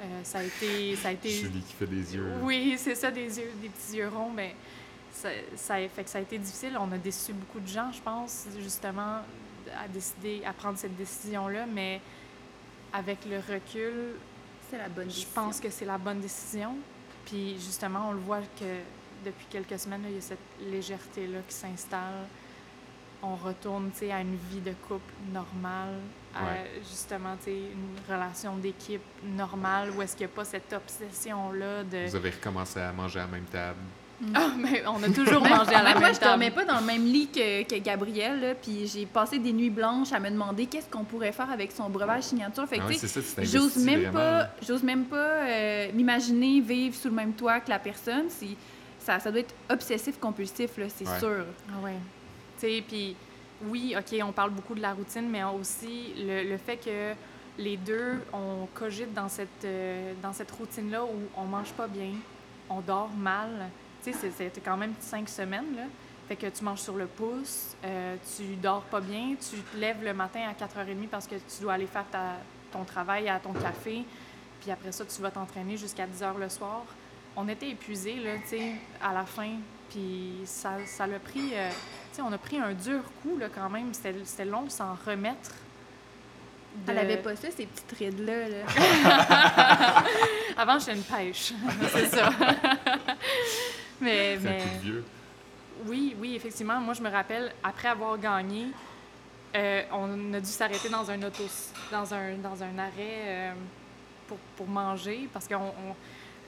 euh, ça a été... Ça a été Julie qui fait des yeux. là. oui, c'est ça, des yeux, des petits yeux ronds, mais ça, ça, a- fait que ça a été difficile. On a déçu beaucoup de gens, je pense, justement, à décider, à prendre cette décision-là, mais avec le recul, C'est la bonne je décision. pense que c'est la bonne décision. Puis justement, on le voit que depuis quelques semaines, là, il y a cette légèreté-là qui s'installe. On retourne à une vie de couple normale, à Ouais. justement tu sais, une relation d'équipe normale où est-ce qu'il n'y a pas cette obsession-là de. Vous avez recommencé à manger à la même table. Ah, mais on a toujours mangé à la Même moi, même je table. dormais pas dans le même lit que, que Gabriel, là, puis j'ai passé des nuits blanches à me demander qu'est-ce qu'on pourrait faire avec son breuvage signature. Fait que, Ah ça, J'ose même pas, j'ose même pas euh, m'imaginer vivre sous le même toit que la personne. Ça, ça doit être obsessif compulsif là, c'est Ouais. sûr. Ah ouais. Tu sais, puis oui, OK, on parle beaucoup de la routine, mais aussi le, fait que les deux, on cogite dans cette, euh, cette routine-là où on mange pas bien, on dort mal. Tu sais, c'était quand même cinq semaines, là. Fait que tu manges sur le pouce, euh, tu dors pas bien, tu te lèves le matin à 4h30 parce que tu dois aller faire ta- ton travail à ton café, puis après ça, tu vas t'entraîner jusqu'à 10h le soir. On était épuisés, là, tu sais, à la fin, puis ça, ça l'a pris... euh, on a pris un dur coup, là, quand même. C'était long de s'en remettre. de- Elle avait pas ça, ces petites rides-là. là. Avant, j'étais une pêche, c'est ça. mais, un vieux. Oui, oui, effectivement. Moi, je me rappelle, après avoir gagné, euh, on a dû s'arrêter dans un auto, dans un, dans un arrêt euh, pour, pour manger parce qu'on. on-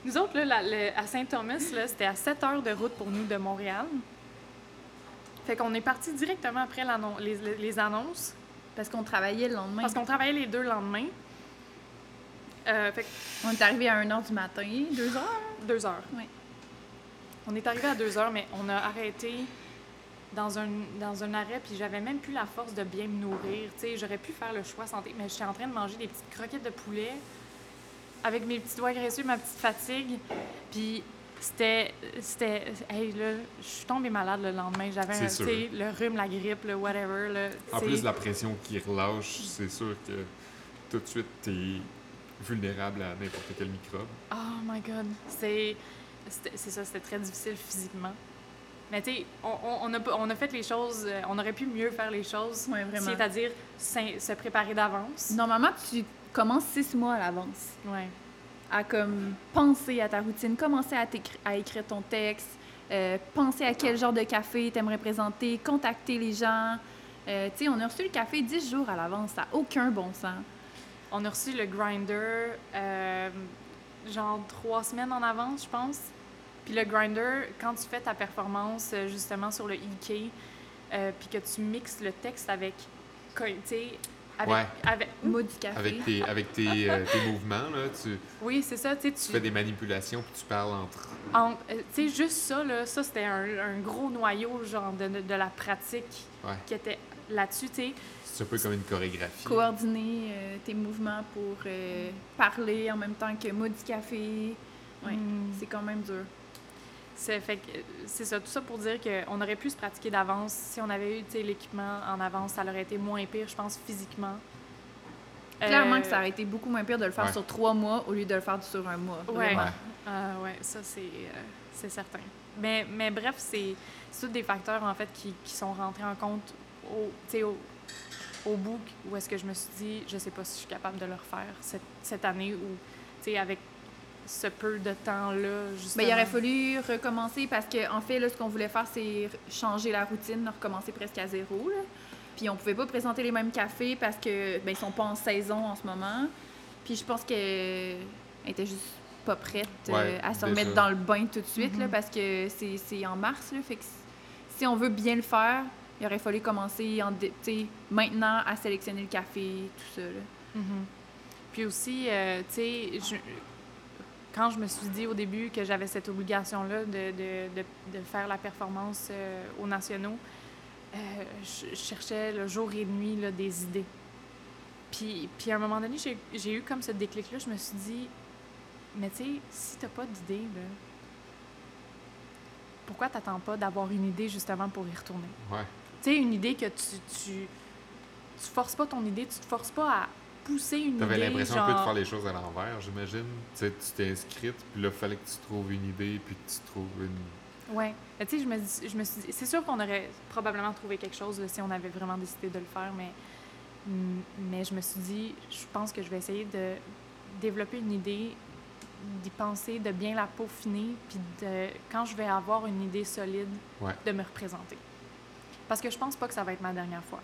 Nous autres, là, la- le- à Saint-Thomas, là, c'était à 7 heures de route pour nous de Montréal. Fait qu'on est parti directement après les, les- les annonces Parce qu'on travaillait le lendemain. parce qu'on travaillait les deux le lendemain. Euh, fait On est arrivé à 1h du matin, 2h. deux heures. Oui. On est arrivé à deux heures, mais on a arrêté dans un, dans un arrêt, puis j'avais même plus la force de bien me nourrir. Tu sais, j'aurais pu faire le choix santé, mais j'étais en train de manger des petites croquettes de poulet avec mes petits doigts graisseux, ma petite fatigue. Puis c'était. C'était. Hey, là, je suis tombée malade le lendemain. J'avais un- tu le rhume, la grippe, le whatever. Là, En tu plus la pression qui relâche, c'est sûr que tout de suite, t'es vulnérable à n'importe quel microbe. Oh my god. C'est ça, c'était très difficile physiquement. Mais tu sais, on, on, on a, pas- on a fait les choses, euh, on aurait pu mieux faire les choses. Ouais. C'est-à-dire se préparer d'avance. Normalement, tu commences six mois à l'avance Ouais. À comme penser à ta routine, commencer à, écrire ton texte, euh, penser à quel genre de café t'aimerais présenter, contacter les gens. Euh, tu sais, on a reçu le café 10 jours à l'avance, ça n'a aucun bon sens. On a reçu le grinder euh, genre trois semaines en avance, je pense. Puis le grinder, quand tu fais ta performance justement sur le EK, euh, puis que tu mixes le texte avec, avec, Ouais. avec- café. Avec tes, avec tes, euh, tes mouvements, là, tu, oui, c'est ça, tu fais des manipulations puis tu parles entre. En- euh, tu sais, juste ça, là, ça, c'était un, un gros noyau, genre, de, de la pratique Ouais. qui était là-dessus, tu sais. C'est un peu comme une chorégraphie. Coordonner euh, tes mouvements pour euh, parler en même temps que du café. Ouais, Mm. c'est quand même dur. C'est fait que, euh, c'est ça, tout ça pour dire qu'on aurait pu se pratiquer d'avance. Si on avait eu, tu sais, l'équipement en avance, ça aurait été moins pire, je pense, physiquement. Clairement Euh, que ça aurait été beaucoup moins pire de le faire Ouais. sur trois mois au lieu de le faire sur un mois. Ouais. vraiment. Ouais. Ah ouais, ça c'est euh, c'est certain. Mais, mais bref, c'est c'est tous des facteurs en fait qui, qui sont rentrés en compte au, tu sais, au, au bout où est-ce que je me suis dit, je sais pas si je suis capable de le refaire cette, cette année ou tu sais avec ce peu de temps-là, justement. Ben, il aurait fallu recommencer parce que en fait, là, ce qu'on voulait faire, c'est changer la routine, recommencer presque à zéro. Là. Puis on pouvait pas présenter les mêmes cafés parce que ben, ils sont pas en saison en ce moment. Puis je pense qu'elle était juste pas prête euh, Ouais, à se remettre dans le bain tout de suite là, Mhm. parce que c'est c'est en mars. Là, fait que si on veut bien le faire, il aurait fallu commencer en maintenant à sélectionner le café, tout ça. Là. Mhm. Puis aussi, euh, tu sais, je- quand je me suis dit au début que j'avais cette obligation-là de, de, de, de faire la performance euh, aux nationaux, euh, je, je cherchais le jour et nuit là, des idées. Puis, puis à un moment donné, j'ai eu comme ce déclic-là, je me suis dit, mais tu sais, si t'as pas d'idée, pourquoi t'attends pas d'avoir une idée justement pour y retourner? Ouais. Tu sais, une idée que tu, tu, tu forces pas ton idée, tu te forces pas à pousser une T'avais idée. l'impression genre... un peu de faire les choses à l'envers, j'imagine. Tu sais, tu t'es inscrite, puis là, il fallait que tu trouves une idée, puis que tu trouves une. Ouais. Mais tu sais, je me, je me suis dit, c'est sûr qu'on aurait probablement trouvé quelque chose là, si on avait vraiment décidé de le faire, mais, mais je me suis dit, je pense que je vais essayer de développer une idée, d'y penser, de bien la peaufiner, puis de, quand je vais avoir une idée solide, Ouais. de me représenter. Parce que je pense pas que ça va être ma dernière fois.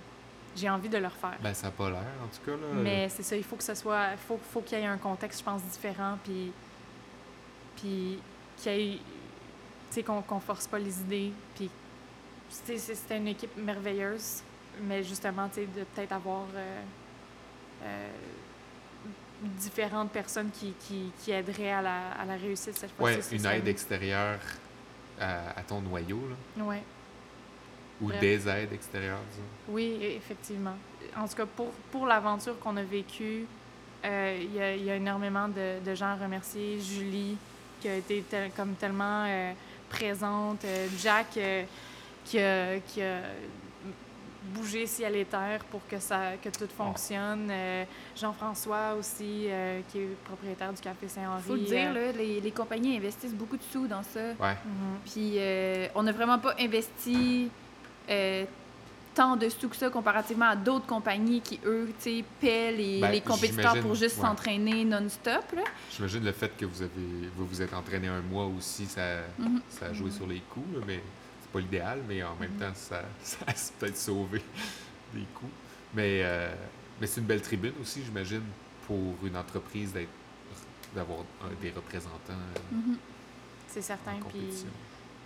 J'ai envie de le refaire. Ben, ça a pas l'air, en tout cas, là. Mais c'est ça, il faut que ce soit. faut, faut qu'il y ait un contexte, je pense, différent, puis. Puis qu'il y ait. Tu sais, qu'on qu'on force pas les idées, puis. C'était une équipe merveilleuse, mais justement, tu sais, de peut-être avoir. euh, euh, différentes personnes qui, qui, qui aideraient à la, à la réussite cette fois-ci. Ouais, ce une aide extérieure à, à ton noyau, là. Ouais. Ou Bref. des aides extérieures, disons. Oui, e- effectivement. En tout cas, pour, pour l'aventure qu'on a vécue, euh, il y, a, il y a énormément de, de gens à remercier. Julie, qui a été tel- comme tellement euh, présente. Euh, Jack, euh, qui, a, qui a bougé ciel et terre pour que, ça, que tout fonctionne. Euh, Jean-François aussi, euh, qui est propriétaire du Café Saint-Henri. Faut le dire, euh, là, les, les compagnies investissent beaucoup de sous dans ça. Ouais. mhm. Puis euh, on n'a vraiment pas investi euh, tant de sous que ça comparativement à d'autres compagnies qui, eux, tu sais, paient les, Ben, les compétiteurs pour juste ouais. s'entraîner non-stop. J'imagine le fait que vous avez vous vous êtes entraîné un mois aussi, ça, Mhm. ça a joué sur les coûts, là, mais c'est pas l'idéal, mais en même temps, ça, ça a peut-être sauvé des coûts. Mais, euh, mais c'est une belle tribune aussi, j'imagine, pour une entreprise d'être d'avoir un- des représentants euh, Mhm. C'est certain. en Puis compétition.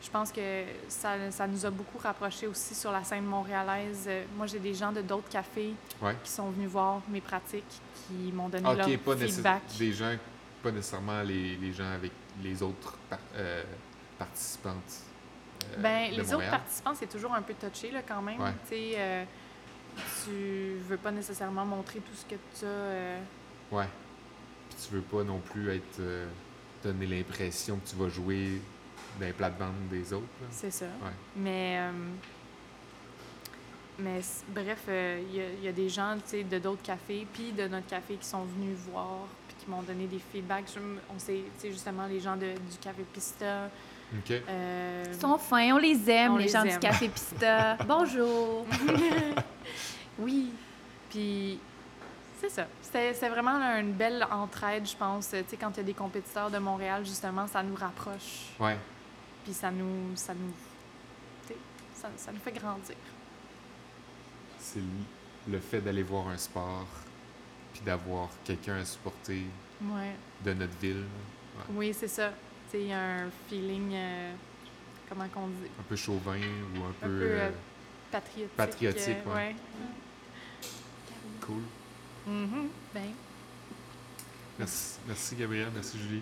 Je pense que ça, ça nous a beaucoup rapprochés aussi sur la scène montréalaise. Euh, Moi, j'ai des gens de d'autres cafés Ouais. qui sont venus voir mes pratiques, qui m'ont donné Ok, leur pas nécess- feedback. des gens, pas nécessairement les, les gens avec les autres par- euh, participantes. euh, Ben, de les autres participants, c'est toujours un peu touché là, quand même. Ouais. Euh, tu veux pas nécessairement montrer tout ce que tu as. Ouais. Puis tu veux pas non plus être donner l'impression que tu vas jouer les plates-bandes des autres. là. c'est ça. Ouais. Mais, euh, mais bref, euh, il y, a- il y a des gens tu sais, de d'autres cafés, puis de notre café qui sont venus voir, puis qui m'ont donné des feedbacks. On sait, tu sais, justement, les gens de- du café Pista. OK. euh, Ils sont fins, on les aime, On les les gens aime. du Café Pista. Bonjour. Oui. Puis, c'est ça. C'était vraiment là, une belle entraide, je pense. Tu sais, quand il y a des compétiteurs de Montréal, justement, ça nous rapproche. Ouais. Puis ça nous. Ça nous, ça, ça nous fait grandir. C'est le- fait d'aller voir un sport, puis d'avoir quelqu'un à supporter Ouais. de notre ville. Oui, c'est ça. Il y a un feeling. euh, comment qu'on dit? Un peu chauvin ou un, Un peu, peu, euh, euh, Patriotique. Patriotique, ouais. cool. Mhm. Ben, Merci, merci Gabriel, merci Julie.